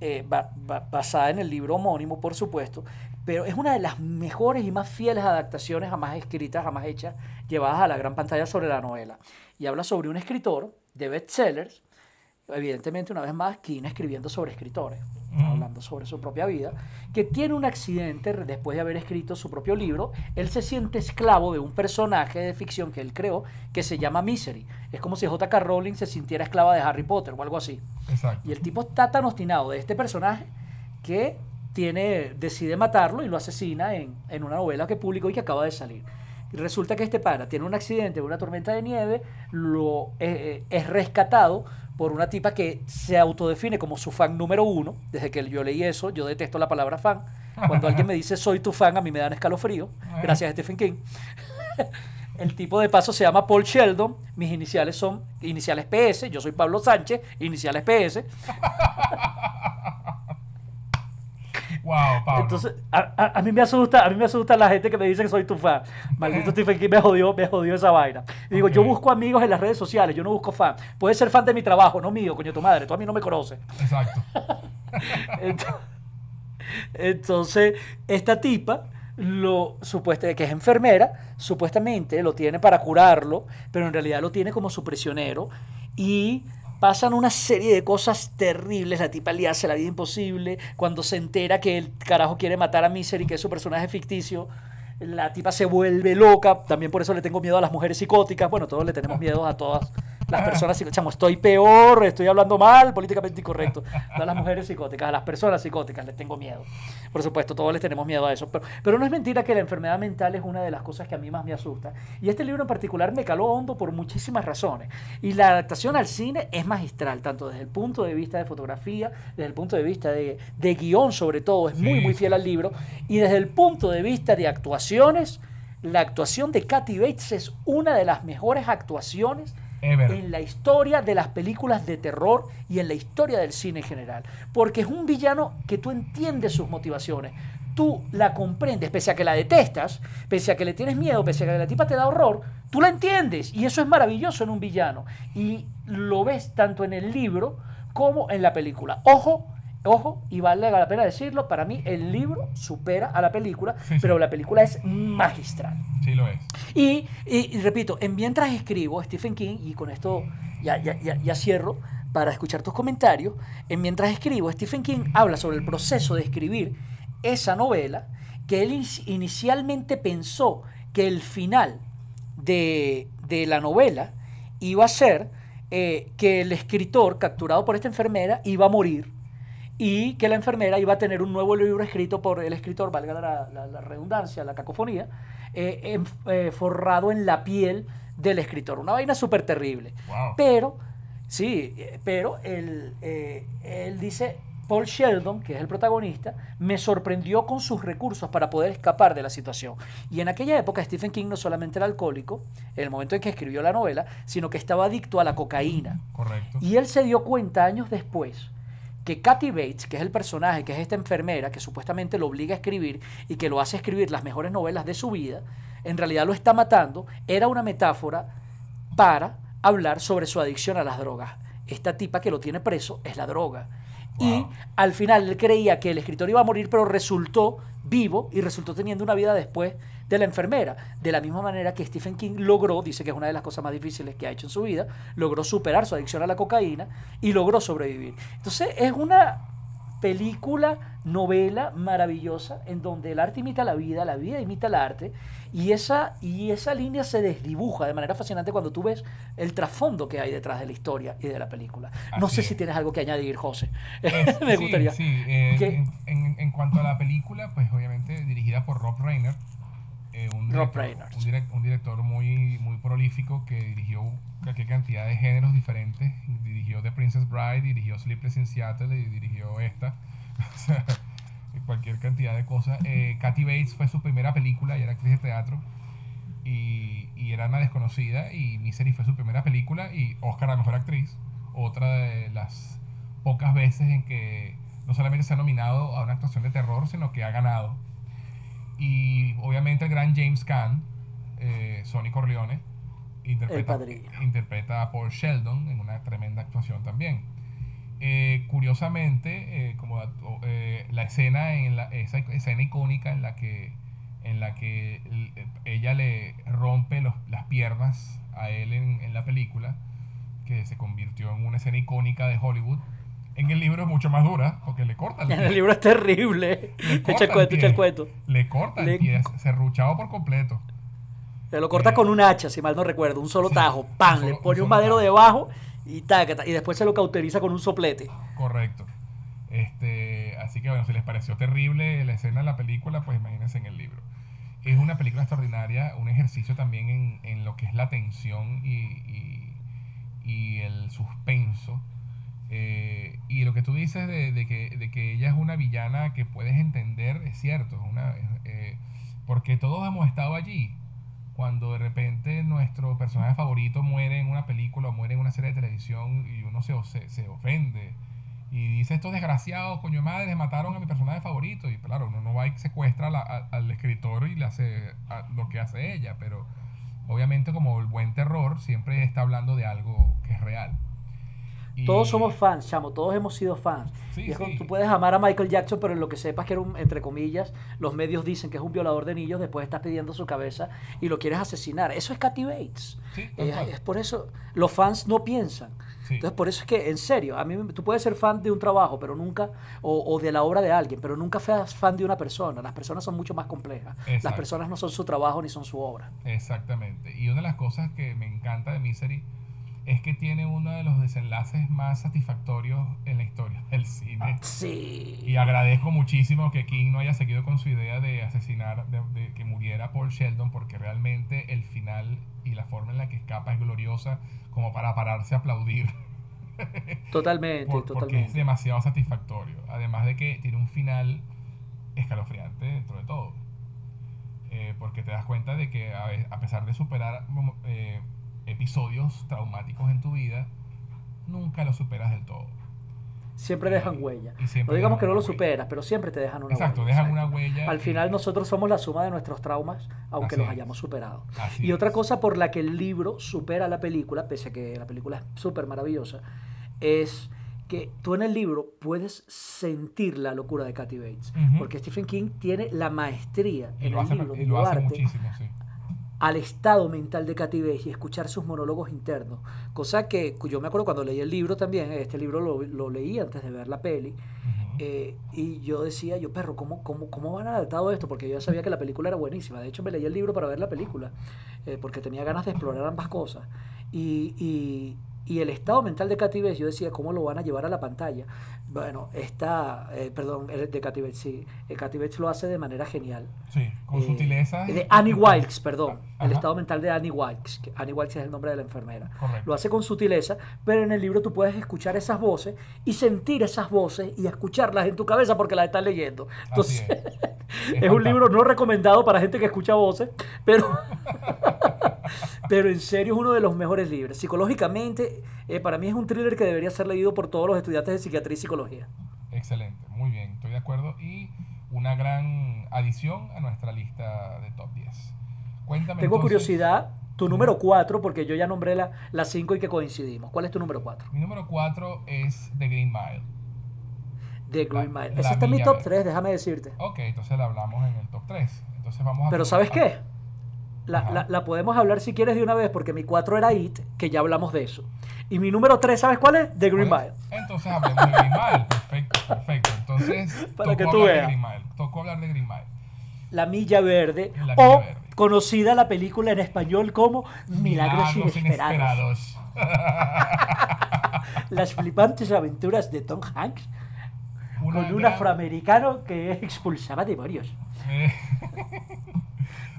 eh, ba- ba- basada en el libro homónimo, por supuesto, pero es una de las mejores y más fieles adaptaciones jamás escritas, jamás hechas, llevadas a la gran pantalla sobre la novela. Y habla sobre un escritor de bestsellers, evidentemente una vez más King escribiendo sobre escritores, hablando sobre su propia vida, que tiene un accidente después de haber escrito su propio libro, él se siente esclavo de un personaje de ficción que él creó que se llama Misery. Es como si J.K. Rowling se sintiera esclava de Harry Potter o algo así. Exacto. Y el tipo está tan obstinado de este personaje que tiene, decide matarlo y lo asesina en, en una novela que publicó y que acaba de salir. Y resulta que este pana tiene un accidente, una tormenta de nieve, lo, eh, eh, es rescatado por una tipa que se autodefine como su fan número uno. Desde que yo leí eso, yo detesto la palabra fan. Cuando alguien me dice soy tu fan, a mí me dan escalofrío. Gracias a Stephen King. El tipo de paso se llama Paul Sheldon. Mis iniciales son iniciales PS. Yo soy Pablo Sánchez, iniciales PS. Wow, Pablo. Entonces, a, a- a mí me asusta, a mí me asusta la gente que me dice que soy tu fan. Maldito Stephen King me jodió, me jodió esa vaina. Y digo, yo busco amigos en las redes sociales, yo no busco fan. Puedes ser fan de mi trabajo, no mío, coño tu madre, tú a mí no me conoces. Exacto. Ent- Entonces, esta tipa, lo supuesta, que es enfermera, supuestamente lo tiene para curarlo, pero en realidad lo tiene como su prisionero. Y pasan una serie de cosas terribles. La tipa le hace la vida imposible. Cuando se entera que el carajo quiere matar a Misery, que es su personaje ficticio, la tipa se vuelve loca. También por eso le tengo miedo a las mujeres psicóticas. Bueno, todos le tenemos miedo a todas las personas. Chamo, estoy peor, estoy hablando mal, políticamente incorrecto. No a las mujeres psicóticas, a las personas psicóticas les tengo miedo. Por supuesto, todos les tenemos miedo a eso. Pero, pero no es mentira que la enfermedad mental es una de las cosas que a mí más me asusta. Y este libro en particular me caló hondo por muchísimas razones. Y la adaptación al cine es magistral, tanto desde el punto de vista de fotografía, desde el punto de vista de, de guion sobre todo, es muy, Sí, muy fiel al libro. Y desde el punto de vista de actuaciones, la actuación de Kathy Bates es una de las mejores actuaciones En la historia de las películas de terror y en la historia del cine en general. Porque es un villano que tú entiendes sus motivaciones. Tú la comprendes, pese a que la detestas, pese a que le tienes miedo, pese a que la tipa te da horror, tú la entiendes. Y eso es maravilloso en un villano. Y lo ves tanto en el libro como en la película. Ojo, ojo, y vale la pena decirlo, para mí el libro supera a la película, Sí, sí. pero la película es magistral. Sí lo es. Y, y- y repito, en mientras escribo Stephen King, y con esto ya, ya, ya, ya cierro para escuchar tus comentarios, en mientras escribo, Stephen King habla sobre el proceso de escribir esa novela que él in- inicialmente pensó que el final de, de la novela iba a ser eh, que el escritor capturado por esta enfermera iba a morir y que la enfermera iba a tener un nuevo libro escrito por el escritor, valga la, la- la redundancia, la cacofonía, eh, eh, forrado en la piel del escritor. Una vaina súper terrible. Wow. Pero, sí, eh, pero él, eh, él dice, Paul Sheldon, que es el protagonista, me sorprendió con sus recursos para poder escapar de la situación. Y en aquella época Stephen King no solamente era alcohólico, en el momento en que escribió la novela, sino que estaba adicto a la cocaína. Correcto. Y él se dio cuenta años después que Kathy Bates, que es el personaje, que es esta enfermera, que supuestamente lo obliga a escribir y que lo hace escribir las mejores novelas de su vida, en realidad lo está matando, era una metáfora para hablar sobre su adicción a las drogas. Esta tipa que lo tiene preso es la droga. Y al final él creía que el escritor iba a morir, pero resultó vivo y resultó teniendo una vida después de la enfermera. De la misma manera que Stephen King logró, dice que es una de las cosas más difíciles que ha hecho en su vida, logró superar su adicción a la cocaína y logró sobrevivir. Entonces es una película, novela maravillosa en donde el arte imita la vida, la vida imita el arte y esa, y esa línea se desdibuja de manera fascinante cuando tú ves el trasfondo que hay detrás de la historia y de la película. No Así sé es. si tienes algo que añadir, José. Es- Me sí, gustaría. Sí, eh, ¿Qué? en, en- en cuanto a la película, pues obviamente dirigida por Rob Reiner. Eh, un, director, Reiner, un, direc- un director muy, muy prolífico que dirigió cualquier cantidad de géneros diferentes. Dirigió The Princess Bride, dirigió Sleepless in Seattle y dirigió esta. O sea, cualquier cantidad de cosas. Eh, Kathy Bates fue su primera película y era actriz de teatro. Y, y era una desconocida y Misery fue su primera película y Oscar a Mejor Actriz. Otra de las pocas veces en que no solamente se ha nominado a una actuación de terror, sino que ha ganado. Y obviamente el gran James Caan, eh, Sonny Corleone, interpreta, interpreta a Paul Sheldon en una tremenda actuación también. Eh, curiosamente, eh, como eh, la escena en la, esa escena icónica en la que en la que ella le rompe los- las piernas a él en, en la película, que se convirtió en una escena icónica de Hollywood. En el libro es mucho más dura, porque le corta el En pie. el libro es terrible. Le corta Echa el echa el pie. cuento. Le corta Le- el pie, serruchado por completo. Se lo corta Eh, con un hacha, si mal no recuerdo, un solo sí, tajo, pan, solo- le pone un madero tajo. debajo y tácata, y después se lo cauteriza con un soplete. Correcto. Este, así Así que bueno, si les pareció terrible la escena de la película, pues imagínense en el libro. Es una película extraordinaria, un ejercicio también en, en lo que es la tensión y, y, y el suspenso. Eh, y lo que tú dices de, de, que, de, que, ella es una villana que puedes entender, es cierto, es una, eh, porque todos hemos estado allí. Cuando de repente nuestro personaje favorito muere en una película o muere en una serie de televisión y uno se, se, se ofende y dice estos desgraciados, coño madre, mataron a mi personaje favorito. Y claro, uno no va y secuestra al escritor y le hace lo que hace ella, pero obviamente como el buen terror siempre está hablando de algo que es real. Todos somos fans, chamo, todos hemos sido fans. Sí, y es sí. tú puedes amar a Michael Jackson, pero en lo que sepas que era un, entre comillas, los medios dicen que es un violador de niños, después estás pidiendo su cabeza y lo quieres asesinar. Eso es Kathy Bates. Sí, eh, es por eso, los fans no piensan. Entonces, por eso es que, en serio, a mí tú puedes ser fan de un trabajo, pero nunca, o, o, de la obra de alguien, pero nunca seas fan de una persona. Las personas son mucho más complejas. Exacto. Las personas no son su trabajo ni son su obra. Exactamente. Y una de las cosas que me encanta de Misery es que tiene uno de los desenlaces más satisfactorios en la historia del cine. Sí. Y agradezco muchísimo que King no haya seguido con su idea de asesinar, de, de que muriera Paul Sheldon, porque realmente el final y la forma en la que escapa es gloriosa como para pararse a aplaudir. Totalmente, Por, totalmente. Porque es demasiado satisfactorio. Además de que tiene un final escalofriante dentro de todo. Eh, porque te das cuenta de que a, a pesar de superar eh, episodios traumáticos en tu vida, nunca lo superas del todo. Siempre dejan huella. No digamos que no lo superas, pero siempre te dejan una exacto, huella. Exacto, dejan una huella. Al final nosotros somos la suma de nuestros traumas, aunque Así los es. hayamos superado. Así y es. otra cosa por la que el libro supera a la película, pese a que la película es súper maravillosa, es que tú en el libro puedes sentir la locura de Kathy Bates. Porque Stephen King tiene la maestría Y en lo el hace, libro y lo hace muchísimo, sí. Al estado mental de Bates y escuchar sus monólogos internos. Cosa que yo me acuerdo cuando leí el libro también, este libro lo, lo leí antes de ver la peli, eh, y yo decía, yo perro, ¿cómo, cómo, ¿cómo van a adaptado esto? Porque yo ya sabía que la película era buenísima. De hecho, me leí el libro para ver la película, eh, porque tenía ganas de explorar ambas cosas. Y, y, y el estado mental de Bates, yo decía, ¿cómo lo van a llevar a la pantalla? Bueno, está, eh, perdón, de Kathy Bates, sí, eh, Kathy Bates lo hace de manera genial. Sí, con Eh, sutileza. De Annie Wilkes, perdón. El estado mental de Annie Wilkes. que Annie Wilkes es el nombre de la enfermera. Correcto. Lo hace con sutileza, pero en el libro tú puedes escuchar esas voces y sentir esas voces y escucharlas en tu cabeza porque las estás leyendo. Entonces, Así es. es, Es un libro no recomendado para gente que escucha voces, pero, pero en serio es uno de los mejores libros. Psicológicamente, eh, para mí es un thriller que debería ser leído por todos los estudiantes de psiquiatría y psicología. Excelente, muy bien, estoy de acuerdo. Y una gran adición a nuestra lista de top 10. Cuéntame. Tengo entonces, curiosidad, tu número 4, porque yo ya nombré la, la 5 y que coincidimos. ¿Cuál es tu número 4? Mi número 4 es The Green Mile. The Green La- Mile. la Ese está en mi top Verde. 3, déjame decirte. Ok, entonces la hablamos en el top 3. Entonces vamos a. Pero ¿sabes qué? La, la- la podemos hablar si quieres de una vez, porque mi 4 era It, que ya hablamos de eso. Y mi número 3, ¿sabes cuál es? The Green ¿Cuál Mile. es? Entonces hablemos de Green Mile. Perfecto, perfecto. Entonces, Para tocó que tú veas. Tocó hablar de Green Mile. La Milla Verde. La o Milla Verde. conocida la película en español como Milagros, Inesperados. Las flipantes aventuras de Tom Hanks Una con un gran- afroamericano que expulsaba demonios. Eh,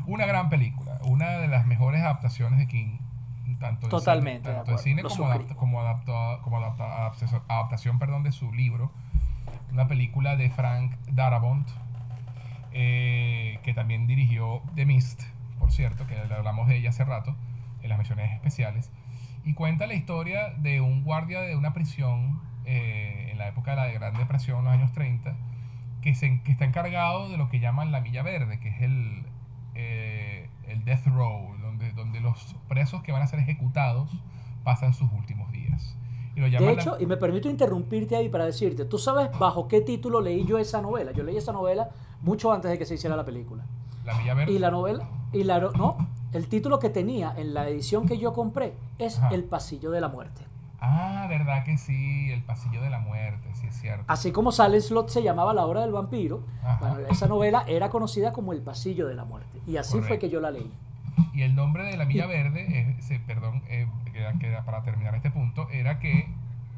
una gran película, una de las mejores adaptaciones de King, tanto en Totalmente, cine, de tanto en acuerdo, cine como, adapta- como, adapta- como adapta- adaptación, perdón, de su libro, una película de Frank Darabont, eh, que también dirigió The Mist, por cierto, que hablamos de ella hace rato, en las menciones especiales, y cuenta la historia de un guardia de una prisión eh, en la época de la Gran Depresión, en los años 30, que, se, que está encargado de lo que llaman la milla verde, que es el, eh, el death row, donde, donde los presos que van a ser ejecutados pasan sus últimos días. Y lo De la- hecho, y me permito interrumpirte ahí para decirte, ¿tú sabes bajo qué título leí yo esa novela? Yo leí esa novela mucho antes de que se hiciera la película. la milla verde. Y la novela, y la, no, el título que tenía en la edición que yo compré es Ajá. El Pasillo de la Muerte. Ah, verdad que sí, el pasillo de la muerte, sí es cierto. Así como Silent Slot se llamaba La Hora del Vampiro, bueno, esa novela era conocida como El Pasillo de la Muerte. Y así fue Correcto. que yo la leí. Y el nombre de la Milla Verde, es, se- perdón, eh, queda- queda para terminar este punto, era que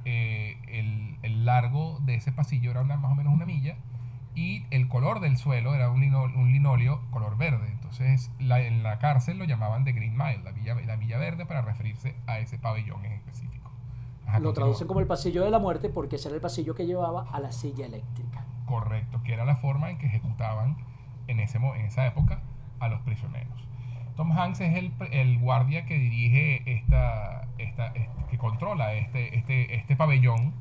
eh, el, el largo de ese pasillo era una- más o menos una milla y el color del suelo era un, un linoleo color verde. Entonces en la cárcel lo llamaban The Green Mile, la villa, la villa verde, para referirse a ese pabellón en específico. Lo traducen como el pasillo de la muerte porque ese era el pasillo que llevaba a la silla eléctrica. Correcto, que era la forma en que ejecutaban en, ese, en esa época a los prisioneros. Tom Hanks es el, el guardia que dirige esta, esta, este, que controla este, este, este pabellón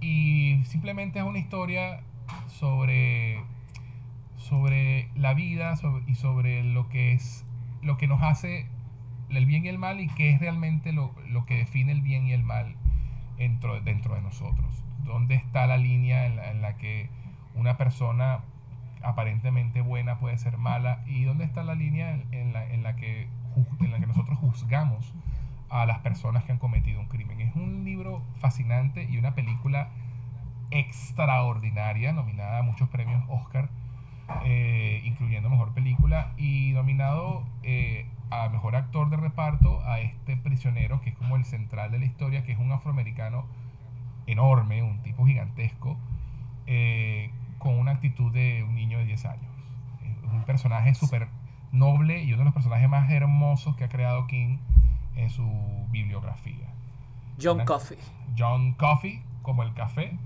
y simplemente es una historia sobre, sobre la vida y sobre lo que es lo que nos hace el bien y el mal y qué es realmente lo, que define el bien y el mal dentro, de nosotros. ¿Dónde está la línea en la, que una persona aparentemente buena puede ser mala y dónde está la línea en la, en la, que, en la que nosotros juzgamos a las personas que han cometido un crimen? Es un libro fascinante y una película extraordinaria, nominada a muchos premios Oscar, eh, incluyendo Mejor Película, y nominado eh, a Mejor Actor de Reparto a este prisionero, que es como el central de la historia, que es un afroamericano enorme, un tipo gigantesco, eh, con una actitud de un niño de 10 años. Es un personaje súper noble y uno de los personajes más hermosos que ha creado King en su bibliografía. John Coffey. John Coffey, como el café,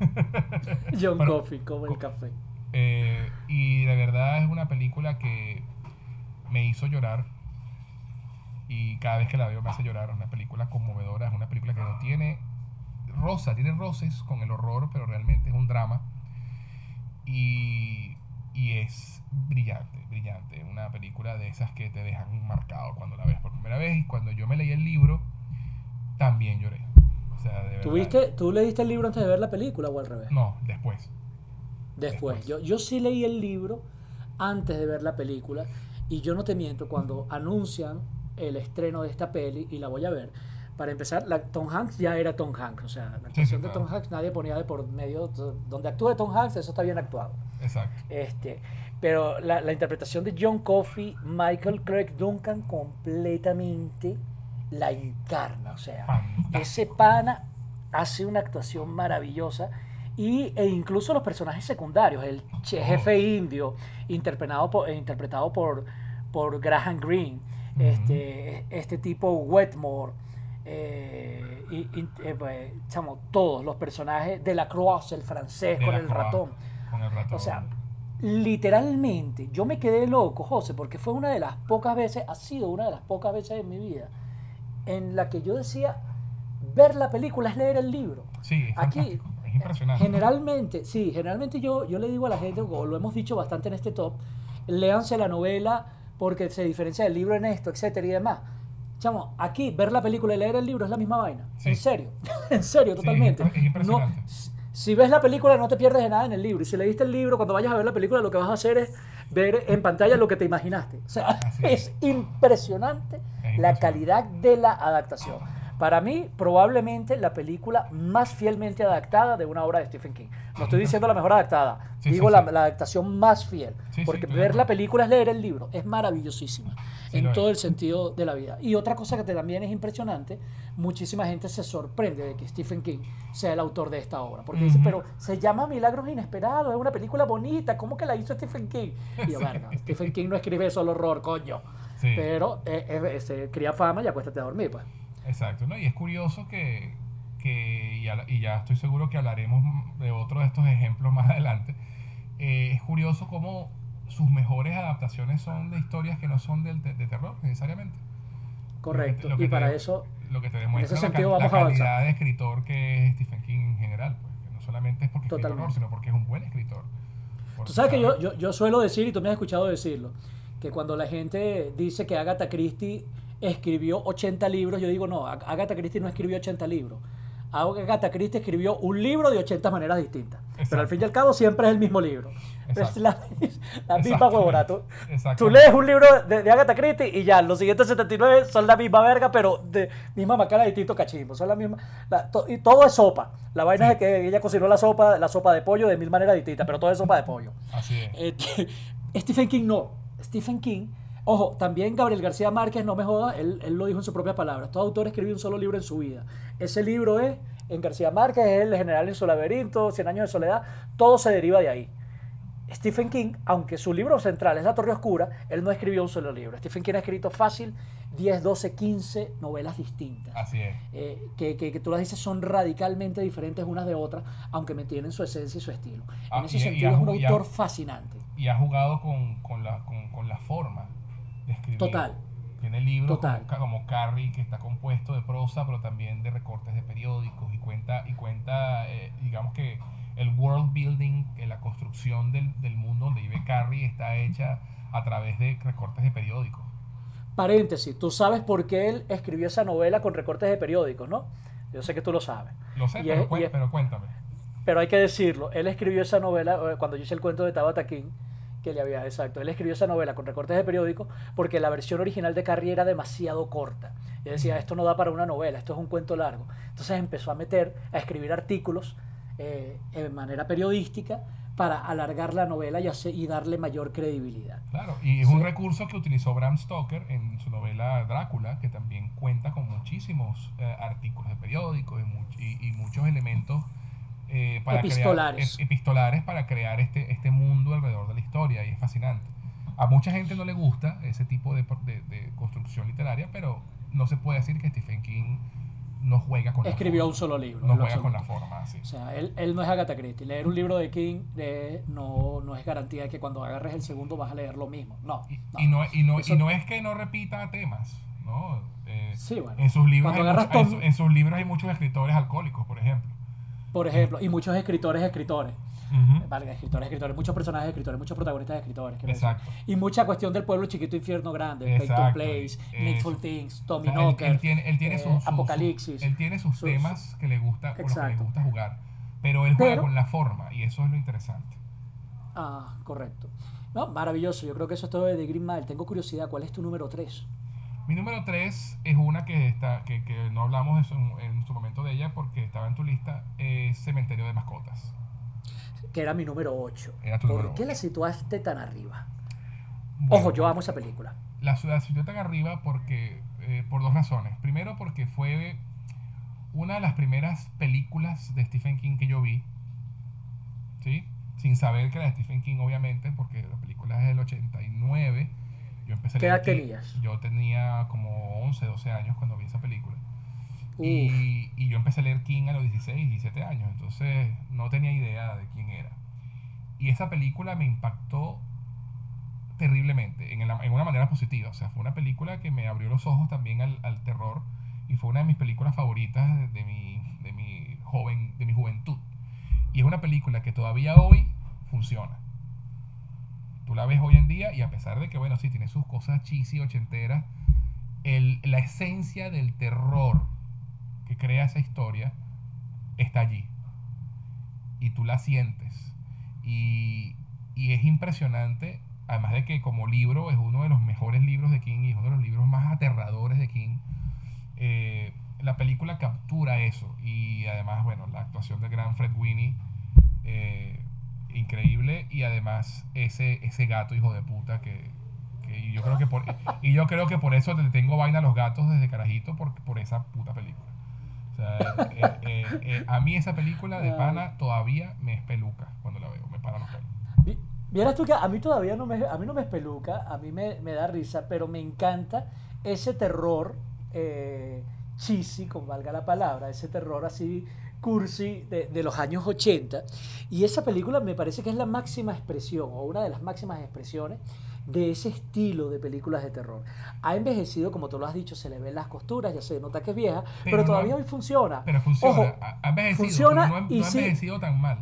John Coffey, como el café. Eh, y de verdad es una película que me hizo llorar. Y cada vez que la veo me hace llorar. Una película conmovedora, es una película que no tiene rosa, tiene roces con el horror, pero realmente es un drama. Y, y es brillante, brillante. Una película de esas que te dejan marcado cuando la ves por primera vez. Y cuando yo me leí el libro, también lloré. ¿Tú leíste el libro antes de ver la película o al revés? No, después. Después. Yo, yo sí leí el libro antes de ver la película y yo no te miento, cuando anuncian el estreno de esta peli y la voy a ver, para empezar, la, Tom Hanks ya era Tom Hanks, o sea, la actuación de Tom Hanks nadie ponía de por medio, donde actúe Tom Hanks, eso está bien actuado. Exacto. Este, pero la, la interpretación de John Coffey, Michael Craig Duncan, completamente la encarna. O sea, ese pana hace una actuación maravillosa. Y, e incluso los personajes secundarios, el jefe indio, interpretado por, interpretado por, por Graham Greene, este, este tipo Wetmore, eh, y, eh, pues, todos los personajes de la Croix, el francés con el, ratón. con el ratón. O sea, literalmente, yo me quedé loco, José, porque fue una de las pocas veces, ha sido una de las pocas veces en mi vida en la que yo decía, ver la película es leer el libro. Sí, Aquí, es impresionante. Generalmente, sí, generalmente yo, yo le digo a la gente, o lo hemos dicho bastante en este top, léanse la novela porque se diferencia del libro en esto, etcétera y demás. Chamo, aquí ver la película y leer el libro es la misma vaina. En serio, en serio, totalmente. es impresionante. si ves la película no te pierdes de nada en el libro. Y si leíste el libro, cuando vayas a ver la película lo que vas a hacer es ver en pantalla lo que te imaginaste. O sea, es impresionante la calidad de la adaptación. Para mí, probablemente la película más fielmente adaptada de una obra de Stephen King. No estoy diciendo la mejor adaptada, digo la, adaptación más fiel. porque ver la película es leer el libro, es maravillosísima en todo el sentido de la vida. Y otra cosa que también es impresionante, muchísima gente se sorprende de que Stephen King sea el autor de esta obra. Porque dice, pero se llama Milagros Inesperados, es una película bonita, ¿cómo que la hizo Stephen King? Y yo, bueno, Stephen King no escribe solo horror, coño. Pero eh, se cría fama y acuéstate a dormir, pues. Exacto, ¿no? Y es curioso que, que y, ya estoy seguro que hablaremos de otro de estos ejemplos más adelante, eh, es curioso cómo sus mejores adaptaciones son de historias que no son de, de, terror necesariamente. Correcto, y para eso, lo que te demuestra en ese sentido, la, calidad de escritor que es Stephen King en general, pues, que no solamente es porque es terror, sino porque es un buen escritor. Tú sabes que yo, yo, yo suelo decir, y tú me has escuchado decirlo, que cuando la gente dice que Agatha Christie escribió 80 libros, yo digo, no, Agatha Christie no escribió 80 libros. Agatha Christie escribió un libro de 80 maneras distintas. Pero al fin y al cabo siempre es el mismo libro. Es la, misma huevona. Tú, lees un libro de, Agatha Christie y ya, los siguientes 79 son la misma verga, pero de misma macana, distinto cachimbo. Son la misma. y todo es sopa. La vaina es que ella cocinó la sopa, la sopa de pollo de mil maneras distintas, pero todo es sopa de pollo. Así es. Este, Stephen King no. Stephen King Ojo, también Gabriel García Márquez, no me joda, él, lo dijo en sus propias palabras. Todo autor escribió un solo libro en su vida. Ese libro es en García Márquez, El general en su laberinto, Cien años de soledad, todo se deriva de ahí. Stephen King, aunque su libro central es La Torre Oscura, él no escribió un solo libro. Stephen King ha escrito fácil 10, 12, 15 novelas distintas. Así es. Eh, que, que, que, tú las dices son radicalmente diferentes unas de otras, aunque mantienen su esencia y su estilo. Ah, en ese y- y sentido ha es un ju- y ha- autor fascinante. Y ha jugado con, con la, con, con la forma escribir. Total. Tiene libros Total. como, Carrie, que está compuesto de prosa, pero también de recortes de periódicos y cuenta, y cuenta eh, digamos que el world building, eh, la construcción del, del mundo donde vive Carrie está hecha a través de recortes de periódicos. Paréntesis, tú sabes por qué él escribió esa novela con recortes de periódicos, ¿no? Yo sé que tú lo sabes. Lo sé, pero, es- cuen- y es- pero cuéntame. Pero hay que decirlo, él escribió esa novela, eh, cuando yo hice el cuento de Tabata King, que le había, exacto, él escribió esa novela con recortes de periódico porque la versión original de Carrie era demasiado corta. Y él decía, esto no da para una novela, esto es un cuento largo. Entonces empezó a meter, a escribir artículos eh, de manera periodística para alargar la novela y, hacer- y darle mayor credibilidad. Claro, y es Sí. un recurso que utilizó Bram Stoker en su novela Drácula, que también cuenta con muchísimos eh, artículos de periódicos y, much- y- y muchos elementos eh, para Epistolares. crear, ep- epistolares para crear este, este mundo alrededor de la historia y es fascinante. A mucha gente no le gusta ese tipo de, de- de construcción literaria, pero no se puede decir que Stephen King no juega con Escribió la un forma. solo libro. No juega con la forma, así. O sea, él, él no es Agatha Christie. Leer un libro de King no, no es garantía de que cuando agarres el segundo vas a leer lo mismo. No. Y, no. y no, y, no, Eso- y no es que no repita temas, ¿no? Eh, Sí, bueno. En sus, libros hay en, su- en sus libros hay muchos escritores alcohólicos, por ejemplo. Por ejemplo, y muchos escritores, escritores. Vale, escritores, escritores, muchos personajes escritores, muchos protagonistas escritores. decir. Exacto. Y mucha cuestión del pueblo chiquito, infierno grande, Exacto, Place, eso. Needful Things, O Tommy sea, él, Knocker, él tiene, él tiene eh, sus- Apocalipsis. él tiene sus, sus- temas que le gusta, con los que le gusta jugar. Pero él juega Pero- con la forma y eso es lo interesante. Ah, correcto. No, maravilloso. Yo creo que eso es todo de Green Mile. Tengo curiosidad, ¿cuál es tu número 3? Mi número 3 es una que está que, que no hablamos en, en su momento de ella porque estaba en tu lista, es Cementerio de Mascotas. Que era mi número 8. Era tu ¿Por número qué ocho. la situaste tan arriba? Bueno, Ojo, yo amo esa película. La ciudad se tan arriba porque eh, por dos razones. Primero porque fue una de las primeras películas de Stephen King que yo vi, ¿sí? Sin saber que era de Stephen King, obviamente, porque la película es del 89. Yo empecé ¿Qué edad tenías? Yo tenía como 11, 12 años cuando vi esa película. Y, y yo empecé a leer King a los 16, 17 años, entonces no tenía idea de quién era. Y esa película me impactó terriblemente, en, el- en una manera positiva. O sea, fue una película que me abrió los ojos también al, al terror y fue una de mis películas favoritas de, de mi, de, mi joven, de mi juventud. Y es una película que todavía hoy funciona. Tú la ves hoy en día y a pesar de que, bueno, sí, tiene sus cosas cheesy, ochenteras, el, la esencia del terror que crea esa historia está allí. Y tú la sientes. Y, y es impresionante, además de que como libro es uno de los mejores libros de King y es uno de los libros más aterradores de King. eh, la película captura eso. Y además, bueno, la actuación del gran Fred Winnie, eh, increíble. Y además ese, ese gato hijo de puta que, que yo creo que por, y yo creo que por eso le tengo vaina a los gatos desde carajito, por, por esa puta película. O sea, eh, eh, eh, a mí esa película de pana todavía me espeluca cuando la veo, me para los pelos. Vi- Vieras tú que a mí todavía no me, a mí no me espeluca, a mí me, me da risa, pero me encanta ese terror eh, cheesy, con valga la palabra, ese terror así cursi de, de los años 80. Y esa película me parece que es la máxima expresión, o una de las máximas expresiones de ese estilo de películas de terror. Ha envejecido, como tú lo has dicho, se le ven las costuras, ya se nota que es vieja, pero, Pero no- todavía hoy funciona. Pero funciona, Ojo, ha- envejecido, funciona pero no, ha- no ha sí. envejecido tan mal.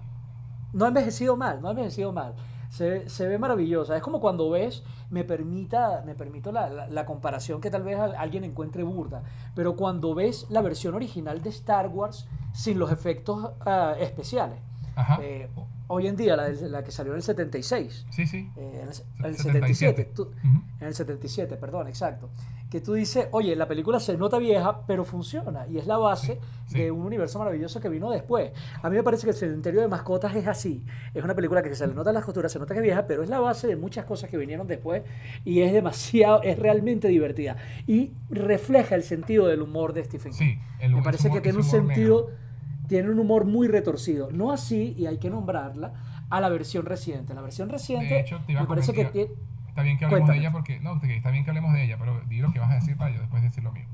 No ha envejecido mal, no ha envejecido mal. Se, se ve maravillosa. Es como cuando ves, me permita, me permito la, la- comparación que tal vez al- alguien encuentre burda, pero cuando ves la versión original de Star Wars sin los efectos ah, especiales. Ajá. Eh, hoy en día, la, la que salió en el 76, sí, sí. eh, en el, en el 77. 77, tú- Ujú. en el 77, perdón, exacto. Que tú dices, oye, la película se nota vieja, pero funciona. Y es la base Sí, sí. de un universo maravilloso que vino después. A mí me parece que el Cementerio de Mascotas es así. Es una película que se le notan las costuras, se nota que es vieja, pero es la base de muchas cosas que vinieron después. Y es demasiado, es realmente divertida. Y refleja el sentido del humor de Stephen King. Sí, el- me parece humor- que tiene un sentido... negro. Tiene un humor muy retorcido. No así, y hay que nombrarla, a la versión reciente. La versión reciente De hecho, te iba a me parece que tiene... Está bien que hablemos Cuéntame. de ella porque. No, está bien que hablemos de ella, pero di lo que vas a decir para yo después decir lo mío.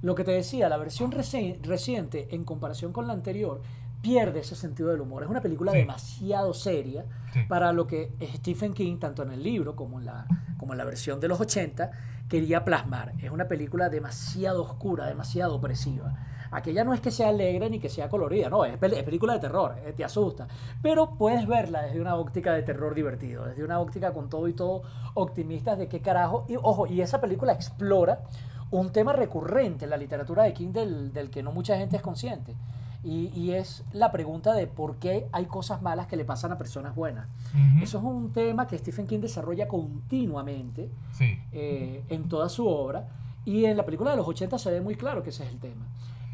Lo que te decía, la versión reci- reciente en comparación con la anterior pierde ese sentido del humor. Es una película Sí. demasiado seria Sí. para lo que Stephen King, tanto en el libro como en, la, como en la versión de los 80, quería plasmar. Es una película demasiado oscura, demasiado opresiva. Aquella no es que sea alegre ni que sea colorida, no, es, pel- es película de terror, eh, te asusta. Pero puedes verla desde una óptica de terror divertido, desde una óptica con todo y todo optimistas de qué carajo. Y ojo, y esa película explora un tema recurrente en la literatura de King del, del que no mucha gente es consciente. Y, y es la pregunta de por qué hay cosas malas que le pasan a personas buenas. Eso es un tema que Stephen King desarrolla continuamente Sí. eh, en toda su obra. Y en la película de los 80 se ve muy claro que ese es el tema.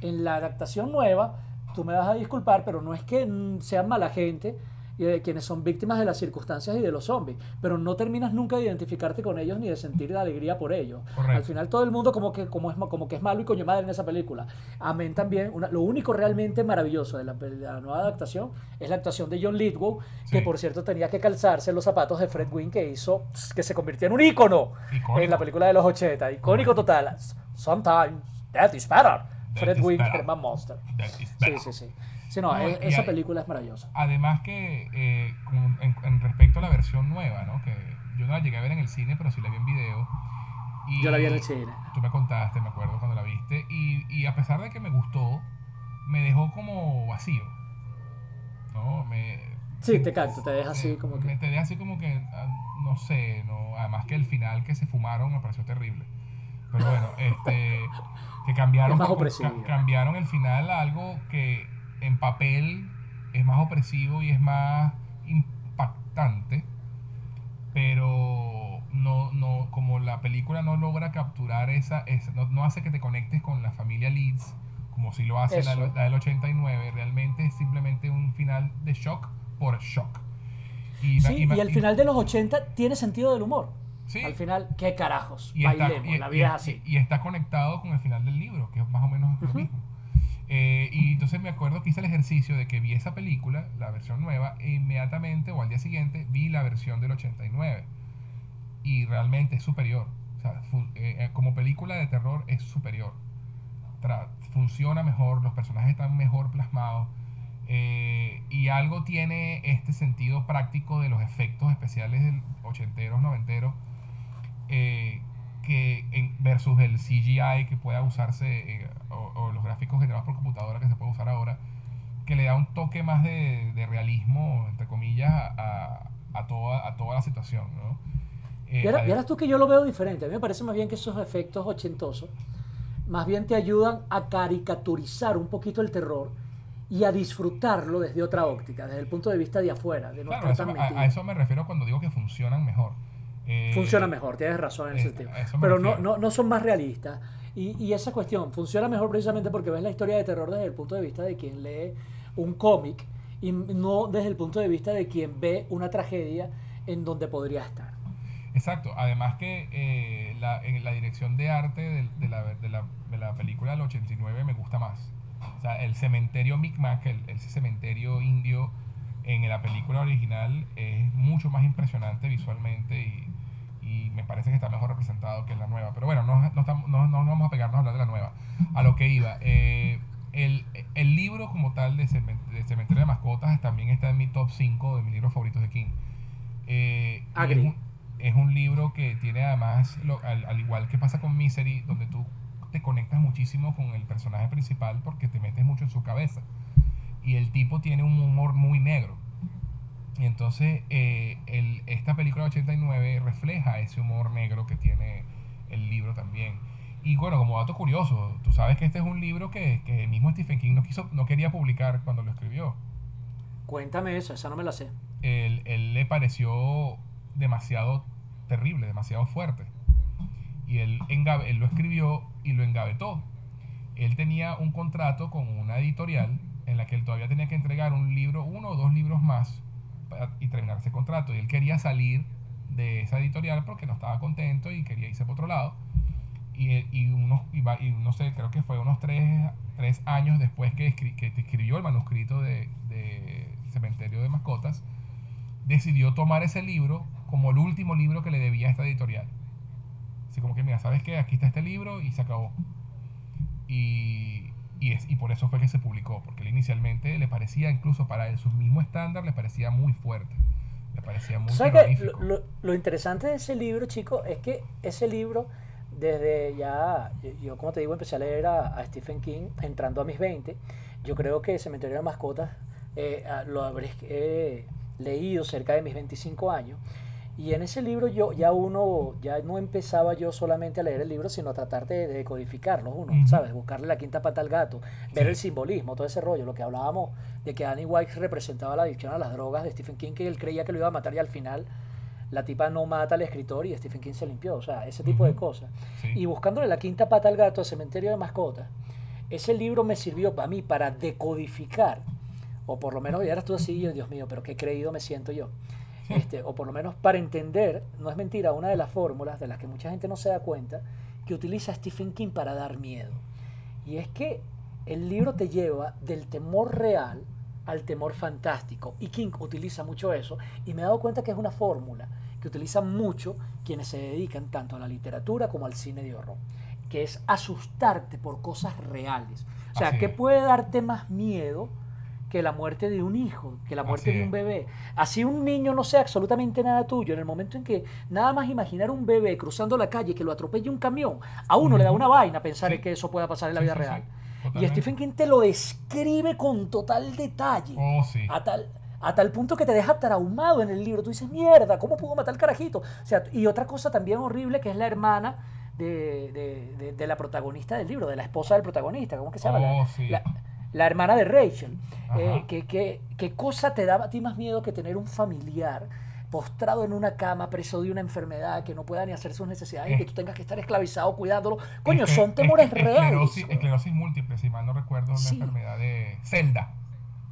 En la adaptación nueva, tú me vas a disculpar, pero no es que sean mala gente y de quienes son víctimas de las circunstancias y de los zombies, pero no terminas nunca de identificarte con ellos ni de sentir la alegría por ellos. Correcto. Al final todo el mundo como que, como es, como que es malo y coño madre en esa película. Amén también. una- lo único realmente maravilloso de la, de la nueva adaptación es la actuación de John Lithgow, que Sí. por cierto tenía que calzarse los zapatos de Fred Wynn que hizo que se convirtió en un ícono Icónico. en la película de los 80. Icónico total. Sometimes that is better. Fred Wynn. Herman Monster. Sí, sí, sí. Sí, no, No, e- esa hay- película es maravillosa. Además que eh, con- en, en respecto a la versión nueva, ¿no? Que yo no la llegué a ver en el cine, pero sí la vi en video. Y Yo la vi en el cine. Tú me contaste, me acuerdo cuando la viste. Y, y a pesar de que me gustó, me dejó como vacío. ¿No? Me, Sí, te capto, te deja así como Me que... te deja así como que, ah, no sé, no, además que el final que se fumaron me pareció terrible. Pero bueno, este, que cambiaron, más ca- cambiaron el final a algo que en papel es más opresivo y es más impactante, pero no, no, como la película no logra capturar esa, esa no, no hace que te conectes con la familia Leeds, como si lo hace la, la del 89, realmente es simplemente un final de shock por shock. Y, Sí, y- y al final de los 80 tiene sentido del humor. Sí. Al final, ¿qué carajos? y está, Bailemos, y- la y- vida es así. y- está conectado con el final del libro, que es más o menos lo mismo. Eh, y entonces me acuerdo que hice el ejercicio de que vi esa película, la versión nueva, e inmediatamente o al día siguiente vi la versión del 89. Y realmente es superior. O sea, eh, eh, como película de terror es superior. Tra- funciona mejor, los personajes están mejor plasmados. eh, y algo tiene este sentido práctico de los efectos especiales del ochenteros, noventeros, eh, que en- versus el CGI que pueda usarse eh, o, o los gráficos generados por computadora que se puede usar ahora, que le da un toque más de, de realismo, entre comillas, a, a toda, a toda la situación. ¿no? Eh, Vieras ade- vieras tú que yo lo veo diferente. A mí me parece más bien que esos efectos ochentosos más bien te ayudan a caricaturizar un poquito el terror y a disfrutarlo desde otra óptica, desde el punto de vista de afuera, de no claro, estar eso, tan me- a, metido. a eso me refiero cuando digo que funcionan mejor. Eh, Funciona mejor, tienes razón en ese eh, sentido. Pero no, no, no son más realistas. Y, y esa cuestión funciona mejor precisamente porque ves la historia de terror desde el punto de vista de quien lee un cómic y no desde el punto de vista de quien ve una tragedia en donde podría estar. Exacto, además que eh, la, en la dirección de arte de, de la, de, la, de la película del 89 me gusta más. O sea, el cementerio Micmac, el, ese cementerio indio en la película original es mucho más impresionante visualmente y, y me parece que está mejor representado que en la nueva. Pero bueno, no, no, estamos- no- no vamos a pegarnos a hablar de la nueva. A lo que iba. eh, el, el libro como tal de, Cemen- de Cementerio de Mascotas también está en mi top 5 de mis libros favoritos de King. Eh, es un- es un libro que tiene además, lo- al, al igual que pasa con Misery, donde tú te conectas muchísimo con el personaje principal porque te metes mucho en su cabeza. Y el tipo tiene un humor muy negro. Y entonces eh, el- esta película de 89 refleja ese humor negro que tiene el libro también. Y bueno, como dato curioso, tú sabes que este es un libro que, que el mismo Stephen King no, quiso, no quería publicar cuando lo escribió Cuéntame eso, esa no me la sé. él, él le pareció demasiado terrible, demasiado fuerte. Y él, engabe- él lo escribió y lo engavetó. Él tenía un contrato con una editorial en la que él todavía tenía que entregar un libro, uno o dos libros más y terminar ese contrato. Y él quería salir de esa editorial porque no estaba contento y quería irse por otro lado. Y, y unos, y, y no sé, creo que fue unos tres tres años después que, que escribió el manuscrito de, de Cementerio de Mascotas, decidió tomar ese libro como el último libro que le debía a esta editorial. Así como que, mira, ¿sabes qué? Aquí está este libro y se acabó. Y, y, por eso fue que se publicó, porque él inicialmente le parecía, incluso para él, su mismo estándar, le parecía muy fuerte. Le parecía muy ¿Sabes que lo, lo, interesante de ese libro, chicos, es que ese libro, desde ya, yo, como te digo, empecé a leer a, Stephen King entrando a mis 20. Yo creo que Cementerio de Mascotas eh, lo habré eh, leído cerca de mis 25 años. Y en ese libro yo ya uno, ya no empezaba yo solamente a leer el libro, sino a tratar de, decodificarlo uno, ¿sabes? Buscarle la quinta pata al gato, ver el simbolismo, todo ese rollo, lo que hablábamos de que Annie White representaba la adicción a las drogas de Stephen King, que él creía que lo iba a matar y al final la tipa no mata al escritor y Stephen King se limpió, o sea, ese tipo de cosas. Y buscándole la quinta pata al gato al cementerio de mascotas, ese libro me sirvió para mí para decodificar, o por lo menos ya eras tú así, Dios mío, pero qué creído me siento yo este, o por lo menos para entender, no es mentira, una de las fórmulas de las que mucha gente no se da cuenta, que utiliza Stephen King para dar miedo. Y es que el libro te lleva del temor real al temor fantástico. Y King utiliza mucho eso. Y me he dado cuenta que es una fórmula que utilizan mucho quienes se dedican tanto a la literatura como al cine de horror. Que es asustarte por cosas reales. O sea, ¿qué puede darte más miedo? Que la muerte de un hijo, que la muerte de un bebé. Así un niño no sea absolutamente nada tuyo, en el momento en que nada más imaginar un bebé cruzando la calle que lo atropelle un camión, a uno le da una vaina pensar en que eso pueda pasar en la vida real. Y Stephen King te lo describe con total detalle. Oh, a tal a tal punto que te deja traumado en el libro. Tú dices, mierda, ¿cómo pudo matar al carajito? O sea, y otra cosa también horrible que es la hermana de, de, la protagonista del libro, de la esposa del protagonista. ¿Cómo que se llama? Oh, la hermana de Rachel. Eh, ¿qué, cosa te daba a ti más miedo que tener un familiar postrado en una cama, preso de una enfermedad, que no pueda ni hacer sus necesidades y que tú tengas que estar esclavizado cuidándolo? Coño, son temores reales. Esclerosis, múltiple, si mal no recuerdo, la enfermedad de Zelda.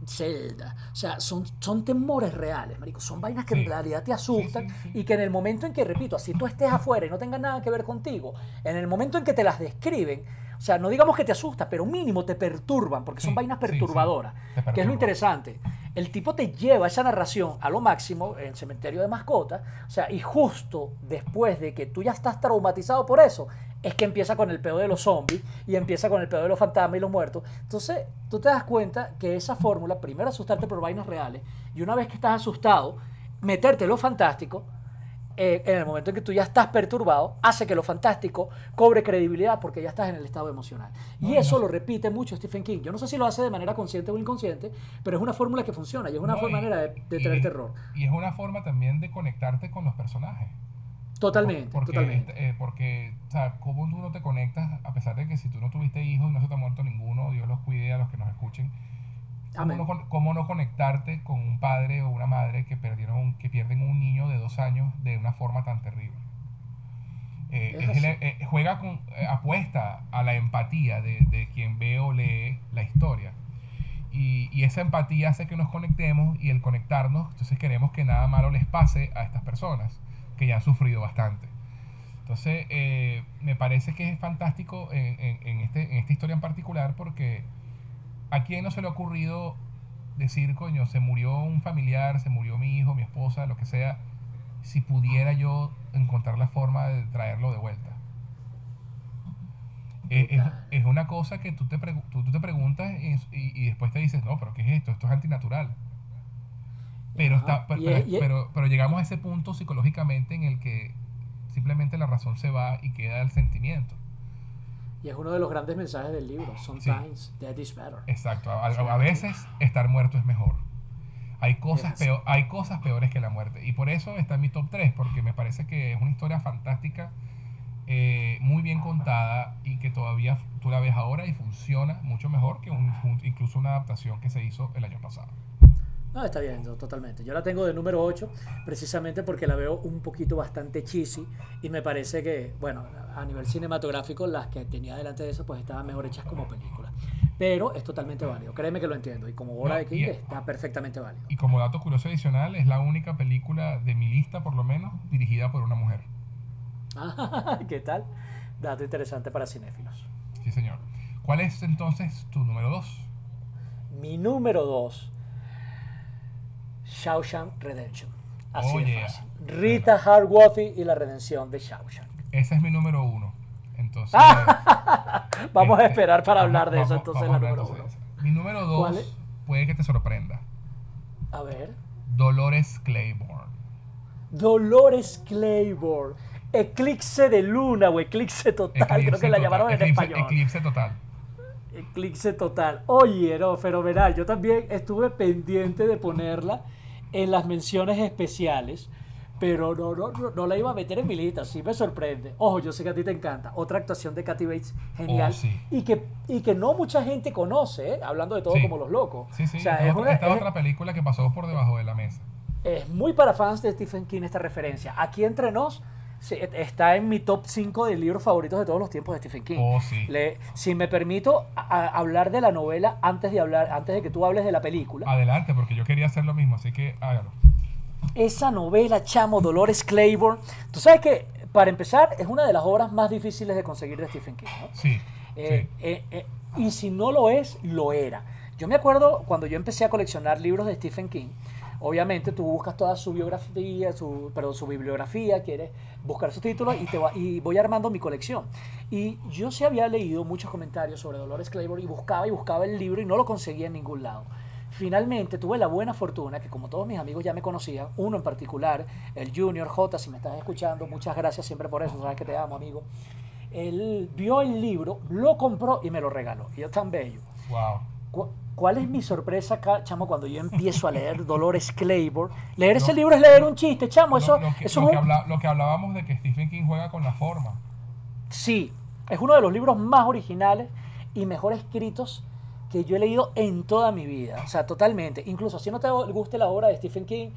Zelda. O sea, son, son temores reales, marico. Son vainas que en realidad te asustan y que en el momento en que, repito, así tú estés afuera y no tengas nada que ver contigo, en el momento en que te las describen, o sea, no digamos que te asusta, pero mínimo te perturban, porque son vainas perturbadoras. que es lo interesante. El tipo te lleva esa narración a lo máximo en Cementerio de Mascotas, o sea, y justo después de que tú ya estás traumatizado por eso, es que empieza con el pedo de los zombies y empieza con el pedo de los fantasmas y los muertos. Entonces, tú te das cuenta que esa fórmula, primero asustarte por vainas reales, y una vez que estás asustado, meterte lo fantástico, eh, en el momento en que tú ya estás perturbado, hace que lo fantástico cobre credibilidad porque ya estás en el estado emocional. Y eso lo repite mucho Stephen King. Yo no sé si lo hace de manera consciente o inconsciente, pero es una fórmula que funciona y es una manera de, tener terror. Y es una forma también de conectarte con los personajes. Totalmente, porque, totalmente. Eh, porque, o sea, ¿cómo tú no te conectas? A pesar de que si tú no tuviste hijos y no se te ha muerto ninguno, Dios los cuide a los que nos escuchen ¿Cómo no, conectarte con un padre o una madre que, perdieron, que pierden un niño de dos años de una forma tan terrible? Eh, eh, juega con, eh, apuesta a la empatía de, quien ve o lee la historia. Y, y, esa empatía hace que nos conectemos y el conectarnos, entonces queremos que nada malo les pase a estas personas que ya han sufrido bastante. Entonces, me parece que es fantástico en, en, este, en esta historia en particular porque ¿A quién no se le ha ocurrido decir, coño, se murió un familiar, se murió mi hijo, mi esposa, lo que sea, si pudiera yo encontrar la forma de traerlo de vuelta? Eh, es, una cosa que tú te, tú, te preguntas y, después te dices, no, pero ¿qué es esto? Esto es antinatural. Pero, está, pero, pero, llegamos a ese punto psicológicamente en el que simplemente la razón se va y queda el sentimiento. Y es uno de los grandes mensajes del libro. Sometimes death is better. Exacto. A, veces estar muerto es mejor. Hay cosas, peor, hay cosas peores que la muerte. Y por eso está en mi top 3, porque me parece que es una historia fantástica, eh, muy bien contada y que todavía tú la ves ahora y funciona mucho mejor que un, incluso una adaptación que se hizo el año pasado. No, está bien, totalmente. Yo la tengo de número 8 precisamente porque la veo un poquito bastante cheesy y me parece que, bueno, a nivel cinematográfico las que tenía delante de eso pues estaban mejor hechas como películas. Pero es totalmente válido, créeme que lo entiendo y como bola de King está perfectamente válido. Y como dato curioso adicional, es la única película de mi lista por lo menos dirigida por una mujer. ¿Qué tal? Dato interesante para cinéfilos. Sí, señor. ¿Cuál es entonces tu número dos? Mi número dos, Shawshank Redemption. Así Oh, de yeah. fácil. Rita Hardworthy y la redención de Shawshank. Ese es mi número uno. Entonces. Vamos a este, esperar para hablar de vamos- eso entonces la número uno. Mi número ¿Cuál dos puede que te sorprenda. A ver. Dolores Claiborne. Dolores Claiborne. Eclipse de luna o eclipse total, creo que la total, llamaron en eclipse- español. Eclipse total. Eclipse total. Oye, no, fenomenal. Yo también estuve pendiente de ponerla en las menciones especiales, pero no, no, no, no la iba a meter en mi lista. Sí me sorprende. Ojo, yo sé que a ti te encanta. Otra actuación de Kathy Bates genial Oh, sí. y, que, y que no mucha gente conoce, ¿eh? hablando de todo Sí. como los locos. Sí, sí. O sea, es, otra, una- esta es- otra película que pasó por debajo de la mesa. es muy para fans de Stephen King esta referencia. Aquí entre nos sí, está en mi top 5 de libros favoritos de todos los tiempos de Stephen King. Oh, sí. Le- si me permito a- a- hablar de la novela antes de hablar, antes de que tú hables de la película. Adelante, porque yo quería hacer lo mismo, así que hágalo. Esa novela, chamo, Dolores Claiborne. Tú sabes que, para empezar, es una de las obras más difíciles de conseguir de Stephen King. ¿no? Sí. Eh, sí. eh, eh, y si no lo es, lo era. Yo me acuerdo cuando yo empecé a coleccionar libros de Stephen King. Obviamente tú buscas toda su biografía, su, perdón, su bibliografía, quieres buscar sus títulos y, te voy armando mi colección. Y yo sí había leído muchos comentarios sobre Dolores Claiborne y buscaba y buscaba el libro y no lo conseguía en ningún lado. Finalmente tuve la buena fortuna que como todos mis amigos ya me conocían, uno en particular, el Junior J, si me estás escuchando, muchas gracias siempre por eso, sabes que te amo, amigo. Él vio el libro, lo compró y me lo regaló. Y yo tan bello. Wow. Cu- ¿Cuál es mi sorpresa acá, chamo, cuando yo empiezo a leer Dolores Claiborne? Leer ese libro es leer un chiste, chamo. Eso, lo, lo que, eso lo es que un- habla- lo que hablábamos de que Stephen King juega con la forma. Sí, es uno de los libros más originales y mejor escritos que yo he leído en toda mi vida. O sea, totalmente. Incluso si no te guste la obra de Stephen King,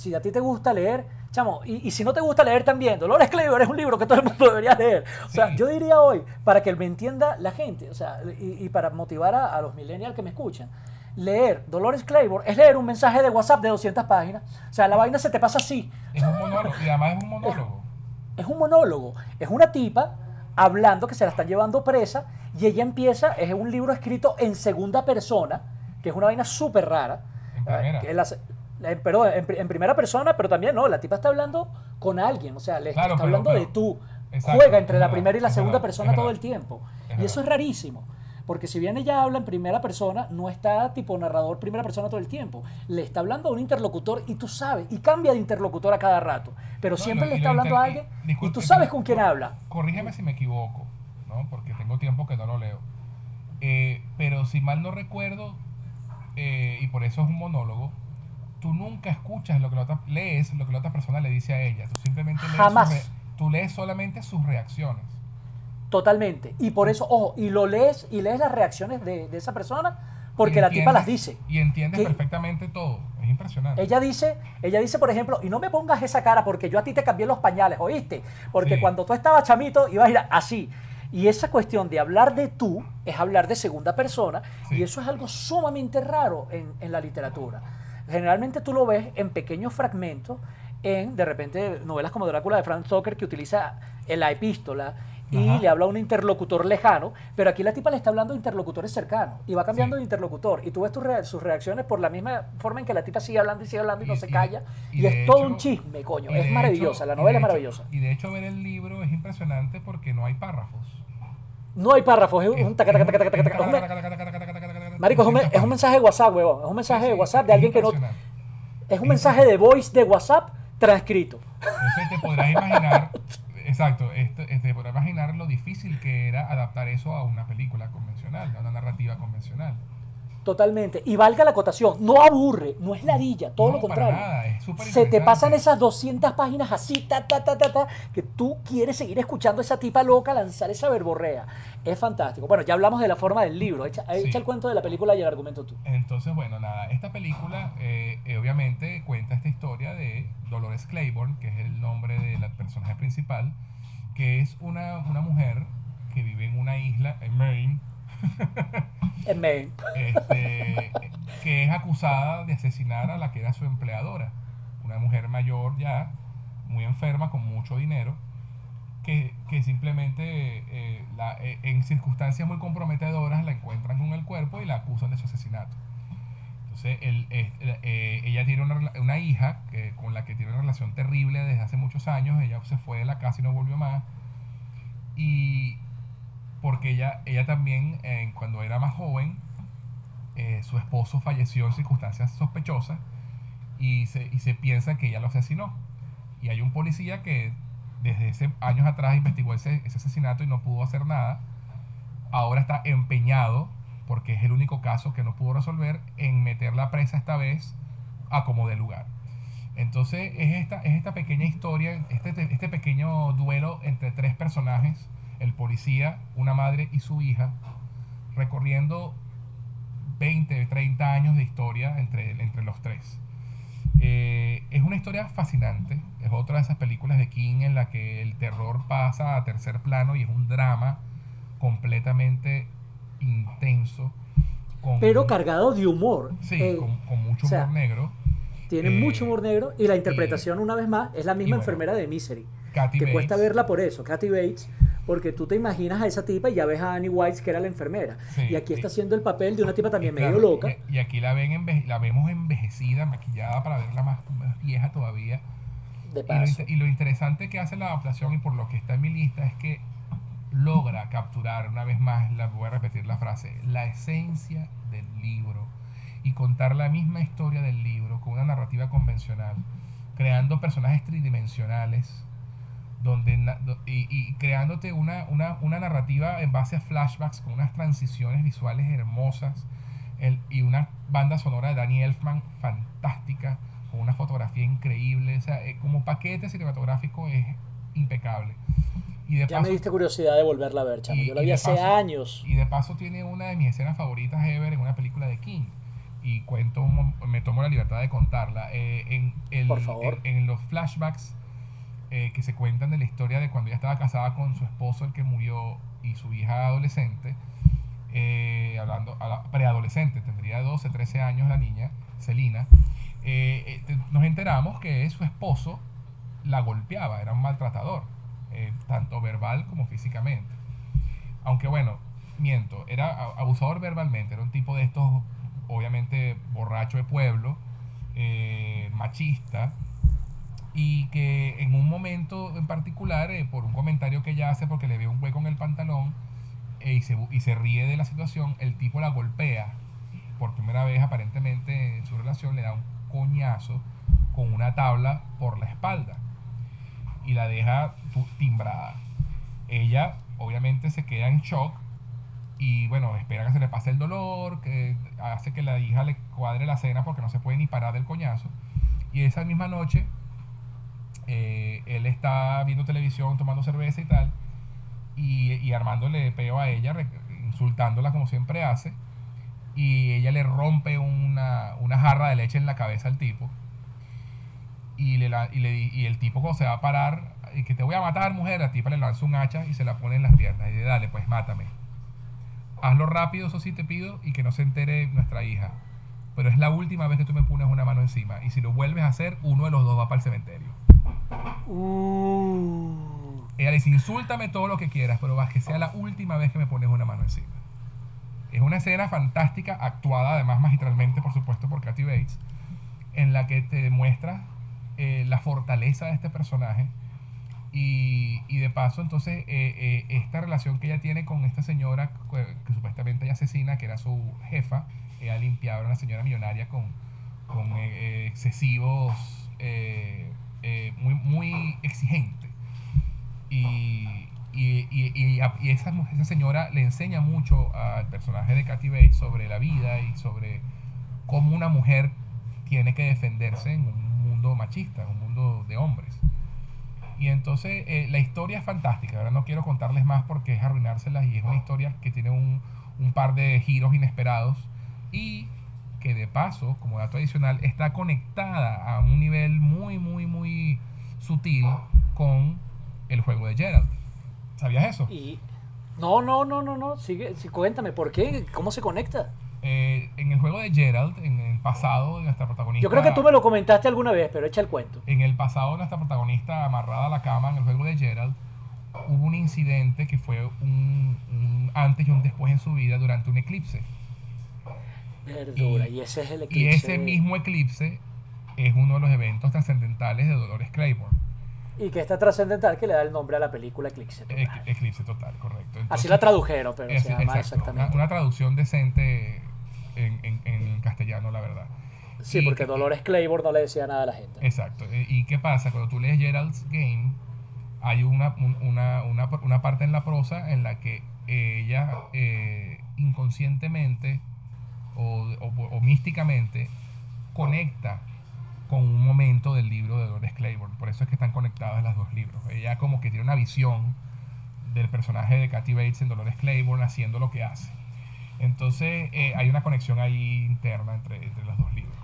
si a ti te gusta leer, chamo, y, y si no te gusta leer también, Dolores Claiborne es un libro que todo el mundo debería leer. O sea, Sí. yo diría hoy, para que me entienda la gente, o sea, y, y para motivar a, a los millennials que me escuchan, leer Dolores Claiborne es leer un mensaje de WhatsApp de 200 páginas. O sea, la vaina se te pasa así. Es un monólogo. Y además es un monólogo. Es un monólogo. Es una tipa hablando que se la están llevando presa y ella empieza, es un libro escrito en segunda persona, que es una vaina súper rara. En primera. Que la- la- perdón, en, en primera persona, pero también no, la tipa está hablando con alguien, o sea, le Claro, está pero- hablando pero- de tú. Exacto, Juega entre la verdad, primera y la segunda verdad, persona todo el tiempo. Y eso es rarísimo. Porque si bien ella habla en primera persona, no está tipo narrador primera persona todo el tiempo. Le está hablando a un interlocutor y tú sabes, y cambia de interlocutor a cada rato. Pero No, siempre y le está hablando a alguien y- y tú sabes con quién habla. Corrígeme si me equivoco, ¿no? Porque tengo tiempo que no lo leo. Eh, pero si mal no recuerdo, eh, y por eso es un monólogo, tú nunca escuchas lo que la otra, lees lo que la otra persona le dice a ella. Tú simplemente lees, Jamás. re- tú lees solamente sus reacciones. Totalmente. Y por eso, ojo, y lo lees y lees las reacciones de, de esa persona porque la tipa las dice. Y entiendes perfectamente todo. Es impresionante. Ella dice, ella dice, por ejemplo, y no me pongas esa cara porque yo a ti te cambié los pañales, ¿oíste? Porque Sí. cuando tú estabas chamito ibas a ir así. Y esa cuestión de hablar de tú es hablar de segunda persona Sí. y eso es algo sumamente raro en, en la literatura. Generalmente tú lo ves en pequeños fragmentos, en de repente novelas como Drácula de Frank Stoker que utiliza la epístola y Ajá. le habla a un interlocutor lejano, pero aquí la tipa le está hablando a interlocutores cercanos y va cambiando Sí. de interlocutor y tú ves tus rea- sus reacciones por la misma forma en que la tipa sigue hablando y sigue hablando y, no se calla y es todo hecho- un chisme, coño, es hecho- maravillosa, la novela es hecho- maravillosa. Y de hecho ver el libro es impresionante porque no hay párrafos. No hay párrafos, es Es- un Marico, es un, me- es un mensaje de WhatsApp, huevón, es un mensaje de WhatsApp de alguien que no... Es un mensaje de voice de WhatsApp transcrito. Entonces te podrás imaginar, exacto, este, te podrás imaginar lo difícil que era adaptar eso a una película convencional, a una narrativa convencional. Totalmente. Y valga la acotación, no aburre, no es ladilla, todo No, lo contrario. nada, Se te pasan esas 200 páginas así, ta, ta, ta, ta, ta, que tú quieres seguir escuchando a esa tipa loca lanzar esa verborrea. Es fantástico. Bueno, ya hablamos de la forma del libro. Echa, Sí. echa el cuento de la película y el argumento tú. Entonces, bueno, nada, esta película eh, eh, obviamente cuenta esta historia de Dolores Claiborne, que es el nombre de la personaje principal, que es una, una mujer que vive en una isla, en Maine, Este, que es acusada de asesinar a la que era su empleadora, una mujer mayor ya, muy enferma, con mucho dinero, que, que simplemente eh, la- eh, en circunstancias muy comprometedoras la encuentran con el cuerpo y la acusan de su asesinato. Entonces, él, eh, ella tiene una, una hija que, con la que tiene una relación terrible desde hace muchos años. Ella se fue de la casa y no volvió más. Y porque ella, ella también, eh, cuando era más joven, eh, su esposo falleció en circunstancias sospechosas y se, y se piensa que ella lo asesinó. Y hay un policía que desde ese años atrás investigó ese, ese asesinato y no pudo hacer nada. Ahora está empeñado, porque es el único caso que no pudo resolver, en meterla presa esta vez a como de lugar. Entonces es esta, es esta pequeña historia, este, este pequeño duelo entre tres personajes, el policía, una madre y su hija, recorriendo 20, 30 años de historia entre, entre los tres. Eh, es una historia fascinante, es otra de esas películas de King en la que el terror pasa a tercer plano y es un drama completamente intenso. Con, Pero cargado de humor. Sí, Eh, con, con mucho o sea, humor negro. Tiene eh, mucho humor negro y la interpretación, una vez más, es la misma bueno, enfermera de Misery. Que Bates. cuesta verla por eso, Kathy Bates, porque tú te imaginas a esa tipa y ya ves a Annie White, que era la enfermera. Sí, y aquí está haciendo el papel de una tipa también claro, medio loca. Y, y aquí la, ven enve- la vemos envejecida, maquillada para verla más, más vieja todavía. De Y lo, paso. y lo interesante que hace la adaptación y por lo que está en mi lista es que logra capturar, una vez más, la, voy a repetir la frase, la esencia del libro y contar la misma historia del libro con una narrativa convencional, creando personajes tridimensionales donde, y, y creándote una, una, una narrativa en base a flashbacks con unas transiciones visuales hermosas el- y una banda sonora de Danny Elfman fantástica, con una fotografía increíble, o sea, eh, como paquete cinematográfico es impecable. Y de Ya paso, me diste curiosidad de volverla a ver, chamo. Yo la vi hace paso- años. y de paso tiene una de mis escenas favoritas ever en una película de King. Y cuento, me tomo la libertad de contarla. Eh, en, el- Por favor. En, en los flashbacks eh, que se cuentan de la historia de cuando ella estaba casada con su esposo, el que murió, y su hija adolescente, eh, hablando, preadolescente, tendría 12, 13 años la niña, Celina, eh, nos enteramos que su esposo la golpeaba, era un maltratador, tanto verbal como físicamente. Aunque bueno, miento, era abusador verbalmente, era un tipo de estos, obviamente, borracho de pueblo, machista, y que en un momento en particular, eh, por un comentario que ella hace porque le ve un hueco en el pantalón eh, y, se, y se ríe de la situación, el tipo la golpea por primera vez aparentemente en su relación, le da un coñazo con una tabla por la espalda y la deja timbrada. Ella obviamente se queda en shock y bueno, espera que se le pase el dolor, que hace que la hija le cuadre la cena porque no se puede ni parar del coñazo. Y esa misma noche eh, él está viendo televisión, tomando cerveza y tal, y, y armándole peo a ella, insultándola como siempre hace, y ella le rompe una, una jarra de leche en la cabeza al tipo, y, le, y el tipo cuando se va a parar, y que te voy a matar mujer, la tipa le lanza un hacha y se la pone en las piernas, y dice, dale, pues mátame. Hazlo rápido, eso sí te pido, y que no se entere nuestra hija. Pero es la última vez que tú me pones una mano encima. Y si lo vuelves a hacer, uno de los dos va para el cementerio. Uh. Ella le dice, insúltame todo lo que quieras, pero vas que sea la última vez que me pones una mano encima. Es una escena fantástica, actuada además magistralmente, por supuesto, por Kathy Bates, en la que te demuestra eh, la fortaleza de este personaje. Y, y de paso, entonces, eh, eh, esta relación que ella tiene con esta señora que, que supuestamente ella asesina, que era su jefa, ella limpiaba, era una señora millonaria con, con eh, eh, excesivos, eh, muy, muy exigente. Y, y, y, y a- y esa, esa señora le enseña mucho al personaje de Kathy Bates sobre la vida y sobre cómo una mujer tiene que defenderse en un mundo machista, en un mundo de hombres. Y entonces eh, la historia es fantástica, ahora no quiero contarles más porque es arruinárselas y es una historia que tiene un, un par de giros inesperados y que de paso, como dato adicional, está conectada a un nivel muy, muy, muy sutil con el juego de Gerald. ¿Sabías eso? Y. No, no, no, no, no. Sigue, sí, cuéntame, ¿por qué? ¿Cómo se conecta? Eh, en el juego de Gerald, en el pasado de nuestra protagonista... Yo creo que tú me lo comentaste alguna vez, pero echa el cuento. En el pasado nuestra protagonista amarrada a la cama en el juego de Gerald, hubo un incidente que fue un, un antes y un después en su vida durante un eclipse. Verdura, y, ese es el eclipse. Y ese mismo eclipse es uno de los eventos trascendentales de Dolores Claiborne. Y que está trascendental que le da el nombre a la película Eclipse Total. Eclipse Total, correcto. Así la tradujeron, pero se llama exactamente. Una, traducción decente en, en, castellano, la verdad. Sí, porque Dolores Claiborne no le decía nada a la gente. Exacto. ¿Y qué pasa? Cuando tú lees Gerald's Game, hay una, una, una, una parte en la prosa en la que ella eh, inconscientemente o, o, místicamente conecta con un momento del libro de Dolores Claiborne. Por eso es que están conectadas las dos libros. Ella como que tiene una visión del personaje de Kathy Bates en Dolores Claiborne haciendo lo que hace. Entonces eh, hay una conexión ahí interna entre, entre los dos libros.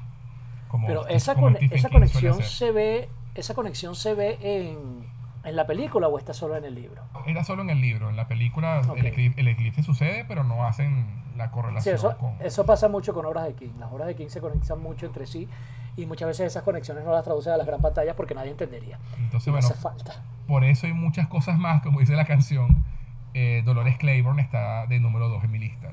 Pero esa, esa conexión se ve, esa conexión se ve en, en, la película o está solo en el libro. Está solo en el libro. En la película el, eclipse, sucede, pero no hacen la correlación. Sí, eso, eso pasa mucho con obras de King. Las obras de King se conectan mucho entre sí y muchas veces esas conexiones no las traducen a las gran pantallas porque nadie entendería. Entonces, bueno, hace falta. Por eso hay muchas cosas más, como dice la canción. Eh, Dolores Claiborne está de número 2 en mi lista.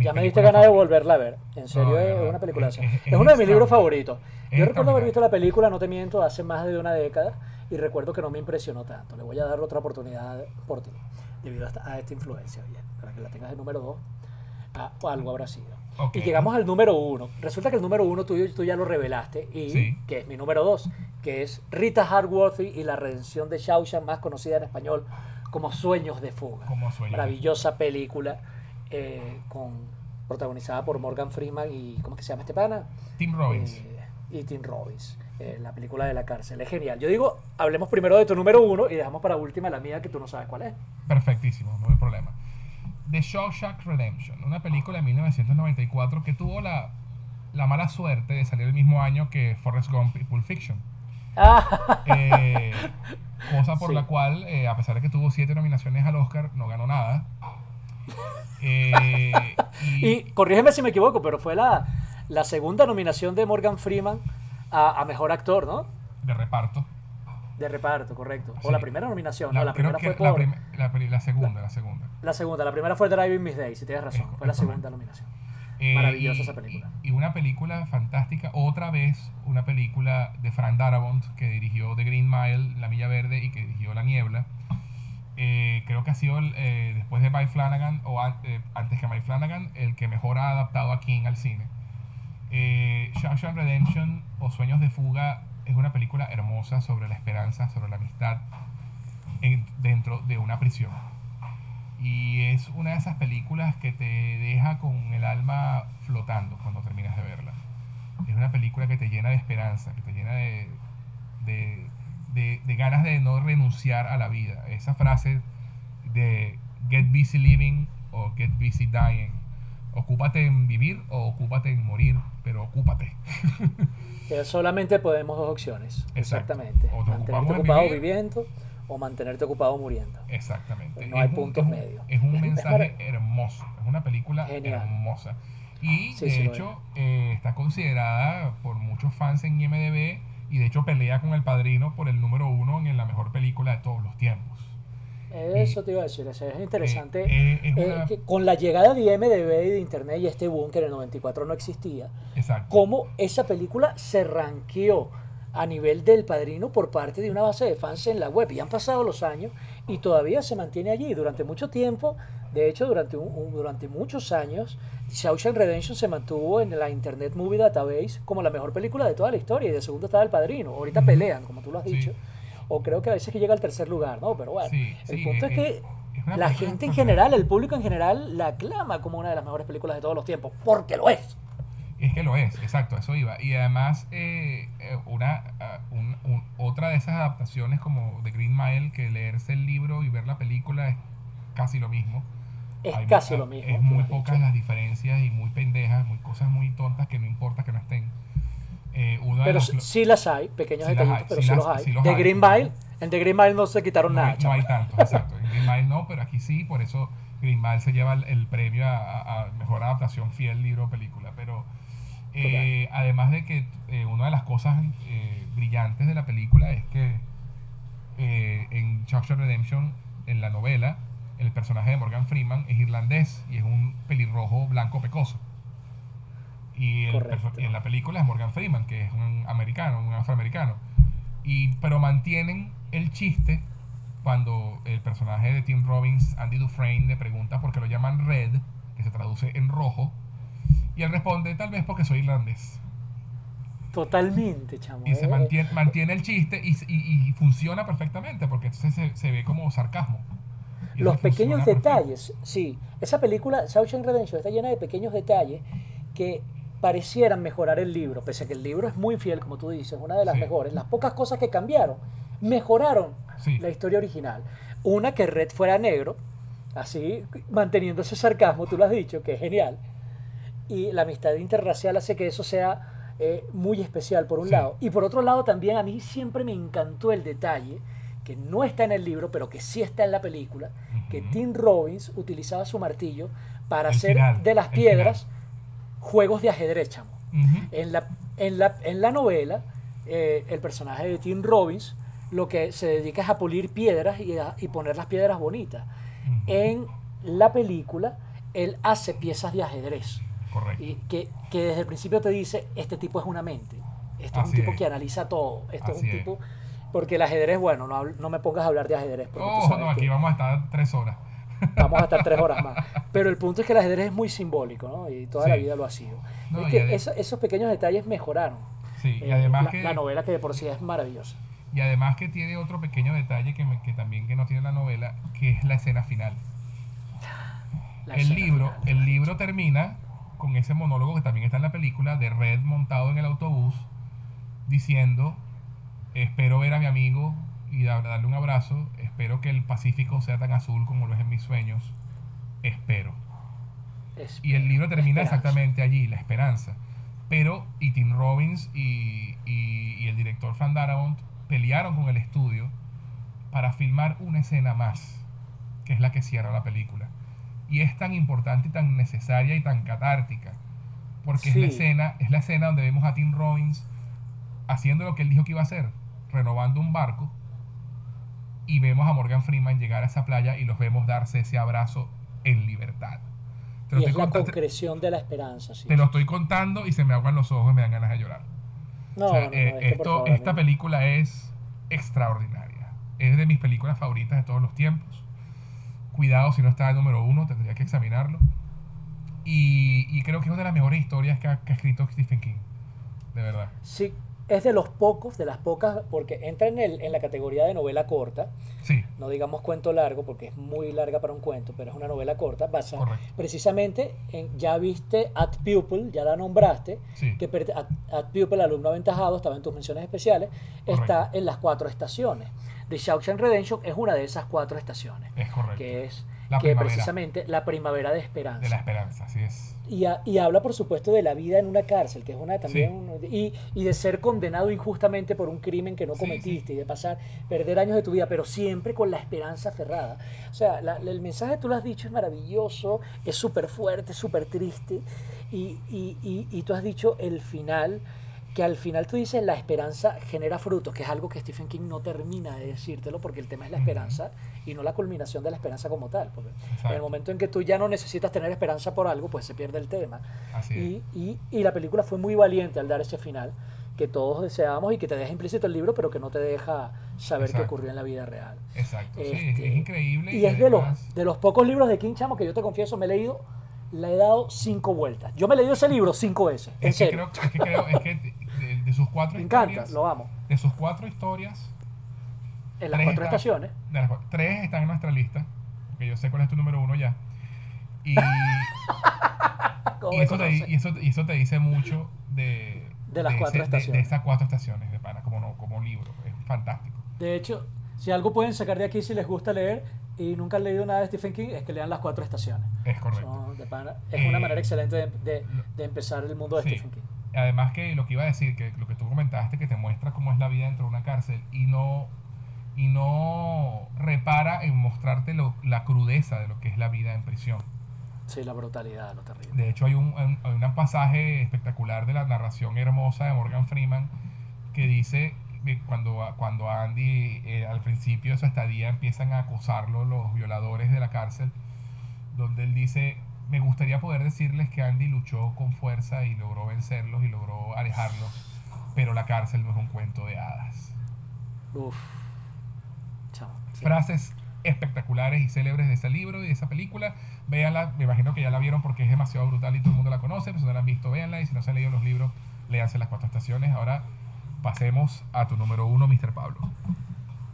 ya, me diste ganas de volverla a ver. En serio, es una película. Es, es, uno de mis libros favoritos. Yo recuerdo haber visto la película, no te miento, hace más de una década y recuerdo que no me impresionó tanto. Le voy a dar otra oportunidad por ti, debido a esta, influencia, bien, para que la tengas de número 2. Ah, o algo habrá sido. Y llegamos al número uno. Resulta que el número uno tú, tú ya lo revelaste y que es mi número dos, que es Rita Hardworthy y la redención de Shawshank, más conocida en español como Sueños de Fuga. Maravillosa película eh, con, protagonizada por Morgan Freeman y ¿cómo que se llama este pana? Tim Robbins. Eh, y Tim Robbins. Eh, la película de la cárcel. Es genial. Yo digo, hablemos primero de tu número uno y dejamos para última la mía que tú no sabes cuál es. Perfectísimo, no hay problema. The Shawshank Redemption, una película de 1994 que tuvo la, la mala suerte de salir el mismo año que Forrest Gump y Pulp Fiction. Ah. Eh, cosa por la cual, eh, a pesar de que tuvo siete nominaciones al Oscar, no ganó nada. Eh, y, corrígeme si me equivoco, pero fue la, la segunda nominación de Morgan Freeman a, a Mejor Actor, ¿no? De reparto. De reparto, correcto. O la primera nominación, la, no, la primera fue por... La, la, segunda, la segunda. La segunda, la primera fue Driving Miss Days, si tienes razón. fue la segunda nominación. Eh, Maravillosa esa película. Y una película fantástica, otra vez una película de Frank Darabont, que dirigió The Green Mile, La Milla Verde, y que dirigió La Niebla. Eh, creo que ha sido eh, después de Mike Flanagan, o antes que Mike Flanagan, el que mejor ha adaptado a King al cine. Eh, Shawshank Redemption o Sueños de Fuga es una película hermosa sobre la esperanza, sobre la amistad dentro de una prisión. Y es una de esas películas que te deja con el alma flotando cuando terminas de verla. Es una película que te llena de esperanza, que te llena de, de, de, ganas de no renunciar a la vida. Esa frase de get busy living o get busy dying. Ocúpate en vivir o ocúpate en morir, pero ocúpate. solamente podemos dos opciones. Exactamente. O Mantenerte ocupado viviendo o mantenerte ocupado muriendo. Exactamente. no hay puntos medios. Es un mensaje hermoso. Es una película hermosa. Y de hecho eh, está considerada por muchos fans en IMDB y de hecho pelea con El Padrino por el número uno en la mejor película de todos los tiempos. Eso te iba a decir, es interesante. Eh, eh, que con la llegada de IMDB y de Internet y este boom que en el 94 no existía, Exacto. cómo esa película se ranqueó a nivel del padrino por parte de una base de fans en la web. Y han pasado los años y todavía se mantiene allí. Durante mucho tiempo, de hecho, durante, un, durante muchos años, Shawshank Redemption se mantuvo en la Internet Movie Database como la mejor película de toda la historia. Y de segundo estaba El Padrino. Ahorita pelean, como tú lo has dicho o creo que a veces que llega al tercer lugar, ¿no? Pero bueno, el punto es, que la gente en general, el público en general, la aclama como una de las mejores películas de todos los tiempos, porque lo es. Es que lo es, exacto, eso iba. Y además, eh, eh, una, ah, otra de esas adaptaciones como The Green Mile, que leerse el libro y ver la película es casi lo mismo. Es casi lo mismo. Es muy pocas las diferencias y muy pendejas, muy cosas muy tontas que no importa que no estén. Eh, pero sí las hay, pequeños detallitos, pero sí, los hay. de Green Mile, en The Green Mile no se quitaron nada. no hay tanto, exacto. En Green Mile no, pero aquí sí, por eso Green Mile se lleva el, premio a, mejor adaptación fiel libro o película. Pero eh, además de que eh, una de las cosas brillantes de la película es que eh, en Shawshank Redemption, en la novela, el personaje de Morgan Freeman es irlandés y es un pelirrojo blanco pecoso. Y, el y en la película es Morgan Freeman, que es un americano, un afroamericano. Y, pero mantienen el chiste cuando el personaje de Tim Robbins, Andy Dufresne, le pregunta por qué lo llaman Red, que se traduce en rojo. Y él responde, tal vez porque soy irlandés. Totalmente, chamo. Y se eh, mantiene, mantiene el chiste y, y- y funciona perfectamente porque entonces se, se ve como sarcasmo. Los pequeños perfecto. detalles, sí. Esa película, Shawshank Redemption, está llena de pequeños detalles que parecieran mejorar el libro, pese a que el libro es muy fiel, como tú dices, una de las Sí. mejores. Las pocas cosas que cambiaron mejoraron Sí. la historia original. Una, que Red fuera negro, así, manteniendo ese sarcasmo, tú lo has dicho, que es genial. Y la amistad interracial hace que eso sea eh, muy especial, por un Sí. lado. Y por otro lado, también a mí siempre me encantó el detalle, que no está en el libro, pero que sí está en la película, que. Tim Robbins utilizaba su martillo para El hacer final, de las piedras juegos de ajedrez, chamo. En la, en la, en la novela, eh, el personaje de Tim Robbins lo que se dedica es a pulir piedras y, a- y poner las piedras bonitas. En la película, él hace piezas de ajedrez. Correcto. Y que, que desde el principio te dice, este tipo es una mente. Este es Así un tipo es. que analiza todo. Este es un es. tipo... Porque el ajedrez, bueno, no, no me pongas a hablar de ajedrez. Sabes no, aquí vamos a estar tres horas. vamos a estar tres horas más. Pero el punto es que el ajedrez es muy simbólico, ¿no? Y toda la Sí. vida lo ha sido. No, es que eso- esos pequeños detalles mejoraron. Sí, y eh, además la, que la novela que de por sí es maravillosa. y además que tiene otro pequeño detalle que, me- que también que no tiene la novela, que es la escena final. La el escena libro, final. el libro termina con ese monólogo que también está en la película de Red montado en el autobús diciendo espero ver a mi amigo y da- darle un abrazo, espero que el Pacífico sea tan azul como lo es en mis sueños, espero. Es- Y el libro termina exactamente allí, la esperanza. Pero y Tim Robbins y, y- y el director Frank Darabont pelearon con el estudio para filmar una escena más, que es la que cierra la película. Y es tan importante y tan necesaria y tan catártica, porque es la escena, es la escena donde vemos a Tim Robbins haciendo lo que él dijo que iba a hacer, renovando un barco, y vemos a Morgan Freeman llegar a esa playa y los vemos darse ese abrazo en libertad. Te Y es la concreción de la esperanza. Sí. te lo estoy contando y se me aguan los ojos y me dan ganas de llorar. No, O sea, no, no, eh, es esto, favor, esta película es extraordinaria. Es de mis películas favoritas de todos los tiempos. Cuidado si no está el número uno, tendría que examinarlo. Y, y creo que es una de las mejores historias que ha, que ha escrito Stephen King. De verdad. Sí, es de los pocos, de las pocas, porque entra en, el, en la categoría de novela corta, Sí, no digamos cuento largo, porque es muy larga para un cuento, pero es una novela corta, basada Correcto. precisamente en, ya viste At Pupil, ya la nombraste, sí. que At, At Pupil, alumno aventajado, estaba en tus menciones especiales, está Correcto. en las cuatro estaciones. The Shawshank Redemption es una de esas cuatro estaciones, Es correcto. que es La que precisamente la primavera de esperanza. De la esperanza, así es. Y, ha- y habla, por supuesto, de la vida en una cárcel, que es una también. un- y, y de ser condenado injustamente por un crimen que no Sí, cometiste y de pasar, perder años de tu vida, pero siempre con la esperanza aferrada. O sea, la- el mensaje tú lo has dicho es maravilloso, es súper fuerte, súper triste. Y, y tú has dicho el final, que al final tú dices la esperanza genera frutos, que es algo que Stephen King no termina de decírtelo porque el tema es la esperanza y no la culminación de la esperanza como tal. Porque en el momento en que tú ya no necesitas tener esperanza por algo, pues se pierde el tema. Y, y, y la película fue muy valiente al dar ese final que todos deseábamos y que te deja implícito el libro, pero que no te deja saber qué ocurrió en la vida real. Exacto. Sí, Este, es increíble. Y es de los, de los pocos libros de King Chamo que yo te confieso, me he leído, le he dado cinco vueltas. Yo me he leído ese libro cinco veces, en es que serio. creo, es que creo, es que de, sus cuatro Me encanta, historias, lo amo. de sus cuatro historias, En las cuatro estaciones. de las cua- tres están en nuestra lista, porque yo sé cuál es tu número uno ya. Y, ¿Cómo y me eso, te, conoces? y, eso, y eso te dice mucho de, De las cuatro ese- de- de, estaciones. esas cuatro estaciones de pana, como, no, como libro. Es fantástico. De hecho, si algo pueden sacar de aquí si les gusta leer y nunca han leído nada de Stephen King, es que lean las cuatro estaciones. Es correcto. Son de pana. Es una Eh, manera excelente de, de- de empezar el mundo de Sí. Stephen King. Además que lo que iba a decir, que lo que tú comentaste, que te muestra cómo es la vida dentro de una cárcel y no, y no repara en mostrarte lo- la crudeza de lo que es la vida en prisión. Sí, la brutalidad, lo terrible. De hecho, hay un, hay un pasaje espectacular de la narración hermosa de Morgan Freeman que dice, cuando, cuando Andy eh, al principio de su estadía empiezan a acosarlo los violadores de la cárcel, donde él dice, me gustaría poder decirles que Andy luchó con fuerza y logró vencerlos y logró alejarlos, pero la cárcel no es un cuento de hadas. Uf. Chao. Sí. Frases espectaculares y célebres de ese libro y de esa película. Véanla, me imagino que ya la vieron porque es demasiado brutal y todo el mundo la conoce, pero si no la han visto, véanla y si no se han leído los libros, léanse las cuatro estaciones. Ahora pasemos a tu número uno, Mr. Pablo.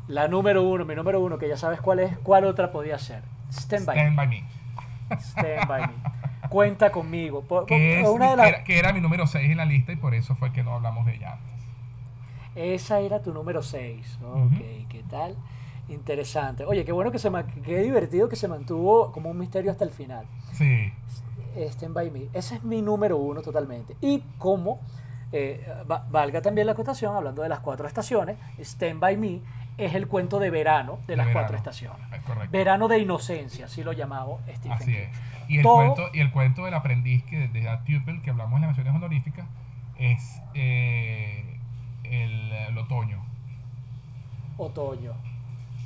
La número uno, mi número uno, que ya sabes cuál es, cuál otra podía ser. Stand by, Stand by Me. Stand by me. Cuenta conmigo. Por- Que, es una de las- era, que era mi número 6 en la lista y por eso fue que no hablamos de ella antes. Esa era tu número 6. Ok, Ujú. ¿qué tal? Interesante. Oye, qué bueno que se qué divertido que se mantuvo como un misterio hasta el final. Sí, Stand by Me. Ese es mi número uno totalmente. Y como eh, va- valga también la acotación, hablando de las cuatro estaciones, Stand by Me es el cuento de verano de las verano. cuatro estaciones. es correcto. Verano de inocencia, así lo llamaba Stephen Así King. es. Y el, Todo- cuento, y el cuento del aprendiz que de Dad Tupel, que hablamos en las menciones honoríficas, es eh, el, el otoño. Otoño.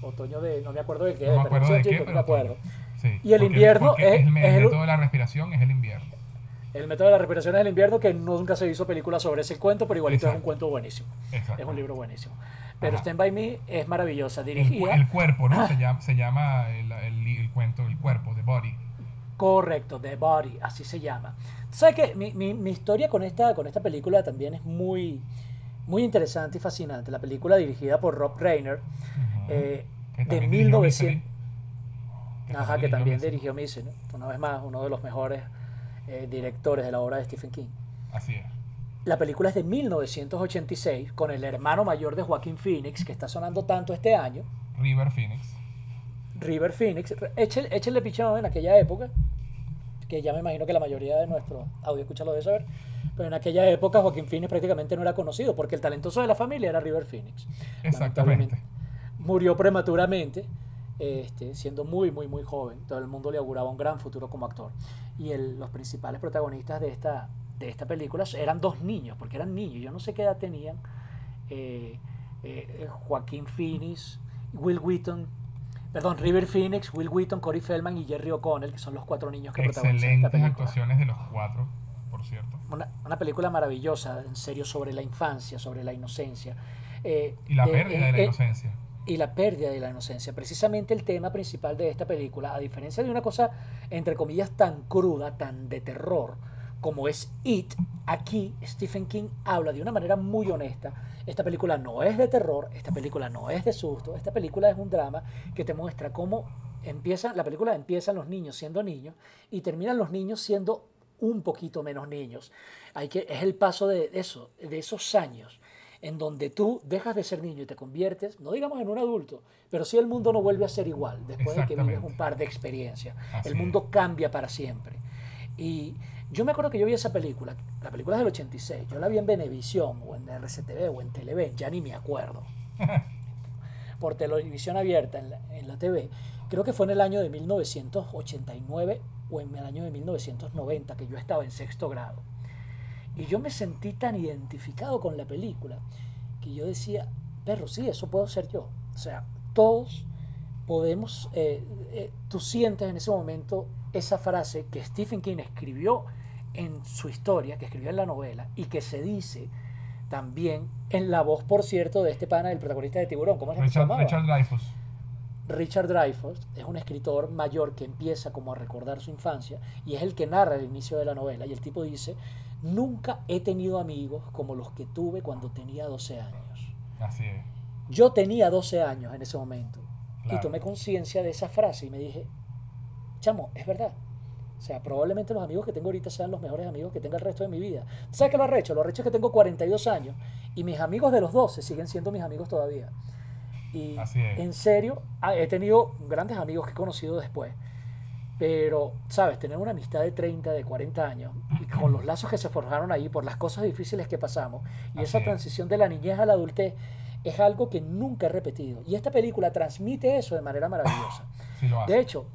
Otoño de, no me acuerdo de qué, No me acuerdo de qué, pero me acuerdo. Sí, Y el porque- invierno porque es- el, es el el- método de la respiración es el invierno. El método de la respiración del invierno, que nunca se hizo película sobre ese cuento, pero igualito es un cuento buenísimo. Exacto. Es un libro buenísimo. Pero Ajá. Stand By Me es maravillosa, dirigida. el cuerpo, ¿no? Se llama, se llama el, el, el cuento, el cuerpo, The Body. Correcto, The Body, así se llama. ¿Sabes qué? Mi, mi- mi historia con esta, con esta película también es muy, muy interesante y fascinante. La película dirigida por Rob Reiner, Ujú. eh, Que de también dirigió 1900. Misery. Ajá, que también dirigió Missy, ¿no? Una vez más, uno de los mejores eh, directores de la obra de Stephen King. Así es. La película es de 1986 con el hermano mayor de Joaquín Phoenix, que está sonando tanto este año, River Phoenix. River Phoenix. Échenle, échenle pichón en aquella época, que ya me imagino que la mayoría de nuestro audio escucha lo de saber, pero en aquella época Joaquín Phoenix prácticamente no era conocido, porque el talentoso de la familia era River Phoenix. Exactamente. Murió prematuramente, este, siendo muy, muy, muy joven. Todo el mundo le auguraba un gran futuro como actor. Y el- los principales protagonistas de esta, de esta película eran dos niños, porque eran niños. Yo no sé qué edad tenían. eh, eh, Joaquín Phoenix, Will Wheaton, perdón, River Phoenix, Will Wheaton, Corey Feldman y Jerry O'Connell, que son los cuatro niños que protagonizan esta Excelentes película. actuaciones de los cuatro, por cierto. Una, una película maravillosa, en serio, sobre la infancia, sobre la inocencia. Eh, Y la eh, pérdida de la eh, inocencia. y la pérdida de la inocencia. Precisamente el tema principal de esta película, a diferencia de una cosa, entre comillas, tan cruda, tan de terror, como es It, aquí Stephen King habla de una manera muy honesta. Esta película no es de terror, esta película no es de susto, esta película es un drama que te muestra cómo empieza, la película empiezan los niños siendo niños y terminan los niños siendo un poquito menos niños. Hay que, es el paso de eso, de esos años en donde tú dejas de ser niño y te conviertes, no digamos en un adulto, pero sí el mundo no vuelve a ser igual después de que vives un par de experiencias. Así el mundo es. cambia para siempre. Y yo me acuerdo que yo vi esa película, la película es del 86, yo la vi en Venevisión o en RCTV o en Televen, ya ni me acuerdo. Por televisión abierta en la, en la TV, creo que fue en el año de 1989 o en el año de 1990 que yo estaba en sexto grado. Y yo me sentí tan identificado con la película que yo decía, perro, sí, eso puedo ser yo. O sea, todos podemos, eh, eh, tú sientes en ese momento esa frase que Stephen King escribió en su historia, que escribió en la novela, y que se dice también en la voz, por cierto, de este pana, el protagonista de Tiburón. ¿Cómo es que se Richard? Richard Dreyfuss. Richard Dreyfuss es un escritor mayor que empieza como a recordar su infancia y es el que narra el inicio de la novela y el tipo dice, nunca he tenido amigos como los que tuve cuando tenía 12 años. Así es. Yo tenía 12 años en ese momento y tomé conciencia de esa frase y me dije, chamo, es verdad. O sea, probablemente los amigos que tengo ahorita sean los mejores amigos que tenga el resto de mi vida. ¿Sabes qué lo arrecho? Lo arrecho es que tengo 42 años y mis amigos de los 12 siguen siendo mis amigos todavía. Y Así es. en serio, ah, he tenido grandes amigos que he conocido después. Pero, ¿sabes? Tener una amistad de 30, de 40 años, y con los lazos que se forjaron ahí por las cosas difíciles que pasamos, y Así esa es. transición de la niñez a la adultez, es algo que nunca he repetido. Y esta película transmite eso de manera maravillosa. Sí. De hecho,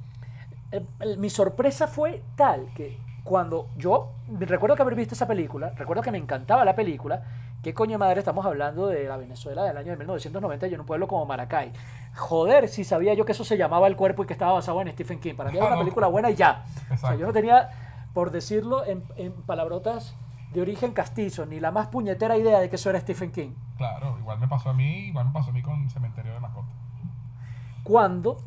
el- el- mi sorpresa fue tal que cuando yo recuerdo que haber visto esa película, recuerdo que me encantaba la película, ¿Qué coño madre estamos hablando de la Venezuela del año de 1990 y en un pueblo como Maracay? Joder, si sabía yo que eso se llamaba El Cuerpo y que estaba basado en Stephen King. Para mí era una película buena y ya. O sea, yo no tenía, por decirlo en, en palabrotas de origen castizo, ni la más puñetera idea de que eso era Stephen King. Claro, igual me pasó a mí, igual me pasó a mí con Cementerio de Mascotas. Cuando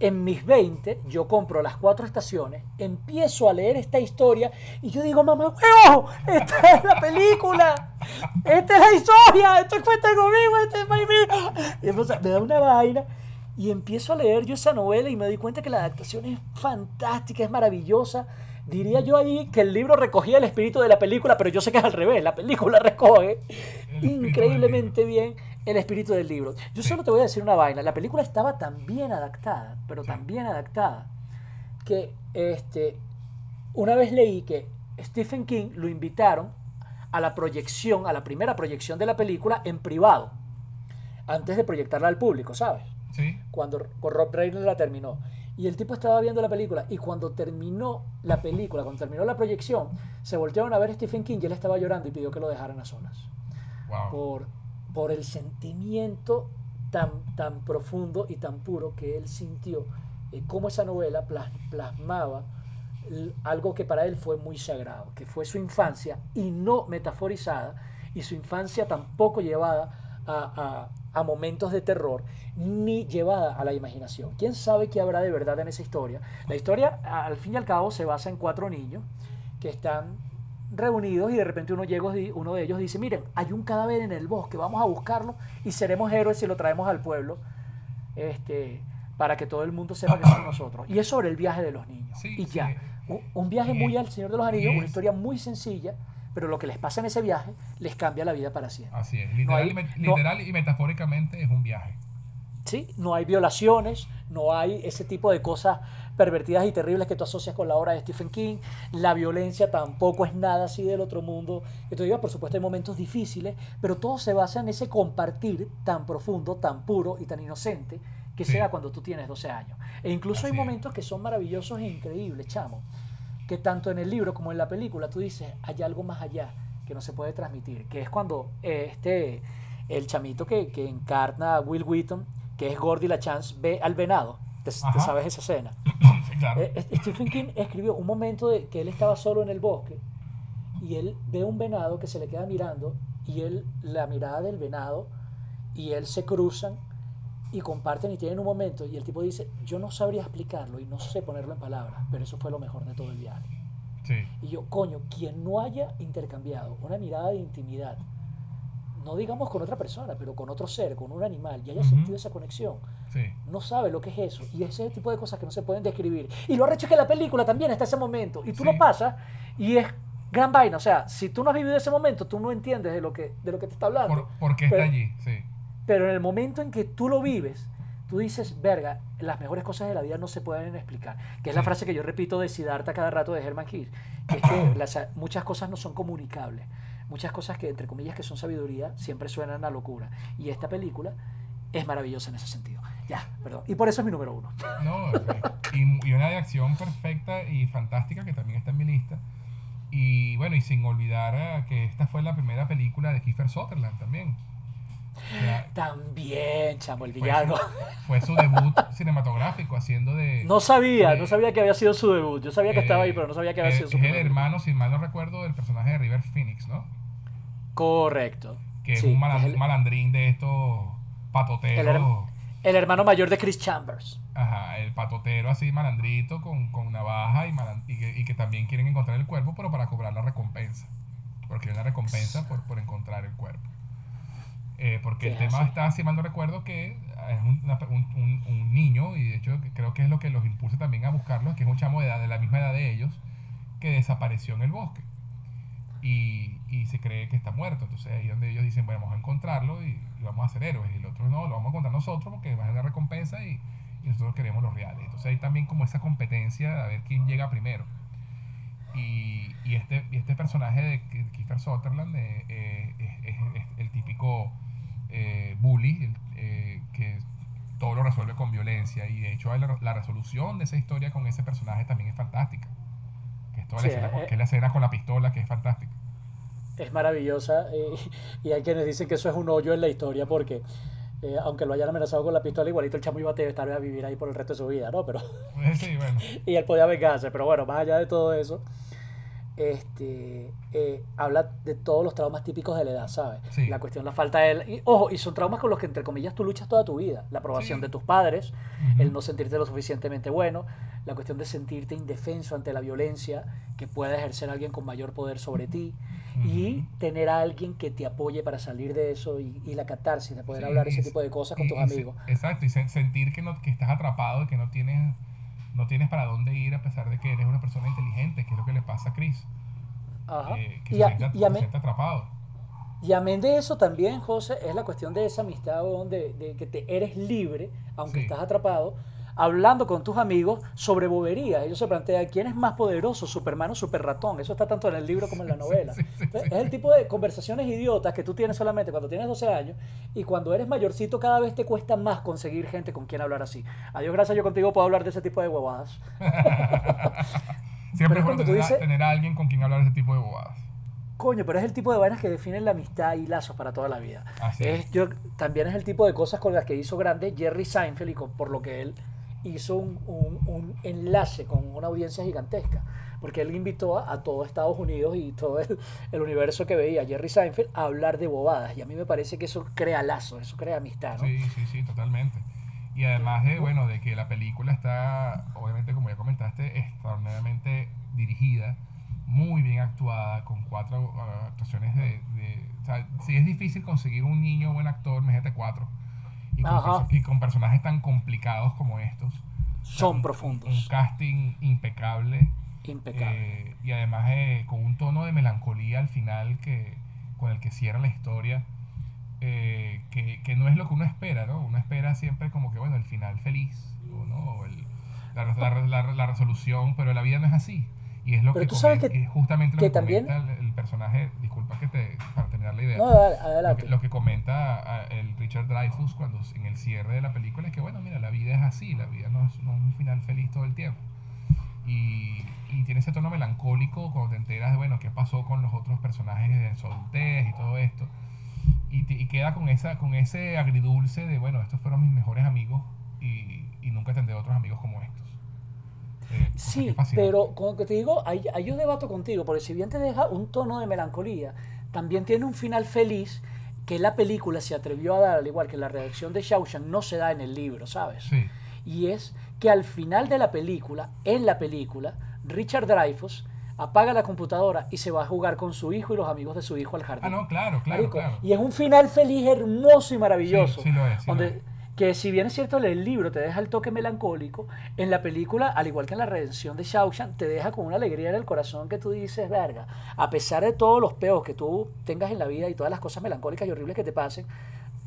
en mis 20 yo compro las cuatro estaciones, empiezo a leer esta historia y yo digo, mamá, huevo, esta es la película, esta es la historia, esto cuenta conmigo, este es mi Y entonces me da una vaina y empiezo a leer yo esa novela y me doy cuenta que la adaptación es fantástica, es maravillosa. Diría yo ahí que el libro recogía el espíritu de la película, pero yo sé que es al revés, la película recoge increíblemente bien el espíritu del libro. Yo solo te voy a decir una vaina. La película estaba tan bien adaptada, pero tan bien adaptada, que este, una vez leí que Stephen King lo invitaron a la proyección, a la primera proyección de la película en privado, antes de proyectarla al público, ¿sabes? Sí. Cuando Rob Reiner la terminó. Y el tipo estaba viendo la película y cuando terminó la película, cuando terminó la proyección, se voltearon a ver a Stephen King y él estaba llorando y pidió que lo dejaran a solas. Wow. Por, por el sentimiento tan, tan profundo y tan puro que él sintió, y cómo esa novela plasmaba algo que para él fue muy sagrado, que fue su infancia y no metaforizada, y su infancia tampoco llevada a, a, momentos de terror, ni llevada a la imaginación. ¿Quién sabe qué habrá de verdad en esa historia? La historia, al fin y al cabo, se basa en cuatro niños que están reunidos y de repente uno, llega, uno de ellos dice, miren, hay un cadáver en el bosque, vamos a buscarlo y seremos héroes si lo traemos al pueblo este, para que todo el mundo sepa que somos nosotros. Y es sobre el viaje de los niños. Sí, y ya, sí. un, un, viaje muy al Señor de los Anillos, una historia muy sencilla, pero lo que les pasa en ese viaje les cambia la vida para siempre. Así es, literal, hay- y, met- no- literal y metafóricamente es un viaje. ¿sí? No hay violaciones, no hay ese tipo de cosas pervertidas y terribles que tú asocias con la obra de Stephen King. La violencia tampoco es nada así del otro mundo. Digo, por supuesto, hay momentos difíciles, pero todo se basa en ese compartir tan profundo, tan puro y tan inocente que Sí. se da cuando tú tienes 12 años. E incluso hay es. momentos que son maravillosos e increíbles, chamo. Que tanto en el libro como en la película tú dices, hay algo más allá que no se puede transmitir. Que es cuando eh, este, el chamito que, que encarna a Will Wheaton, que es Gordy LaChance, ve al venado. ¿Te, te sabes esa escena? Sí, claro. Eh, eh, Stephen King escribió un momento de que él estaba solo en el bosque y él ve un venado que se le queda mirando y él, la mirada del venado y él se cruzan y comparten y tienen un momento y el tipo dice, yo no sabría explicarlo y no sé ponerlo en palabras, pero eso fue lo mejor de todo el viaje. Sí. Y yo, coño, quien no haya intercambiado una mirada de intimidad, no digamos con otra persona, pero con otro ser, con un animal, y haya Ujú. sentido esa conexión, Sí. no sabe lo que es eso. Y ese tipo de cosas que no se pueden describir. Y lo arrecho es que la película también está ese momento. Y tú Sí. lo pasas y es gran vaina. O sea, si tú no has vivido ese momento, tú no entiendes de lo que, de lo que te está hablando. Por, ¿por qué está Pero- allí? Sí. Pero en el momento en que tú lo vives, tú dices, verga, las mejores cosas de la vida no se pueden explicar. Que es la frase que yo repito de Siddhartha cada rato de Herman Hesse. Que es que las- muchas cosas no son comunicables. Muchas cosas que, entre comillas, que son sabiduría, siempre suenan a locura. Y esta película es maravillosa en ese sentido. Ya, perdón. Y por eso es mi número uno. No, y, y una de acción perfecta y fantástica que también está en mi lista. Y bueno, y sin olvidar eh, que esta fue la primera película de Kiefer Sutherland también. También, chamo, el fue, villano. su, fue su debut cinematográfico haciendo de... No sabía, de- no sabía que había sido su debut. Yo sabía que estaba ahí, eh, pero no sabía que había sido su Es el hermano, si mal no recuerdo, del personaje de River Phoenix, ¿no? Correcto. Que es un malan- es el- malandrín de estos patoteros. El herma- El hermano mayor de Chris Chambers. Ajá, el patotero así malandrito con, con navaja y, malan- y, que, y que también quieren encontrar el cuerpo, pero para cobrar la recompensa. Porque hay una recompensa por, por encontrar el cuerpo. Eh, porque Sí, el tema así. está, si mal no recuerdo, que es un, una- un- un- un niño, y de hecho creo que es lo que los impulsa también a buscarlo, que es un chamo de, edad, de la misma edad de ellos, que desapareció en el bosque. Y, y se cree que está muerto. Entonces ahí es donde ellos dicen, bueno, vamos a encontrarlo y, y vamos a ser héroes. Y el otro no, lo vamos a encontrar nosotros porque va a ser una recompensa y, y nosotros queremos los reales. Entonces hay también como esa competencia a ver quién llega primero. Y, y este, y este personaje de Kiefer Sutherland eh, eh, es, es- es el típico eh, bully eh, que todo lo resuelve con violencia. Y de hecho la, la resolución de esa historia con ese personaje también es fantástica. Que es, toda la Sí, escena con- eh, que es la escena con la pistola que es fantástica. es maravillosa eh, y hay quienes dicen que eso es un hoyo en la historia porque eh, aunque lo hayan amenazado con la pistola, igualito el chamo iba a estar a vivir ahí por el resto de su vida, ¿no? Pero, sí, bueno. y él podía vengarse, pero bueno, más allá de todo eso, este, eh, habla de todos los traumas típicos de la edad, ¿sabes? La cuestión, la falta de... Y, ojo, y son traumas con los que, entre comillas, tú luchas toda tu vida. La aprobación de tus padres, el no sentirte lo suficientemente bueno, la cuestión de sentirte indefenso ante la violencia que pueda ejercer alguien con mayor poder sobre ti y tener a alguien que te apoye para salir de eso y, la catarsis de poder hablar ese tipo de cosas con tus amigos. Exacto, y sentir que, no, que estás atrapado y que no tienes no tienes para dónde ir a pesar de que eres una persona inteligente, que es lo que le pasa a Chris. Ajá. Eh, que y se, siente, atrapado. Y amén de eso también, José, es la cuestión de esa amistad donde de que te eres libre, aunque estás atrapado, hablando con tus amigos sobre boberías. Ellos se plantean quién es más poderoso, Superman o Super Ratón. Eso está tanto en el libro como en la novela. es el tipo de conversaciones idiotas que tú tienes solamente cuando tienes 12 años y cuando eres mayorcito cada vez te cuesta más conseguir gente con quien hablar así. Adiós, gracias, yo contigo puedo hablar de ese tipo de bobadas. Siempre es bueno tener, a alguien con quien hablar de ese tipo de bobadas. Coño, pero es el tipo de vainas que definen la amistad y lazos para toda la vida. es, yo, también es el tipo de cosas con las que hizo grande Jerry Seinfeld y por lo que él hizo un, enlace con una audiencia gigantesca, porque él invitó a, todo Estados Unidos y todo el, universo que veía Jerry Seinfeld a hablar de bobadas, y a mí me parece que eso crea lazos, eso crea amistad, ¿no? Sí, sí, sí, totalmente. Y además de, bueno, de que la película está, obviamente, como ya comentaste, extraordinariamente dirigida, muy bien actuada, con cuatro uh, actuaciones de, de... O sea, si es difícil conseguir un niño buen actor, imagínate cuatro y con, personajes tan complicados como estos. Son profundos. Un casting impecable. Impecable. Eh, y además eh, con un tono de melancolía al final que, con el que cierra la historia. Eh, que, que, no es lo que uno espera, ¿no? Uno espera siempre como que, bueno, el final feliz, ¿no? El, la, la, la, resolución, pero la vida no es así. Y es lo que, justamente lo que, comenta el, personaje, disculpa que te, la idea, no, adelante. Lo, que, comenta el Richard Dreyfuss cuando en el cierre de la película es que, bueno, mira, la vida es así, la vida no es, un final feliz todo el tiempo. Y, y, tiene ese tono melancólico cuando te enteras de, bueno, qué pasó con los otros personajes de su adultez y todo esto. Y, y, queda con, esa, con ese agridulce de, bueno, estos fueron mis mejores amigos y, y nunca tendré otros amigos como estos. Eh, sí, pero como que te digo, ahí, yo debato contigo, porque si bien te deja un tono de melancolía, también tiene un final feliz que la película se atrevió a dar, al igual que la redacción de Shawshank, no se da en el libro, ¿sabes? Sí. Y es que al final de la película, en la película, Richard Dreyfuss apaga la computadora y se va a jugar con su hijo y los amigos de su hijo al jardín. Ah, no, claro, claro. Y es un final feliz, hermoso y maravilloso. Sí, sí lo es. donde, que si bien es cierto el libro te deja el toque melancólico, en la película, al igual que en la redención de Shawshank, te deja con una alegría en el corazón que tú dices, verga, a pesar de todos los peos que tú tengas en la vida y todas las cosas melancólicas y horribles que te pasen,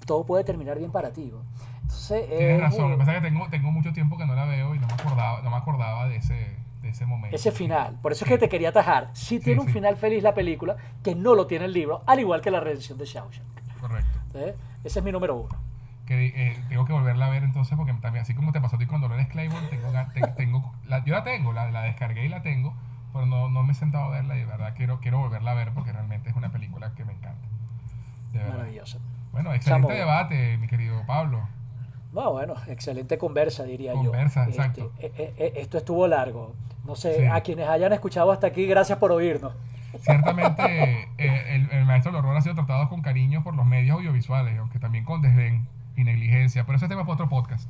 todo puede terminar bien para ti. Entonces, Tienes razón, lo que pasa es que tengo, tengo mucho tiempo que no la veo y no me acordaba, no me acordaba de ese, de ese momento. Ese final. Por eso es que te quería atajar. Sí, tiene un final feliz la película, que no lo tiene el libro, al igual que la redención de Shawshank. Correcto. Ese es mi número uno que eh, tengo que volverla a ver entonces porque también así como te pasó a ti con Dolores Claiborne tengo, tengo la, yo la tengo la, la, descargué y la tengo pero no, no me he sentado a verla y de verdad quiero quiero volverla a ver porque realmente es una película que me encanta maravillosa bueno excelente debate mi querido Pablo bueno, excelente conversa, diría yo. Conversa, este, exacto. Eh, eh, esto estuvo largo. No sé, a quienes hayan escuchado hasta aquí, gracias por oírnos. Ciertamente, el, el, maestro del horror ha sido tratado con cariño por los medios audiovisuales, aunque también con desdén y negligencia. Pero ese es tema para otro podcast.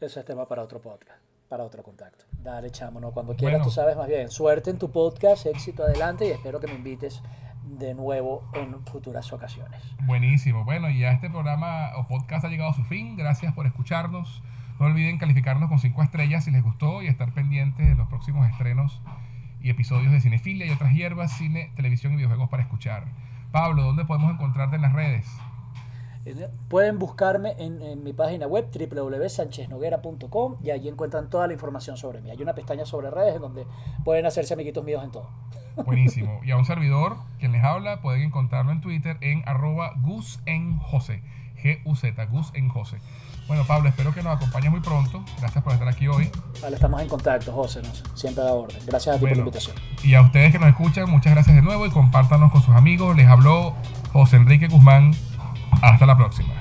Ese es tema para otro podcast, para otro contacto. Dale, chamo, ¿no? Cuando quieras, tú sabes más bien. Suerte en tu podcast, éxito adelante y espero que me invites de nuevo en futuras ocasiones. Buenísimo. Bueno, y ya este programa o podcast ha llegado a su fin. Gracias por escucharnos. No olviden calificarnos con cinco estrellas si les gustó y estar pendientes de los próximos estrenos y episodios de Cinefilia y otras hierbas, cine, televisión y videojuegos para escuchar. Pablo, ¿dónde podemos encontrarte en las redes? Pueden buscarme en, mi página web www.sancheznoguera.com y allí encuentran toda la información sobre mí. Hay una pestaña sobre redes en donde pueden hacerse amiguitos míos en todo. Buenísimo. Y a un servidor, quien les habla, pueden encontrarlo en Twitter en arroba Gus en José. G-U-Z, Gus en José. Bueno, Pablo, espero que nos acompañes muy pronto. Gracias por estar aquí hoy. Vale, estamos en contacto, José. No sé, siempre a la orden. Gracias a ti por la invitación. Y a ustedes que nos escuchan, muchas gracias de nuevo y compártanos con sus amigos. Les habló José Enrique Guzmán. Hasta la próxima.